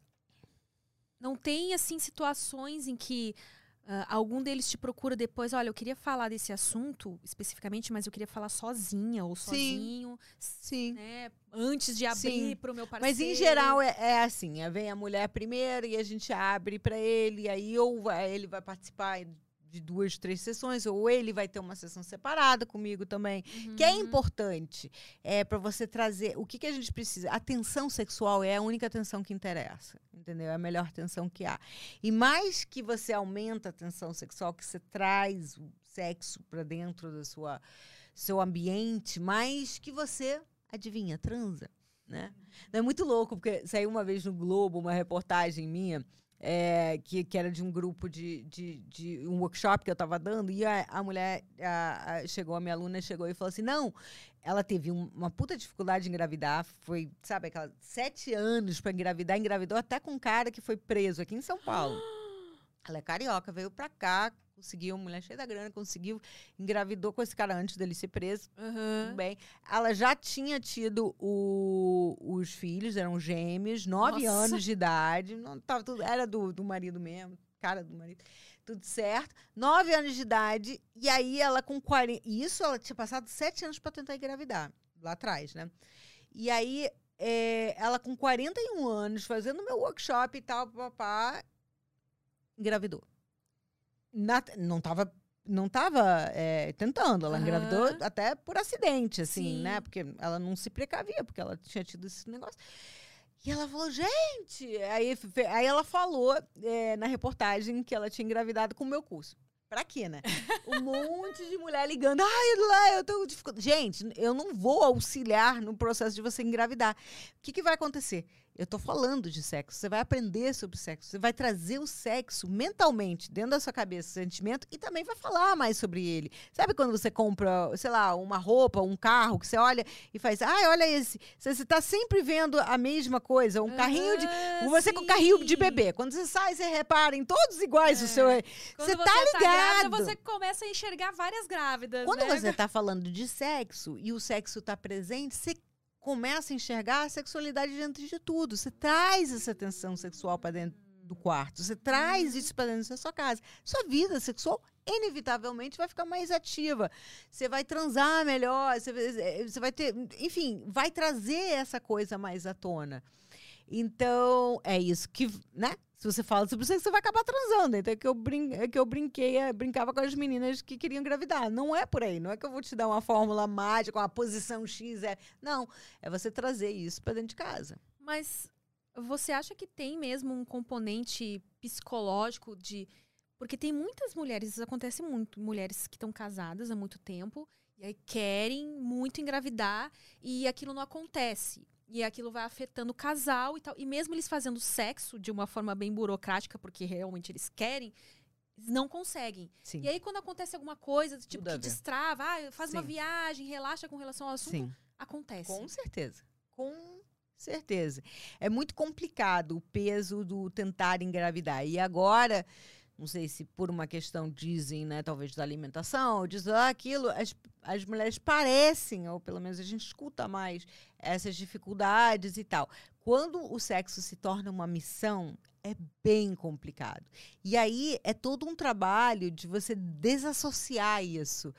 não tem assim situações em que ah, algum deles te procura depois, olha, eu queria falar desse assunto especificamente, mas eu queria falar sozinha ou Sim. sozinho, Sim. né? Antes de abrir Sim. pro meu parceiro. Mas em geral é, é assim, é, vem a mulher primeiro e a gente abre para ele, e aí ou vai- ele vai participar de duas, três sessões, ou ele vai ter uma sessão separada comigo também, que é Uhum. importante é para você trazer o que, que a gente precisa. A tensão sexual é a única tensão que interessa, entendeu? É a melhor tensão que há. E mais que você aumenta a tensão sexual, que você traz o sexo para dentro do sua seu ambiente, mais que você adivinha, transa, né? Não é muito louco, porque saiu uma vez no Globo uma reportagem minha é, que, que era de um grupo de, de, de um workshop que eu estava dando, e a, a mulher a, a, chegou, a minha aluna chegou e falou assim: não, ela teve um, uma puta dificuldade de engravidar, foi, sabe, aquela sete anos para engravidar, engravidou até com um cara que foi preso aqui em São Paulo. ela é carioca, veio pra cá, conseguiu, mulher cheia da grana, conseguiu, engravidou com esse cara antes dele ser preso. Uhum. Tudo bem. Ela já tinha tido o- os filhos, eram gêmeos, nove Nossa. anos de idade. Não tava tudo, era do, do marido mesmo, cara do marido. Tudo certo. Nove anos de idade. E aí ela com 40. e Isso ela tinha passado sete anos para tentar engravidar. Lá atrás, né? E aí, é, ela com 41 anos, fazendo meu workshop e tal, papá, engravidou. Na- não tava, não tava é, tentando, ela Aham. engravidou até por acidente, assim, Sim. né? Porque ela não se precavia, porque ela tinha tido esse negócio. E ela falou, gente! Aí, aí ela falou é, na reportagem que ela tinha engravidado com o meu curso. Pra quê, né? Um monte de mulher ligando. Ai, lá, eu tô dificuldade. Gente, eu não vou auxiliar no processo de você engravidar. O que, que vai acontecer? Eu tô falando de sexo. Você vai aprender sobre sexo. Você vai trazer o sexo mentalmente dentro da sua cabeça, sentimento, e também vai falar mais sobre ele. Sabe quando você compra, sei lá, uma roupa, um carro, que você olha e faz, ai, olha esse. Você você tá sempre vendo a mesma coisa. Um carrinho de. Aham, Você com carrinho de sim. bebê. Quando você sai, você repara em todos iguais o seu. Quando Você você tá grávida, ligado? você começa a enxergar várias grávidas. Quando né? você tá falando de sexo e o sexo tá presente, você começa a enxergar a sexualidade dentro de tudo. Você traz essa tensão sexual para dentro do quarto. Você traz isso para dentro da sua casa. Sua vida sexual inevitavelmente vai ficar mais ativa. Você vai transar melhor, você vai- você vai ter, enfim, vai trazer essa coisa mais à tona. Então, é isso que, né? Se você fala sobre sexo, você vai acabar transando. Então é que eu, brin é que eu brinquei, é, brincava com as meninas que queriam engravidar. Não é por aí. Não é que eu vou te dar uma fórmula mágica, uma posição X. É... Não. É você trazer isso para dentro de casa. Mas você acha que tem mesmo um componente psicológico de. Porque tem muitas mulheres, isso acontece muito, mulheres que estão casadas há muito tempo e aí querem muito engravidar e aquilo não acontece. E aquilo vai afetando o casal e tal. E mesmo eles fazendo sexo de uma forma bem burocrática, porque realmente eles querem, não conseguem. Sim. E aí, quando acontece alguma coisa, tipo, Tudo que destrava, ah, faz uma Sim. viagem, relaxa com relação ao assunto, Sim. acontece. Com certeza. Com certeza. É muito complicado o peso do tentar engravidar. E agora, não sei se por uma questão dizem, né, talvez da alimentação, diz ah, aquilo, as, as mulheres parecem, ou pelo menos a gente escuta mais essas dificuldades e tal. Quando o sexo se torna uma missão, é bem complicado. E aí é todo um trabalho de você desassociar isso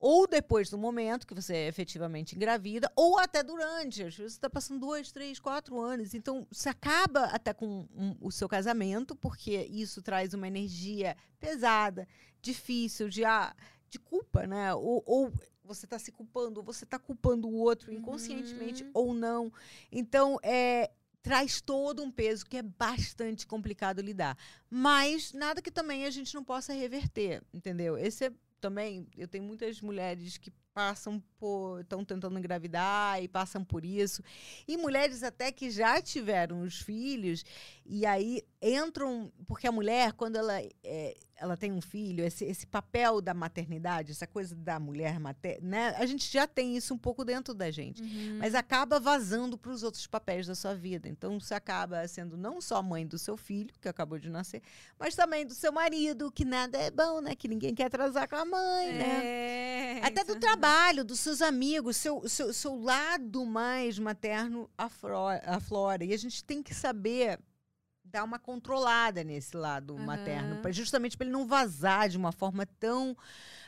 ou depois do momento que você efetivamente engravida, ou até durante. Às vezes você está passando dois, três, quatro anos. Então, você acaba até com um- o seu casamento, porque isso traz uma energia pesada, difícil, de, ah, de culpa, né? Ou, ou você está se culpando, ou você está culpando o outro inconscientemente Uhum. ou não. Então, é. Traz todo um peso que é bastante complicado lidar. Mas nada que também a gente não possa reverter, entendeu? Esse é também, eu tenho muitas mulheres que passam por, estão tentando engravidar e passam por isso. E mulheres até que já tiveram os filhos e aí entram, porque a mulher, quando ela, é, ela tem um filho, esse, esse papel da maternidade, essa coisa da mulher materna, né? A gente já tem isso um pouco dentro da gente. Uhum. Mas acaba vazando para os outros papéis da sua vida. Então você acaba sendo não só mãe do seu filho, que acabou de nascer, mas também do seu marido, que nada é bom, né? Que ninguém quer atrasar com a mãe, né? É, Até do então- trabalho, dos seus amigos, seu, seu, seu lado mais materno aflora. E a gente tem que saber dar uma controlada nesse lado Aham. materno, pra, justamente para ele não vazar de uma forma tão,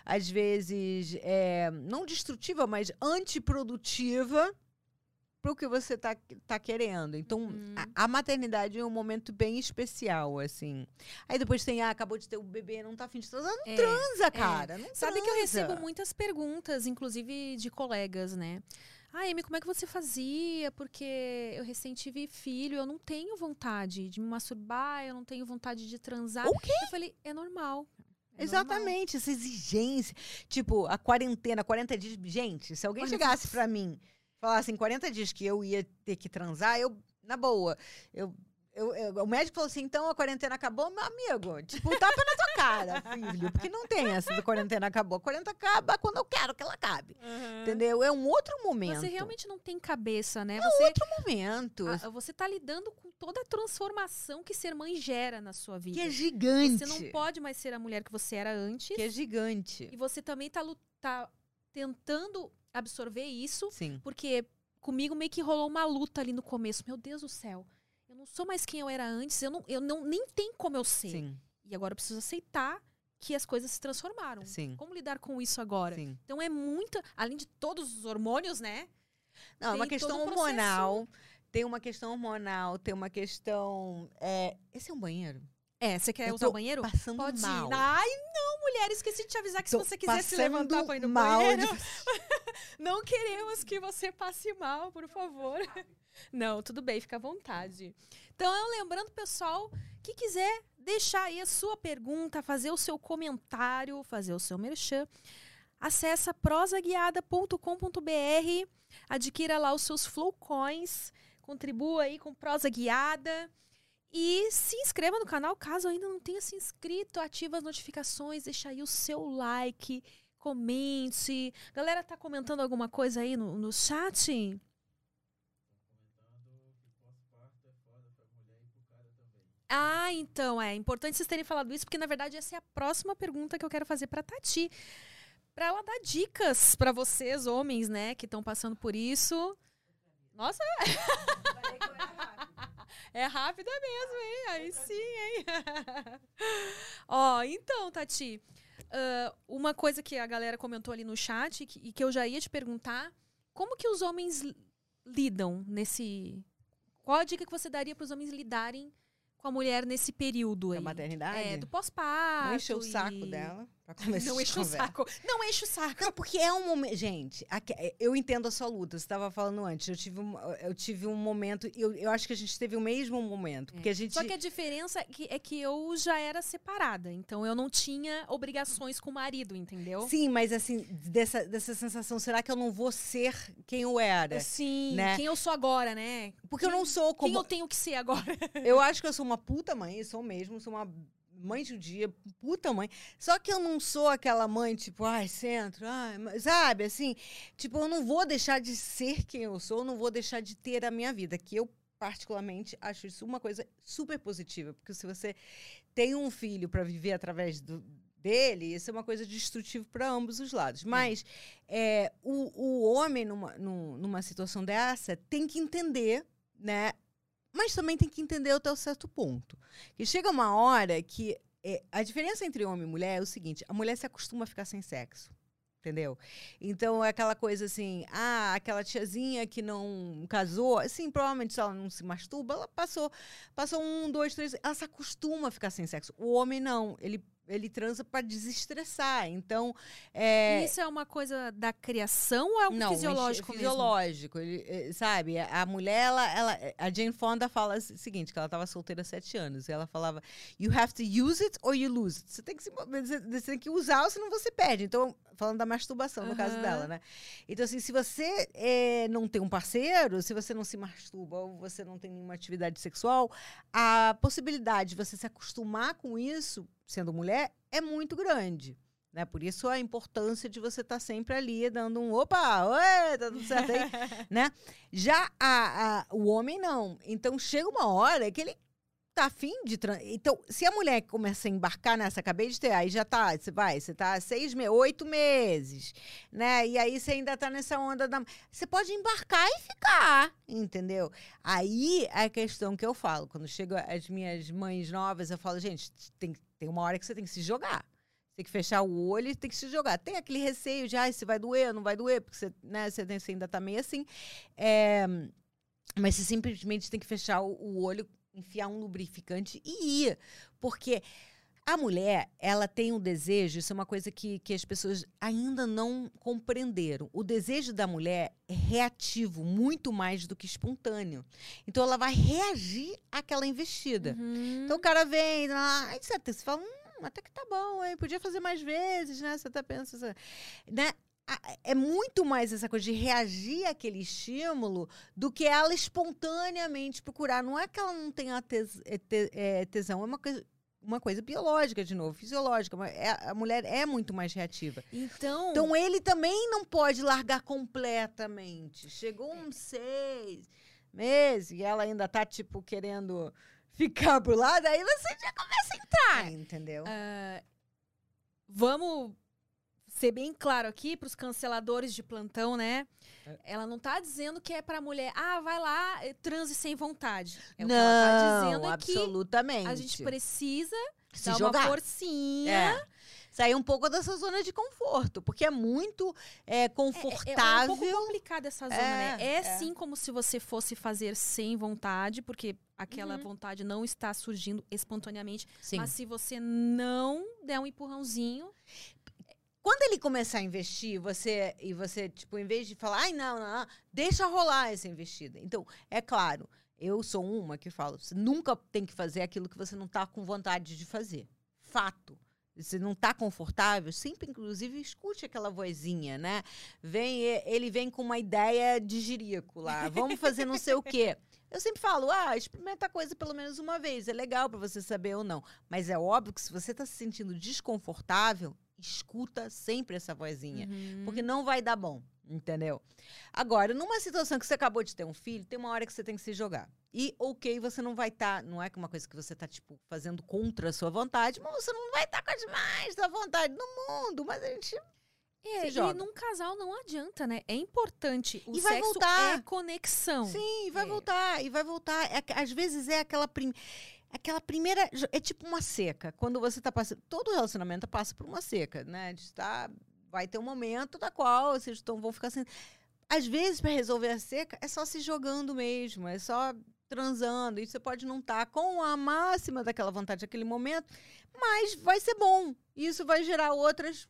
às vezes, é, não destrutiva, mas antiprodutiva para o que você tá, tá querendo. Então, Uhum. a, a maternidade é um momento bem especial, assim. Aí depois tem, ah, acabou de ter o bebê, não tá afim de transar. Não É. transa, cara. Não Sabe que eu recebo muitas perguntas, inclusive de colegas, né? Ah, Amy, como é que você fazia? Porque eu recém tive filho, eu não tenho vontade de me masturbar, eu não tenho vontade de transar. O quê? Eu falei, é normal. é Exatamente, essa exigência. Tipo, a quarentena, 40 dias. Gente, se alguém 40 chegasse pra mim, falasse em 40 dias que eu ia ter que transar, eu, na boa, eu. eu- eu- o médico falou assim: então a quarentena acabou, meu amigo. Tipo, tapa na tua cara, filho. Porque não tem essa do quarentena acabou. A quarentena acaba quando eu quero que ela acabe. Entendeu? É um outro momento. Você realmente não tem cabeça, né? É Você, outro momento. ah, você tá lidando com toda a transformação que ser mãe gera na sua vida. que é gigante. Você não pode mais ser a mulher que você era antes. Que é gigante. E você também tá, tá tentando absorver isso, Sim. porque comigo meio que rolou uma luta ali no começo. Meu Deus do céu. Eu não sou mais quem eu era antes, eu não, eu não nem tem como eu ser. Sim. E agora eu preciso aceitar que as coisas se transformaram. Sim. Como lidar com isso agora? Sim. Então é muita, além de todos os hormônios, né? Não, é uma questão um hormonal. Tem uma questão hormonal, tem uma questão. é, Esse é um banheiro? É, você quer Eu usar o banheiro? Passando Pode mal. ir. Ai, não, mulher, esqueci de te avisar que Tô se você quiser se levantar pra ir no mal banheiro, de- não queremos que você passe mal, por favor. Não, tudo bem, fica à vontade. Então, lembrando, pessoal, que quiser deixar aí a sua pergunta, fazer o seu comentário, fazer o seu merchan, acessa prosaguiada.com.br, adquira lá os seus Flow Coins, contribua aí com prosa guiada. E se inscreva no canal caso ainda não tenha se inscrito, ativa as notificações, deixa aí o seu like, comente. Galera, tá comentando alguma coisa aí no, no chat? Ah, então, é importante vocês terem falado isso, porque na verdade essa é a próxima pergunta que eu quero fazer pra Tati. Pra ela dar dicas pra vocês, homens, né, que estão passando por isso. Nossa! É rápida mesmo, hein? Aí sim, hein? Ó, então, Tati, ah, uma coisa que a galera comentou ali no chat que- e que eu já ia te perguntar, como que os homens li- lidam nesse... Qual a dica que você daria para os homens lidarem com a mulher nesse período Da aí? maternidade? É, do pós-parto. Não encher o saco e- dela. Pra começar Não enche o saco. Não enche o saco. Não, porque é um momento. Gente, eu entendo a sua luta. Você estava falando antes. Eu tive um, eu tive um momento. Eu, eu acho que a gente teve o mesmo momento. Porque a gente. Só que a diferença é que, é que eu já era separada. Então eu não tinha obrigações com o marido, entendeu? Sim, mas assim, dessa, dessa sensação, será que eu não vou ser quem eu era? Sim, né? quem eu sou agora, né? Porque eu não sou Quem como. eu tenho que ser agora? Eu acho que eu sou uma puta mãe, sou mesmo, sou uma mãe judia, puta mãe. Só que eu não sou aquela mãe, tipo, ai, centro, ai, sabe, assim, tipo, eu não vou deixar de ser quem eu sou, eu não vou deixar de ter a minha vida, que eu particularmente acho isso uma coisa super positiva, porque se você tem um filho para viver através do dele, isso é uma coisa destrutiva para ambos os lados. Mas é, o, o homem, numa, num- numa situação dessa, tem que entender, né? Mas também tem que entender até um certo ponto. Que chega uma hora que é, a diferença entre homem e mulher é o seguinte: a mulher se acostuma a ficar sem sexo. Entendeu? Então é aquela coisa assim, ah, aquela tiazinha que não casou, assim, provavelmente se ela não se masturba, ela passou, passou um, dois, três, ela se acostuma a ficar sem sexo. O homem não, ele, ele transa para desestressar. Então, é, Isso é uma coisa da criação ou é algo não, fisiológico é mesmo? fisiológico. Ele, é, sabe, a mulher, ela, ela, a Jane Fonda fala o seguinte, que ela estava solteira há sete anos. E ela falava, you have to use it or you lose it. Você tem que, se, você, tem que usar, ou senão você perde. Então, falando da masturbação, no caso dela, né? Então, assim, se você é, não tem um parceiro, se você não se masturba ou você não tem nenhuma atividade sexual, a possibilidade de você se acostumar com isso, sendo mulher, é muito grande. Né? Por isso a importância de você estar sempre ali dando um opa, oi, tá tudo certo aí, né? Já a, a- o homem não. Então chega uma hora que ele tá afim de tran... Então, se a mulher começa a embarcar nessa, acabei de ter, aí já tá, você vai, você tá seis meses, oito meses, né? E aí você ainda tá nessa onda da. Você pode embarcar e ficar, entendeu? Aí é a questão que eu falo. Quando chegam as minhas mães novas, eu falo, gente, tem, tem uma hora que você tem que se jogar. Tem que fechar o olho e tem que se jogar. Tem aquele receio de, ah, se vai doer, não vai doer, porque você, né, você, você ainda tá meio assim. É, mas você simplesmente tem que fechar o olho, enfiar um lubrificante e ir. Porque a mulher, ela tem um desejo, isso é uma coisa que, que as pessoas ainda não compreenderam. O desejo da mulher é reativo, muito mais do que espontâneo. Então ela vai reagir àquela investida. Uhum. Então o cara vem, ah, etc. Você fala, hum, até que tá bom, hein? Podia fazer mais vezes, né? Você até pensa, assim, né? É muito mais essa coisa de reagir àquele estímulo do que ela espontaneamente procurar. Não é que ela não tenha tes- é, é, tesão, é uma coisa, uma coisa biológica, de novo, fisiológica. mas é- a mulher é muito mais reativa. Então, Então ele também não pode largar completamente. Chegou uns seis meses e ela ainda tá, tipo, querendo ficar pro lado, aí você já começa a entrar, entendeu? ah, vamos ser bem claro aqui para os canceladores de plantão, né? É. Ela não tá dizendo que é pra mulher, ah, vai lá, eh, transe sem vontade. É o que não, ela tá dizendo é que absolutamente. a gente precisa se dar jogar. uma forcinha. É. Sair um pouco dessa zona de conforto, porque é muito é, É, é- é confortável. um pouco complicada essa zona, É, né? É, é. sim como se você fosse fazer sem vontade, porque aquela Uhum. vontade não está surgindo espontaneamente. Sim. Mas se você não der um empurrãozinho, Quando ele começar a investir, você e você, tipo, em vez de falar, ai, não, não, não, deixa rolar essa investida. Então, é claro, eu sou uma que falo, você nunca tem que fazer aquilo que você não tá com vontade de fazer. Fato. Você não tá confortável, sempre, inclusive, escute aquela vozinha, né? Vem, ele vem com uma ideia de jirico lá. Vamos fazer não sei o quê. Eu sempre falo, ah, experimenta a coisa pelo menos uma vez. É legal para você saber ou não. Mas é óbvio que se você tá se sentindo desconfortável, escuta sempre essa vozinha. uhum, Porque não vai dar bom, entendeu? Agora, numa situação que você acabou de ter um filho, tem uma hora que você tem que se jogar. E, ok, você não vai estar. não é que uma coisa que você tá, tipo, fazendo contra a sua vontade, mas você não vai estar com as mais da vontade no mundo. Mas a gente. É, e num casal não adianta, né? É importante. O E vai sexo voltar. é conexão. Sim, vai É. voltar, e vai voltar. É que, às vezes é aquela prim... Aquela primeira. É tipo uma seca. Quando você tá passando. Todo relacionamento passa por uma seca, né? De estar. Vai ter um momento da qual vocês estão, vão ficar assim. Às vezes, para resolver a seca, é só se jogando mesmo, é só transando. E você pode não estar com a máxima daquela vontade naquele momento, mas vai ser bom. Isso vai gerar outras.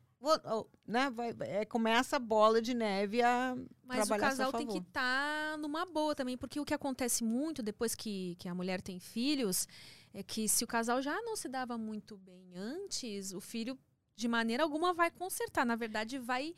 Né? Vai, é, começa a bola de neve a Mas o trabalhar seu casal tem que estar numa boa também, porque o que acontece muito depois que, que a mulher tem filhos é que se o casal já não se dava muito bem antes, o filho de maneira alguma vai consertar. Na verdade, vai.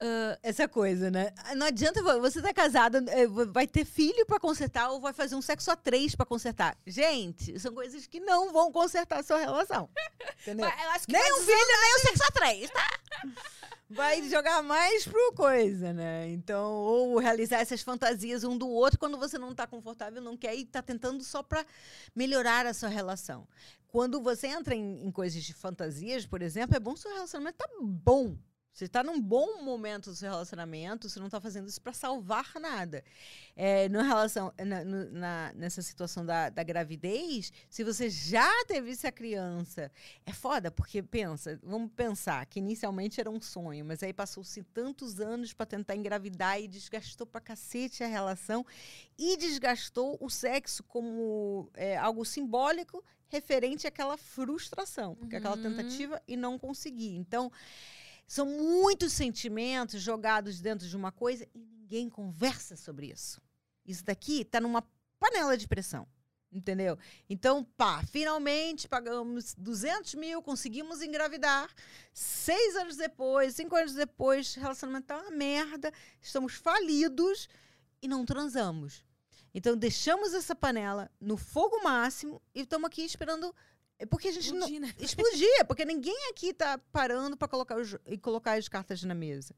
Ah, essa coisa, né? Não adianta vo- você tá casada, eh, vai ter filho pra consertar ou vai fazer um sexo a três pra consertar. Gente, são coisas que não vão consertar a sua relação. Entendeu? vai- eu acho que Nem vai um filho, nem o sexo a três, tá? Vai jogar mais pro coisa, né? Então, ou realizar essas fantasias um do outro quando você não tá confortável, não quer e tá tentando só pra melhorar a sua relação. Quando você entra em, em coisas de fantasias, por exemplo, é bom o seu relacionamento tá bom. Você está num bom momento do seu relacionamento, você não está fazendo isso para salvar nada. É, no relação, na, na- nessa situação da, da gravidez, se você já teve essa criança, é foda, porque pensa, vamos pensar que inicialmente era um sonho, mas aí passou-se tantos anos para tentar engravidar e desgastou pra cacete a relação e desgastou o sexo como é, algo simbólico referente àquela frustração, porque aquela Uhum. tentativa e não conseguir. Então, são muitos sentimentos jogados dentro de uma coisa e ninguém conversa sobre isso. Isso daqui tá numa panela de pressão. Entendeu? Então, pá, finalmente pagamos 200 mil, conseguimos engravidar. Seis anos depois, cinco anos depois, relacionamento tá uma merda, estamos falidos e não transamos. Então, deixamos essa panela no fogo máximo e estamos aqui esperando. É Porque a gente não, né? explodir, porque ninguém aqui tá parando para colocar os, e colocar as cartas na mesa.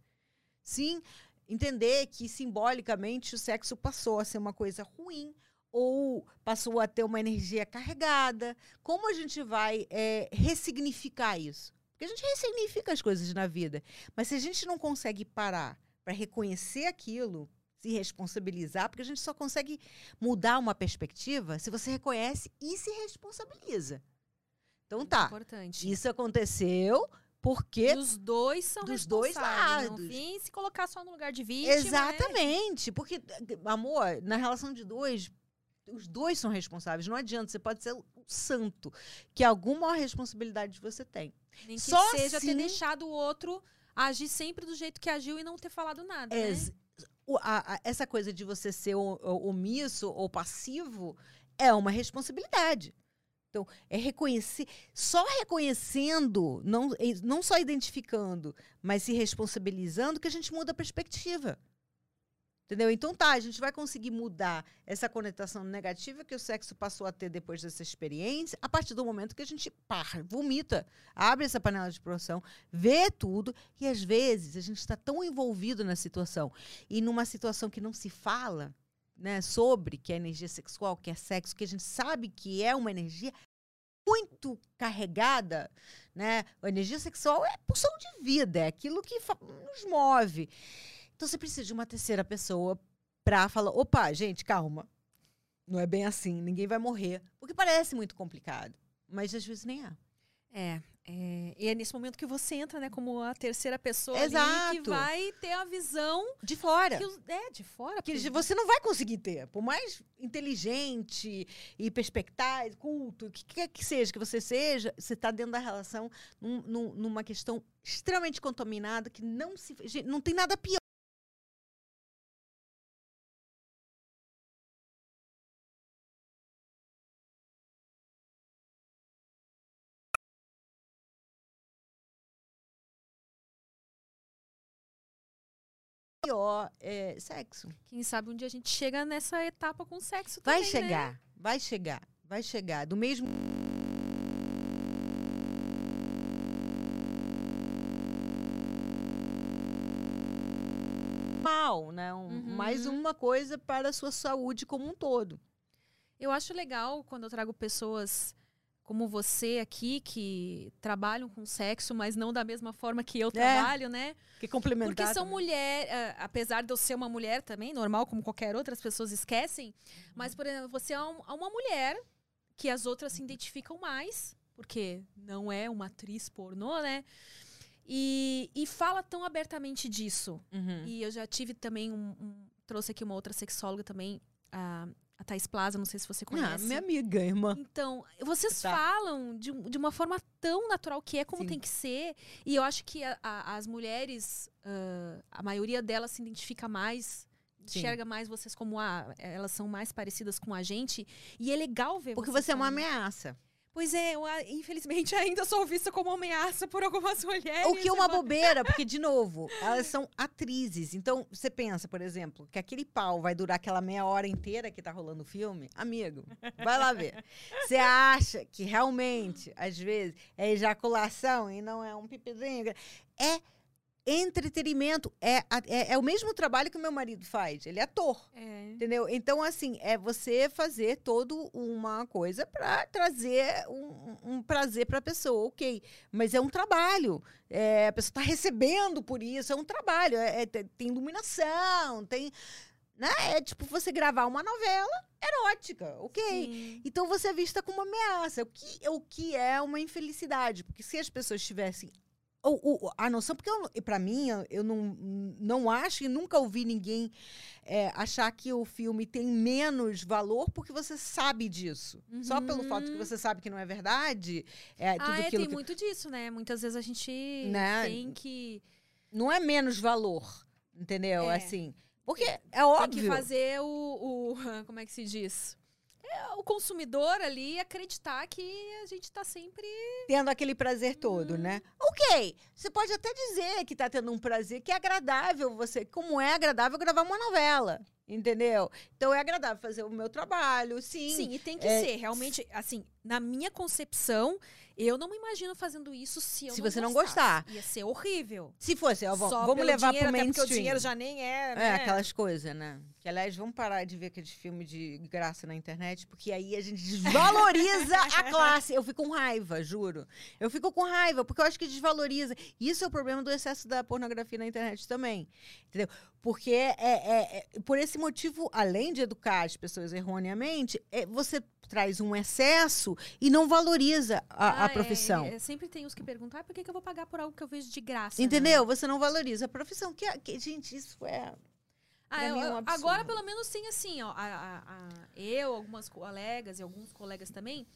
Sim, entender que simbolicamente o sexo passou a ser uma coisa ruim ou passou a ter uma energia carregada. Como a gente vai é, ressignificar isso? Porque a gente ressignifica as coisas na vida, mas se a gente não consegue parar para reconhecer aquilo, se responsabilizar, porque a gente só consegue mudar uma perspectiva se você reconhece e se responsabiliza. Então tá, Importante. isso aconteceu porque E os dois são Dos dois responsáveis. lados. No fim, se colocar só no lugar de vítima. né? Exatamente. Porque, amor, na relação de dois, os dois são responsáveis. Não adianta. Você pode ser o santo, que alguma responsabilidade você tem. Nem que Só seja ter assim- deixado o outro agir sempre do jeito que agiu e não ter falado nada. né? Ex- o- a- a- essa coisa de você ser o- o- omisso ou passivo é uma responsabilidade. Então, é reconhecer, só reconhecendo, não, não só identificando, mas se responsabilizando, que a gente muda a perspectiva. Entendeu? Então tá, a gente vai conseguir mudar essa conotação negativa que o sexo passou a ter depois dessa experiência, a partir do momento que a gente pá, vomita, abre essa panela de produção, vê tudo, e às vezes a gente está tão envolvido na situação, e numa situação que não se fala, né, sobre que é energia sexual, que é sexo, que a gente sabe que é uma energia muito carregada, né? A energia sexual é pulsão de vida, é aquilo que nos move. Então você precisa de uma terceira pessoa para falar, opa, gente, calma. Não é bem assim, ninguém vai morrer, porque parece muito complicado, mas às vezes nem é. É, é, e é nesse momento que você entra, né, como a terceira pessoa Exato. que vai ter a visão De fora. os- é de fora. que porque- você não vai conseguir ter. Por mais inteligente e perspicaz, culto, o que quer que seja que você seja, você está dentro da relação num- num- numa questão extremamente contaminada que não se. não tem nada pior. Pior é sexo. Quem sabe um dia a gente chega nessa etapa com sexo Vai também, né? chegar, vai chegar, vai chegar. Do mesmo. Mal, né? Um- Uhum. Mais uma coisa para a sua saúde como um todo. Eu acho legal quando eu trago pessoas como você aqui, que trabalham com sexo, mas não da mesma forma que eu trabalho, né? Que complementar. Porque são mulheres, apesar de eu ser uma mulher também, normal, como qualquer outra, as pessoas esquecem. Mas, por exemplo, você é é uma mulher que as outras se identificam mais, porque não é uma atriz pornô, né? E, e fala tão abertamente disso. Uhum. E eu já tive também um, um- Trouxe aqui uma outra sexóloga também, a, a Thais Plaza, não sei se você Ah, conhece. minha amiga, irmã. Então, vocês Tá. falam de, de uma forma tão natural que é como Sim. tem que ser. E eu acho que a- a- as mulheres, ah, a maioria delas se identifica mais, Sim. enxerga mais vocês como a, elas são mais parecidas com a gente. E é legal ver Porque vocês você é uma ameaça. Pois é, eu, infelizmente ainda sou vista como ameaça por algumas mulheres. O que é uma bobeira, porque, de novo, elas são atrizes. Então, você pensa, por exemplo, que aquele pau vai durar aquela meia hora inteira que tá rolando o filme? Amigo, vai lá ver. Você acha que realmente, às vezes, é ejaculação e não é um pipizinho? É entretenimento. É, é, é o mesmo trabalho que o meu marido faz. Ele é ator. É. Entendeu? Então, assim, é você fazer toda uma coisa para trazer um, um prazer para a pessoa, ok. Mas é um trabalho. É, a pessoa está recebendo por isso, é um trabalho. É, é- tem iluminação, tem. Né? É tipo você gravar uma novela erótica, ok. Sim. Então você é vista como uma ameaça, o que, o que é uma infelicidade. Porque se as pessoas tivessem o- o- a noção, porque para mim, eu, não, não acho e nunca ouvi ninguém é, achar que o filme tem menos valor porque você sabe disso. Só pelo fato que Uhum. você sabe que não é verdade, é tudo Ah, é, tem que muito disso, né? Muitas vezes a gente Né? tem que, não é menos valor, entendeu? É. Assim, porque é tem óbvio. que fazer o, o- Como é que se diz? É, o consumidor ali acreditar que a gente tá sempre. tendo aquele prazer todo, Uhum. né? Ok, você pode até dizer que tá tendo um prazer que é agradável você, como é agradável gravar uma novela, entendeu? Então é agradável fazer o meu trabalho, sim. Sim, e tem que é- ser. Realmente, assim, na minha concepção, eu não me imagino fazendo isso se eu Se não você não gostar. Ia ser horrível. Se fosse, ó, vamos, Só vamos levar dinheiro, pro até porque mainstream. o dinheiro já nem é, É, né? aquelas coisas, né? Que, aliás, vamos parar de ver aqueles filmes de graça na internet, porque aí a gente desvaloriza a classe. Eu fico com raiva, juro. Eu fico com raiva, porque eu acho que desvaloriza. Isso é o problema do excesso da pornografia na internet também. Entendeu? Porque é, é- é- por esse motivo, além de educar as pessoas erroneamente, é, você traz um excesso e não valoriza a, a Ah, é, profissão. é, sempre tem os que perguntam, ah, por que, que eu vou pagar por algo que eu vejo de graça? né?" Entendeu? Você não valoriza a profissão. Que, é- que- gente, isso é. Ah, eu- é eu- agora, pelo menos, tem assim, ó. a- a- a- eu, algumas colegas e alguns colegas também.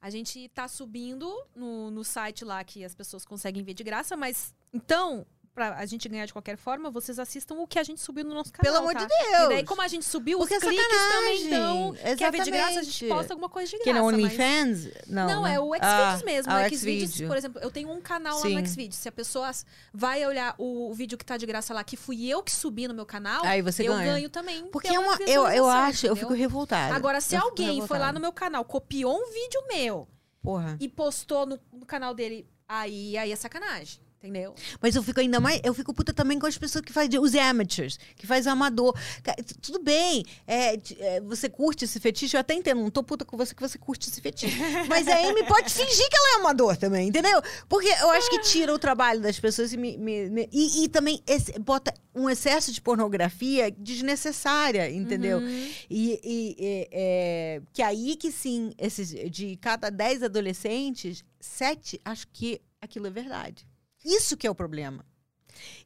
A gente tá subindo no, no site lá que as pessoas conseguem ver de graça, mas então, pra a gente ganhar de qualquer forma, vocês assistam o que a gente subiu no nosso canal. Pelo amor tá? de Deus. E daí, como a gente subiu, Porque é os cliques também sacanagem. dão. Quer ver de graça, a gente Exatamente. posta alguma coisa de Que graça. no mas- OnlyFans? Não, Não, né? é o Ah, Xvideos mesmo. ah, o o Xvideos, Xvideo. por exemplo, eu tenho um canal lá Sim. no Xvideos. Se a pessoa vai olhar o, vídeo que tá de graça lá, que fui eu que subi no meu canal, Aí você eu ganha. ganho também. Porque pela é uma, eu, eu acho, eu entendeu? fico revoltada. Agora, se Eu alguém foi lá no meu canal, copiou um vídeo meu Porra. e postou no, no canal dele, aí, aí é sacanagem. Entendeu? Mas eu fico ainda mais. Eu fico puta também com as pessoas que fazem. Os amateurs, que faz o amador. Tudo bem. é, é, você curte esse fetiche, eu até entendo. Não tô puta com você que você curte esse fetiche. Mas a Amy pode fingir que ela é amador também, entendeu? Porque eu acho que tira o trabalho das pessoas e me. me- me- e, e também esse- bota um excesso de pornografia desnecessária, entendeu? Uhum. E, e- e, é, que aí que sim, esses, de cada 10 adolescentes, sete acho que aquilo é verdade. Isso que é o problema.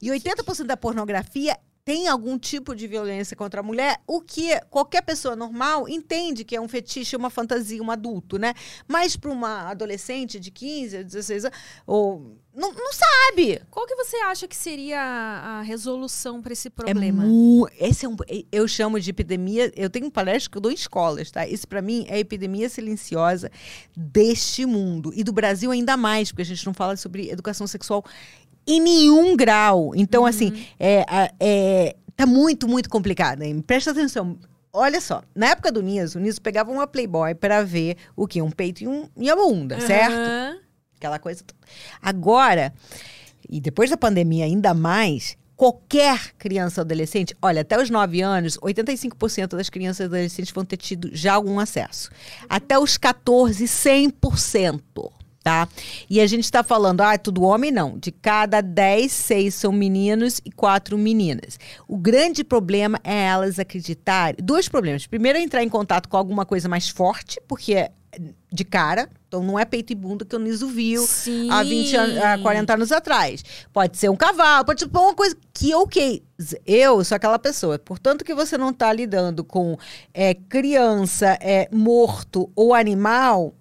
E 80% da pornografia tem algum tipo de violência contra a mulher, o que qualquer pessoa normal entende que é um fetiche, uma fantasia, um adulto, né? Mas para uma adolescente de 15, 16 anos, ou não, não sabe. Qual que você acha que seria a a resolução para esse É problema? mu- esse é um, eu chamo de epidemia. Eu tenho palestra que eu dou em escolas, tá? Isso para mim é a epidemia silenciosa deste mundo e do Brasil ainda mais, porque a gente não fala sobre educação sexual em nenhum grau. Então, assim, é, a- é, tá muito, muito complicado. Hein? Presta atenção. Olha só, na época do Niso, o Niso pegava uma Playboy para ver o quê? Um peito e, um, e uma bunda, certo? Aham. aquela coisa. toda. Agora, e depois da pandemia ainda mais, qualquer criança ou adolescente, olha, até os 9 anos, 85% das crianças e adolescentes vão ter tido já algum acesso. Até os 14, 100%. Tá? E a gente está falando, ah, tudo homem não. De cada 10, 6 são meninos e 4 meninas. O grande problema é elas acreditarem. Dois problemas. Primeiro, é entrar em contato com alguma coisa mais forte, porque é de cara. Então não é peito e bunda que o Niso viu Sim. há 20 anos, há 40 anos atrás. Pode ser um cavalo, pode ser uma coisa que, ok, eu sou aquela pessoa. Portanto, que você não está lidando com é, criança, é, morto ou animal,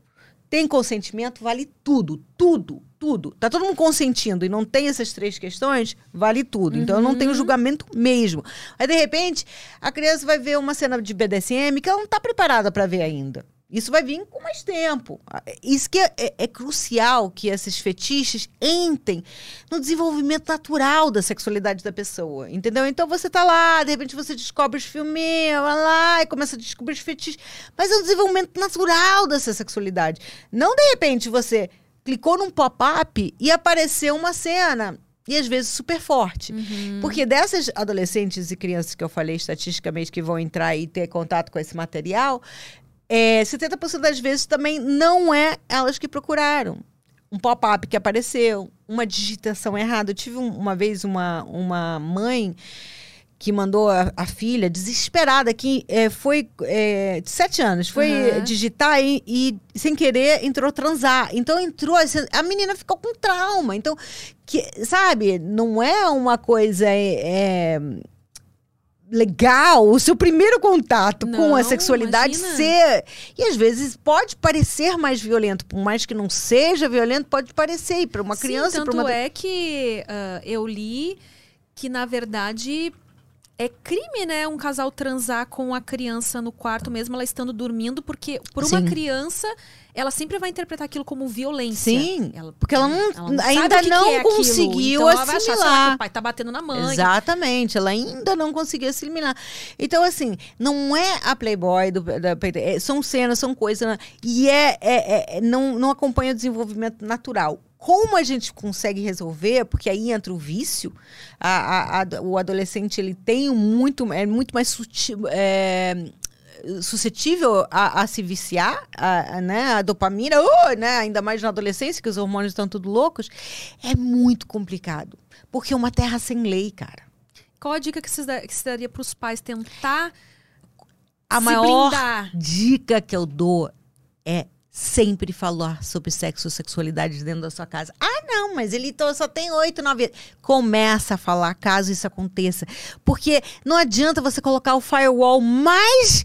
tem consentimento, vale tudo, tudo, tudo. Tá todo mundo consentindo e não tem essas três questões, vale tudo. Então eu não tenho julgamento mesmo. Aí, de repente, a criança vai ver uma cena de BDSM que ela não está preparada para ver ainda. Isso vai vir com mais tempo. Isso que é, é- é crucial que esses fetiches entrem no desenvolvimento natural da sexualidade da pessoa, entendeu? Então você tá lá, de repente você descobre os filminhos, vai lá e começa a descobrir os fetiches, mas é um desenvolvimento natural dessa sexualidade. Não de repente você clicou num pop-up e apareceu uma cena e às vezes super forte. Porque dessas adolescentes e crianças que eu falei estatisticamente que vão entrar e ter contato com esse material, é, 70% das vezes também não é elas que procuraram. Um pop-up que apareceu, uma digitação errada. Eu tive um- uma vez uma, uma mãe que mandou a, a filha desesperada, que é, foi é, de sete anos, foi Aham. digitar e, e, sem querer entrou transar. Então entrou, assim, a menina ficou com trauma. Então, que, sabe, não é uma coisa. é, é, legal o seu primeiro contato com a Não, sexualidade imagina. ser e às vezes pode parecer mais violento por mais que não seja violento pode parecer para uma Sim, criança tanto para uma é que ah, eu li que, na verdade, é crime, né? Um casal transar com a criança no quarto, mesmo ela estando dormindo, porque por uma Sim. criança, ela sempre vai interpretar aquilo como violência. Sim, Ela- porque ela não- sabe ainda o que que não é conseguiu então ela vai achar, lá, assimilar. que o pai tá batendo na mãe. Exatamente, ela ainda não conseguiu assimilar. Então, assim, não é a Playboy do, da é, são cenas, são coisas, né? e é, é- é- não, não acompanha o desenvolvimento natural. Como a gente consegue resolver? Porque aí entra o vício. A- a- a- o adolescente ele tem muito, é muito mais sutil, é, suscetível a, se viciar, a, né, a dopamina, uh, né, ainda mais na adolescência, que os hormônios estão tudo loucos, é muito complicado. Porque é uma terra sem lei, cara. Qual a dica que você, que você daria pros pais tentar A maior blindar? dica que eu dou é sempre falar sobre sexo e sexualidade dentro da sua casa. Ah, não, mas ele só tem oito, nove. Começa a falar caso isso aconteça. Porque não adianta você colocar o firewall mais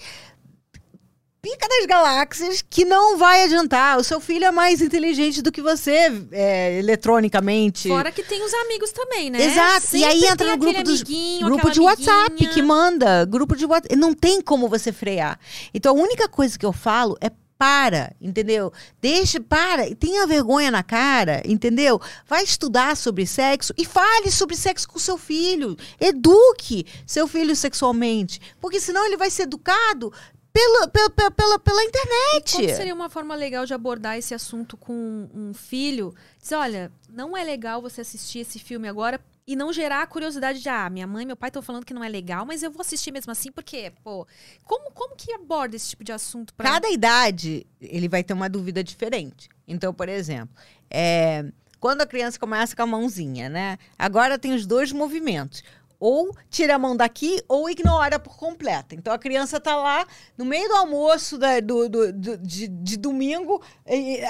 pica das galáxias que não vai adiantar. O seu filho é mais inteligente do que você, é, eletronicamente. Fora que tem os amigos também, né? Exato. Sempre e aí entra no grupo dos grupo de WhatsApp amiguinha. que manda, grupo de WhatsApp, não tem como você frear. Então a única coisa que eu falo é para, entendeu? Deixa, para, e tenha vergonha na cara, entendeu? Vai estudar sobre sexo e fale sobre sexo com seu filho. Eduque seu filho sexualmente, porque senão ele vai ser educado pela, pela, pela, pela, E internet. como seria uma forma legal de abordar esse assunto com um filho? Dizer, olha, não é legal você assistir esse filme agora e não gerar a curiosidade de, ah, minha mãe e meu pai estão falando que não é legal, mas eu vou assistir mesmo assim, porque, pô, como, como que aborda esse tipo de assunto pra... Cada idade, ele vai ter uma dúvida diferente. Então, por exemplo, é, quando a criança começa com a mãozinha, né? Agora tem os dois movimentos. Ou tira a mão daqui ou ignora por completo. Então a criança tá lá no meio do almoço da- do, do- do- de, de domingo,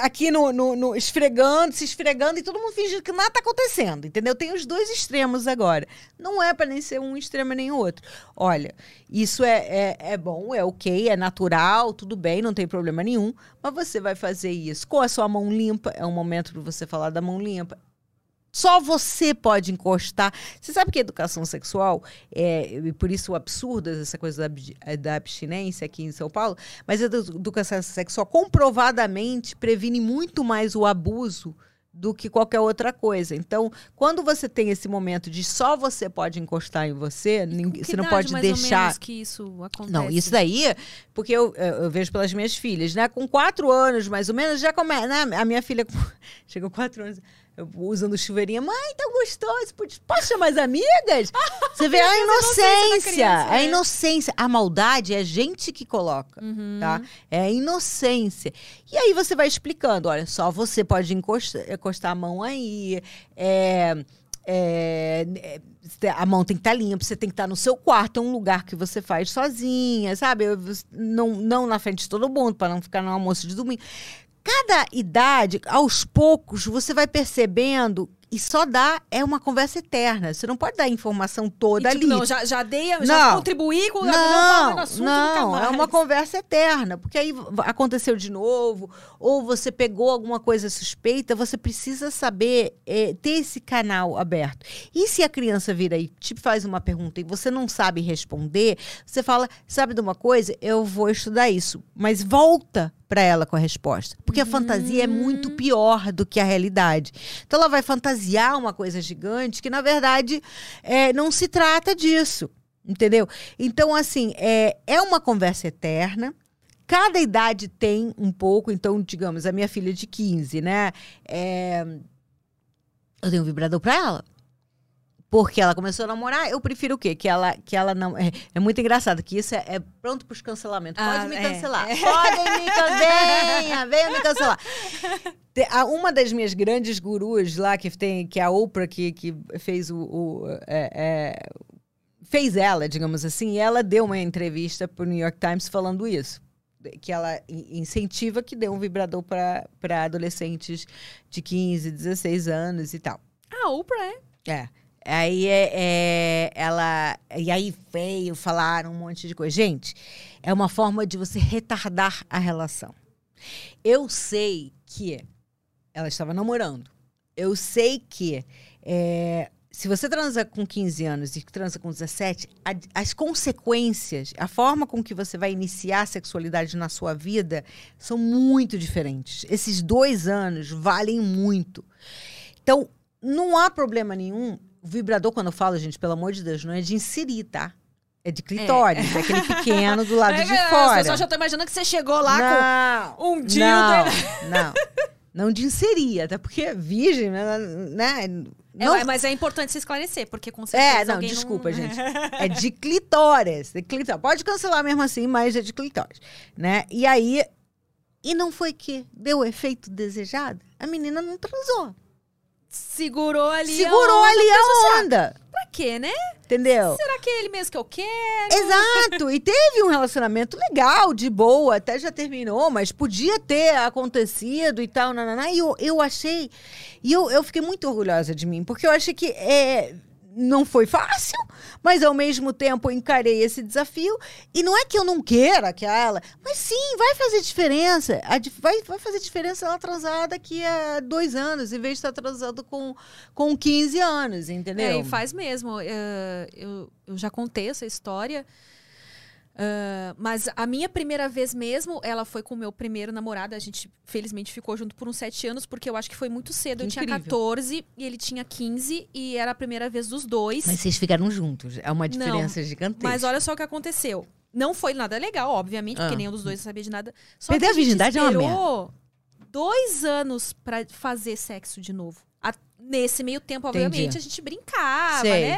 aqui no, no- no- esfregando, se esfregando, e todo mundo fingindo que nada tá acontecendo, entendeu? Tem os dois extremos agora. Não é para nem ser um extremo nem o outro. Olha, isso é, é, é bom, é ok, é natural, tudo bem, não tem problema nenhum. Mas você vai fazer isso com a sua mão limpa. É um momento para você falar da mão limpa. Só você pode encostar. Você sabe que educação sexual, é, e por isso o absurdo, essa coisa da, abdi- da abstinência aqui em São Paulo, mas a edu- educação sexual comprovadamente previne muito mais o abuso do que qualquer outra coisa. Então, quando você tem esse momento de só você pode encostar em você, ninguém- você não pode mais ou deixar. menos, que isso acontece? Não, isso daí, porque eu, eu eu vejo pelas minhas filhas, né? Com quatro anos, mais ou menos, já começa. Né? A minha filha chegou quatro anos. Eu usando chuveirinha, mãe, tá gostoso, posso chamar as amigas? Você vê a inocência da inocência, criança, a é. inocência. A maldade é a gente que coloca, Uhum. tá? É a inocência. E aí você vai explicando, olha, só você pode encostar, encostar a mão aí, é, é, é, a mão tem que estar limpa, você tem que estar no seu quarto, é um lugar que você faz sozinha, sabe? Eu- Não, não na frente de todo mundo, para não ficar no almoço de domingo. Cada idade, aos poucos, você vai percebendo e só dá é uma conversa eterna. Você não pode dar a informação E, toda tipo, ali. não, já, já dei, já Não. contribuí com não, Não, no assunto não, é uma conversa eterna, porque aí aconteceu de novo, ou você pegou alguma coisa suspeita, você precisa saber eh, ter esse canal aberto. E se a criança vira e te faz uma pergunta e você não sabe responder, você fala, sabe de uma coisa? Eu vou estudar isso, mas volta para ela com a resposta, porque a fantasia é muito pior do que a realidade. Então ela vai fantasiar uma coisa gigante que na verdade eh, não se trata disso. Entendeu? Então, assim, é, é uma conversa eterna. Cada idade tem um pouco. Então, digamos, a minha filha de 15, né? É, eu dei um vibrador pra ela. Porque ela começou a namorar, eu prefiro o quê? Que ela, que ela não. É, é muito engraçado que isso é, é pronto pros cancelamentos. Pode Ah, me é, cancelar. Podem me cancelar. Venha, venha me cancelar. A- Uma das minhas grandes gurus lá, que tem, que é a Oprah, que, que fez o. o, é, é, fez ela, digamos assim, e ela deu uma entrevista para o New York Times falando isso. Que ela in- incentiva que dê um vibrador para adolescentes de 15, 16 anos e tal. Ah, Oprah, é? É. Aí é, é, ela. E aí veio, falaram um monte de coisa. Gente, é uma forma de você retardar a relação. Eu sei que ela estava namorando. Eu sei que é, se você transa com 15 anos e transa com 17, a- as consequências, a forma com que você vai iniciar a sexualidade na sua vida são muito diferentes. Esses dois anos valem muito. Então, não há problema nenhum. O vibrador, quando eu falo, gente, pelo amor de Deus, não é de inserir, tá? É de clitóris, é, aquele pequeno do lado É, de fora. pessoas já estão imaginando que você chegou lá não, com um dildo. não, não. Não de inserir, até porque é virgem, né? né? É, Não, mas é importante se esclarecer, porque com certeza é, não, desculpa, gente. É de clitóris. De clitóris. Pode cancelar mesmo assim, mas é de clitóris. Né? E aí. E não foi que deu o efeito desejado? A menina não transou. Segurou ali Segurou a onda, ali a onda. Pra quê, né? Entendeu? Será que é ele mesmo que eu quero? Exato. E teve um relacionamento legal, de boa, até já terminou, mas podia ter acontecido e tal, nananá. E eu, eu achei. E eu, eu fiquei muito orgulhosa de mim, porque eu achei que é, não foi fácil, mas ao mesmo tempo eu encarei esse desafio. E não é que eu não queira que ela, mas sim, vai fazer diferença. Vai, vai fazer diferença ela transar daqui a dois anos, em vez de estar transando com, com 15 anos, entendeu? É, e faz mesmo. Eh, eu, eu já contei essa história. Ah, mas a minha primeira vez mesmo, ela foi com o meu primeiro namorado. A gente, felizmente, ficou junto por uns sete anos, porque eu acho que foi muito cedo. Que eu tinha incrível. 14 e ele tinha 15, e era a primeira vez dos dois. Mas vocês ficaram juntos. É uma diferença gigantesca. Mas olha só o que aconteceu. Não foi nada legal, obviamente, porque Ah. nenhum dos dois sabia de nada. Só Perder que a virgindade é uma esperou dois anos pra fazer sexo de novo. A- nesse meio tempo, Entendi. obviamente, a gente brincava, Sei. né?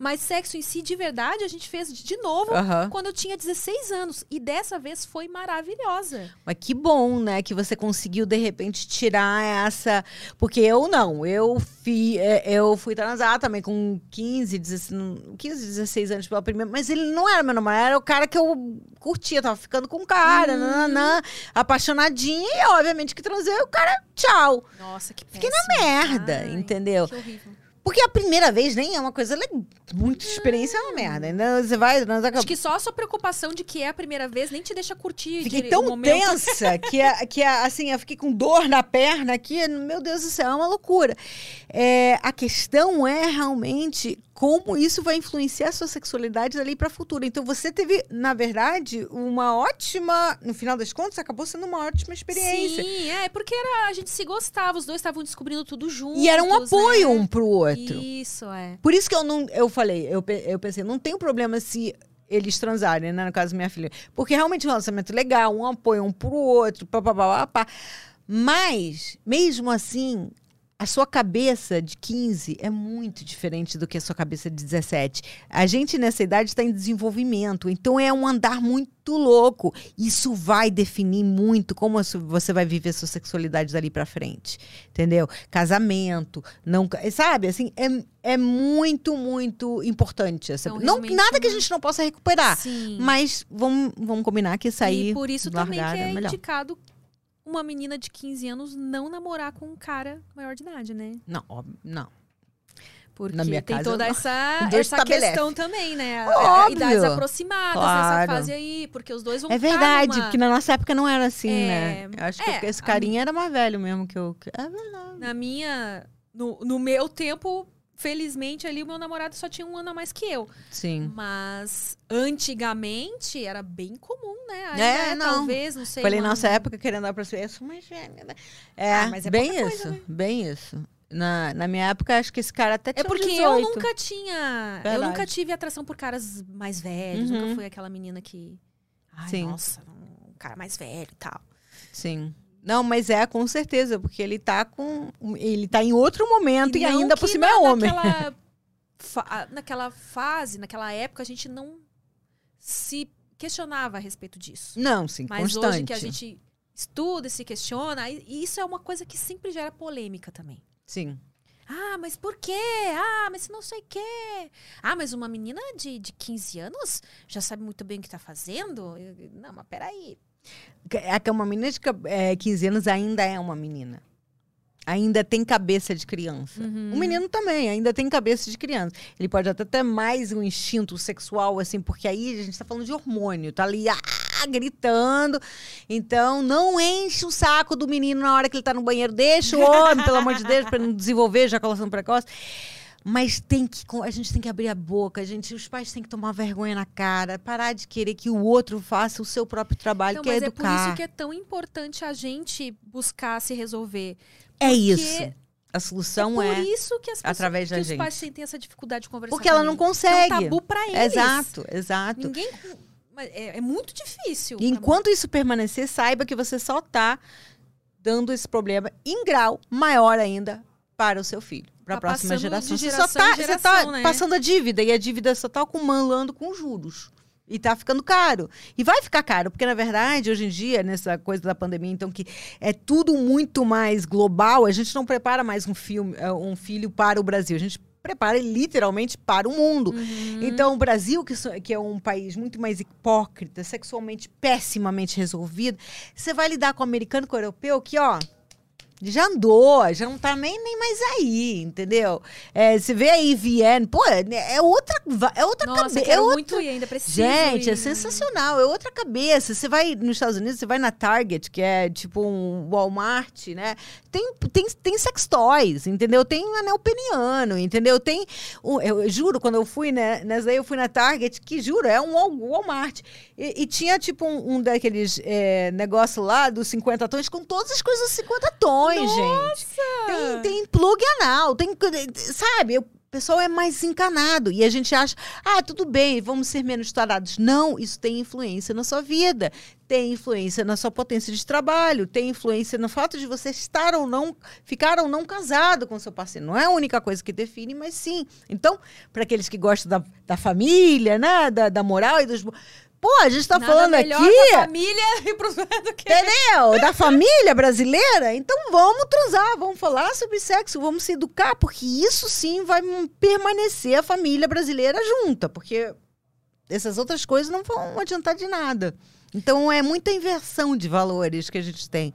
Mas sexo em si, de verdade, a gente fez de novo quando eu tinha 16 anos. E dessa vez foi maravilhosa. Mas que bom, né? Que você conseguiu, de repente, tirar essa. Porque eu não. Eu, fi, é, eu fui transar também com 15, 16, não- 15, 16 anos pela primeira. Mas ele não era meu namorado, era o cara que eu curtia. Tava ficando com o cara, Uhum. nananã, apaixonadinha. E, obviamente, que transei, o cara, tchau. Nossa, que Fiquei péssimo. na merda, Ai, entendeu? Que horrível. Porque a primeira vez nem é uma coisa legal. Muita experiência é uma merda. Né? Você vai Acho que só a sua preocupação de que é a primeira vez nem te deixa curtir. Fiquei tão tensa que, a- que a- assim, eu fiquei com dor na perna aqui. Meu Deus do céu, é uma loucura. É, a questão é realmente como isso vai influenciar a sua sexualidade dali para futuro. Então você teve, na verdade, uma ótima. No final das contas, acabou sendo uma ótima experiência. Sim, é, porque era, a gente se gostava, os dois estavam descobrindo tudo juntos. E era um apoio né? um pro outro. Isso, é. Por isso que eu não. Eu falei, eu, eu pensei, não tem problema se eles transarem, né? No caso minha filha. Porque realmente um relacionamento legal, um apoio um pro outro, papapá. pá. Mas, mesmo assim, a sua cabeça de 15 é muito diferente do que a sua cabeça de 17. A gente nessa idade está em desenvolvimento, então é um andar muito louco. Isso vai definir muito como você vai viver sua sexualidade dali para frente, entendeu? Casamento, não, sabe? Assim, é, é muito, muito importante essa. Então, não nada que a gente não possa recuperar, Sim. mas vamos, vamos combinar que sair e por isso também que é é indicado uma menina de 15 anos não namorar com um cara maior de idade, né? Não, não. Porque Na minha tem casa, toda essa, essa estabelece. questão também, né? Óbvio. Idades aproximadas nessa Claro. fase aí, porque os dois vão É verdade, numa- porque na nossa época não era assim, É, né? Eu acho que é, esse a carinha era mais velho mesmo que eu. que- É verdade. Na minha. No, no meu tempo, felizmente, ali o meu namorado só tinha um ano a mais que eu. Sim. Mas antigamente era bem comum, né? Ainda É, é, não. talvez, não sei. Falei, uma- nossa época querendo dar pra você. Eu sou mais velha. né? É, Ah, mas é bem isso. coisa, né? Bem isso. Na, na minha época, acho que esse cara até É tinha porque 18. eu nunca tinha. Eu Verdade. nunca tive atração por caras mais velhos. Uhum. Nunca fui aquela menina que. Ai, Sim. nossa, um cara mais velho e tal. Sim. Não, mas é com certeza, porque ele tá com. Ele tá em outro momento e, não ainda por cima é homem. Naquela, fa- naquela fase, naquela época, a gente não se questionava a respeito disso. Não, sim, Mas constante. hoje que a gente estuda e se questiona, e e isso é uma coisa que sempre gera polêmica também. Sim. Ah, mas por quê? Ah, mas não sei o quê. Ah, mas uma menina de, de 15 anos já sabe muito bem o que tá fazendo? Eu- Não, mas peraí. É que uma menina de é, 15 anos ainda é uma menina. Ainda tem cabeça de criança. Uhum. O menino também ainda tem cabeça de criança. Ele pode até ter mais um instinto sexual, assim, porque aí a gente tá falando de hormônio, tá ali ah, gritando. Então, não enche o saco do menino na hora que ele tá no banheiro. Deixa o homem, pelo amor de Deus, para não desenvolver ejaculação precoce. Mas tem que, a gente tem que abrir a boca, a gente, os pais têm que tomar vergonha na cara, parar de querer que o outro faça o seu próprio trabalho, Então, que é mas é por educar. isso que é tão importante a gente buscar se resolver. É isso. A solução é é. por isso que as pessoas, através da que os gente. pais sentem essa dificuldade de conversar. Porque ela não consegue. É um tabu pra eles. Exato, exato. Ninguém. É, é muito difícil. E enquanto isso permanecer, saiba que você só está dando esse problema em grau maior ainda para o seu filho, para a Tá próxima geração. de Você só geração tá, em você geração, tá né? passando a dívida e a dívida só está acumulando com juros. E tá ficando caro. E vai ficar caro, porque na verdade, hoje em dia, nessa coisa da pandemia, então que é tudo muito mais global, a gente não prepara mais um, filme, eh, um filho para o Brasil. A gente prepara literalmente para o mundo. Uhum. Então, o Brasil, que, que é um país muito mais hipócrita, sexualmente pessimamente resolvido, você vai lidar com o americano, com o europeu, que, ó, Já andou, já não tá nem, nem mais aí, entendeu? É, você vê aí Vienne, pô, é, é outra, é outra cabeça. É outra... muito ir ainda, preciso Gente, ir. é sensacional, é outra cabeça. Você vai nos Estados Unidos, você vai na Target, que é tipo um Walmart, né? Tem, tem, tem sex toys, entendeu? Tem anel peniano, entendeu? Tem. eu, eu juro, quando eu fui, né? Nessa aí eu fui na Target, que juro, é um Wal- Walmart. E, e tinha tipo um, um daqueles é, negócio lá dos 50 tons com todas as coisas dos 50 tons, gente. Tem, tem plug anal, tem. Sabe? O pessoal é mais encanado. E a gente acha, ah, tudo bem, vamos ser menos tarados. Não, isso tem influência na sua vida. Tem influência na sua potência de trabalho, tem influência no fato de você estar ou não, ficar ou não casado com seu parceiro. Não é a única coisa que define, mas sim. Então, para aqueles que gostam da, da família, né? Da, da moral e dos. Pô, a gente tá Nada falando aqui. pra família e pro do que... Entendeu? Da família brasileira? Então vamos transar, vamos falar sobre sexo, vamos se educar, porque isso sim vai permanecer a família brasileira junta, porque essas outras coisas não vão adiantar de nada. Então é muita inversão de valores que a gente tem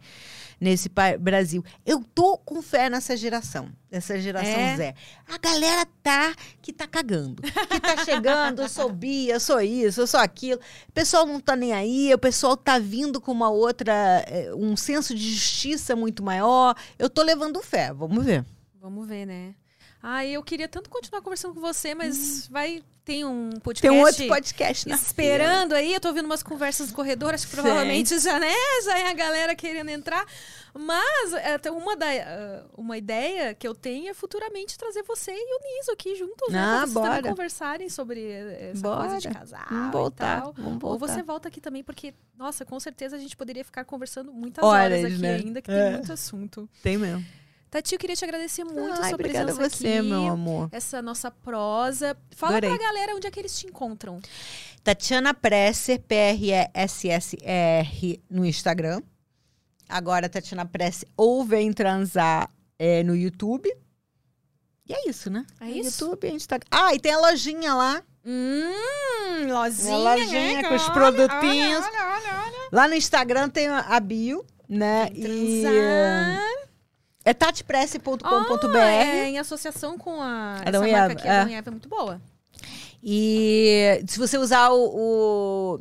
nesse Brasil. Eu tô com fé nessa geração, essa geração É? Zé. A galera tá que tá cagando, que tá chegando, eu sou bi, eu sou isso, eu sou aquilo. O pessoal não tá nem aí, o pessoal tá vindo com uma outra, eh, um senso de justiça muito maior. Eu tô levando fé, vamos ver. Vamos ver, né? Ah, eu queria tanto continuar conversando com você, mas vai... Tem um podcast... Tem um outro podcast na esperando aí. Eu tô ouvindo umas conversas no corredor, acho que provavelmente já, né? Já é a galera querendo entrar. Mas é, tem uma, da, ah, uma ideia que eu tenho é futuramente trazer você e o Niso aqui juntos, né? Ah, vocês bora. conversar sobre essa Bora. coisa de casal Vamos e voltar, tal. vamos Ou voltar. você volta aqui também, porque, nossa, com certeza a gente poderia ficar conversando muitas Horas, horas aqui né? ainda, que É. tem muito assunto. Tem mesmo. Tati, eu queria te agradecer muito a Ai, sua obrigada a presença você, aqui. meu amor. Essa nossa prosa. Fala Adorei. pra galera onde é que eles te encontram. Tatiana Presser, P-R-E-S-S-R, no Instagram. Agora, Tatiana Presser ou Vem Transar é, no YouTube. E é isso, né? É isso? YouTube, Instagram. Ah, e tem a lojinha lá. Hum, lozinha, Uma lojinha né? com os Olha, produtinhos. Olha, olha, olha. Lá no Instagram tem a a bio, né? Vem E transar. É tatipresse.com.br. Ah, é em associação com a essa Adão e marca aqui, é. Adão Eva, é muito boa. E se você usar o, o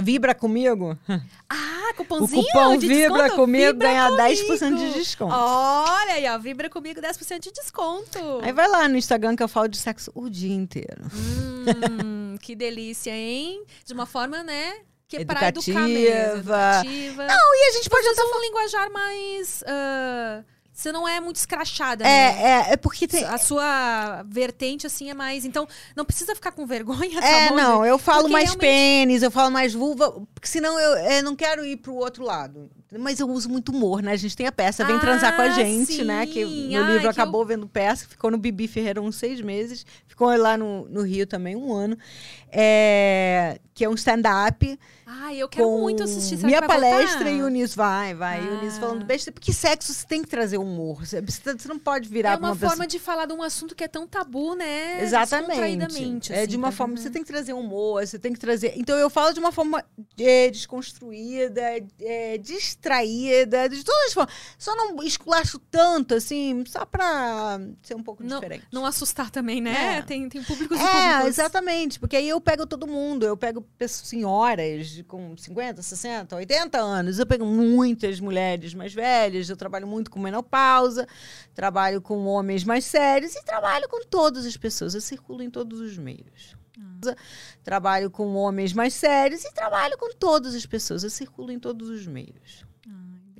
Vibra comigo, Ah, o cupomzinho cupom de Vibra desconto? comigo Vibra ganha comigo. 10% de desconto. Olha aí, ó, Vibra comigo 10% de desconto. Aí vai lá no Instagram que eu falo de sexo o dia inteiro. Hum, que delícia, hein? De uma forma, né? Que é pra educar mesmo. Educativa. Educativa. Não, e a gente pode Pode usar um linguajar mais. ah, você não é muito escrachada, né? É, é, é porque tem. A sua vertente, assim, é mais. Então, não precisa ficar com vergonha, tá É, bom, não, gente? eu falo Porque mais realmente- pênis, eu falo mais vulva, porque senão eu, é, não quero ir pro outro lado. Mas eu uso muito humor, né? A gente tem a peça Vem Transar com a Ah, gente, né? Que sim. Ai, livro que eu- acabou vendo peça, ficou no Bibi Ferreira uns seis meses, ficou lá no, no Rio também um ano. É, que é um stand-up Ai, eu quero muito assistir. Será minha palestra voltar? e o Nis vai, vai. E o Nis Ah. falando besteira, porque sexo você tem que trazer humor. Você, você não pode virar É uma uma pessoa. forma de falar de um assunto que é tão tabu, né? Exatamente. É assim, de uma tá forma vendo? você tem que trazer humor, você tem que trazer. Então eu falo de uma forma é, desconstruída, é, distraída, de todas as formas. Só não esculacho tanto, assim, só pra ser um pouco Não, diferente. não assustar também, né? É. Tem, tem públicos e É, públicos. exatamente, porque aí eu pego todo mundo, eu pego senhoras com 50, 60, 80 anos, eu pego muitas mulheres mais velhas, eu trabalho muito com menopausa, trabalho com homens mais sérios e trabalho com todas as pessoas, eu circulo em todos os meios. Trabalho com homens mais sérios e trabalho com todas as pessoas, eu circulo em todos os meios.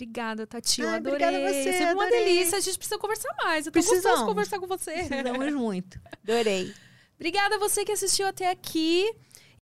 Obrigada, Tati. Eu Ai, adorei. obrigada a você, Sempre uma adorei. delícia. A gente precisa conversar mais. Eu tô gostoso conversar com você. Precisamos muito. Adorei. Obrigada a você que assistiu até aqui.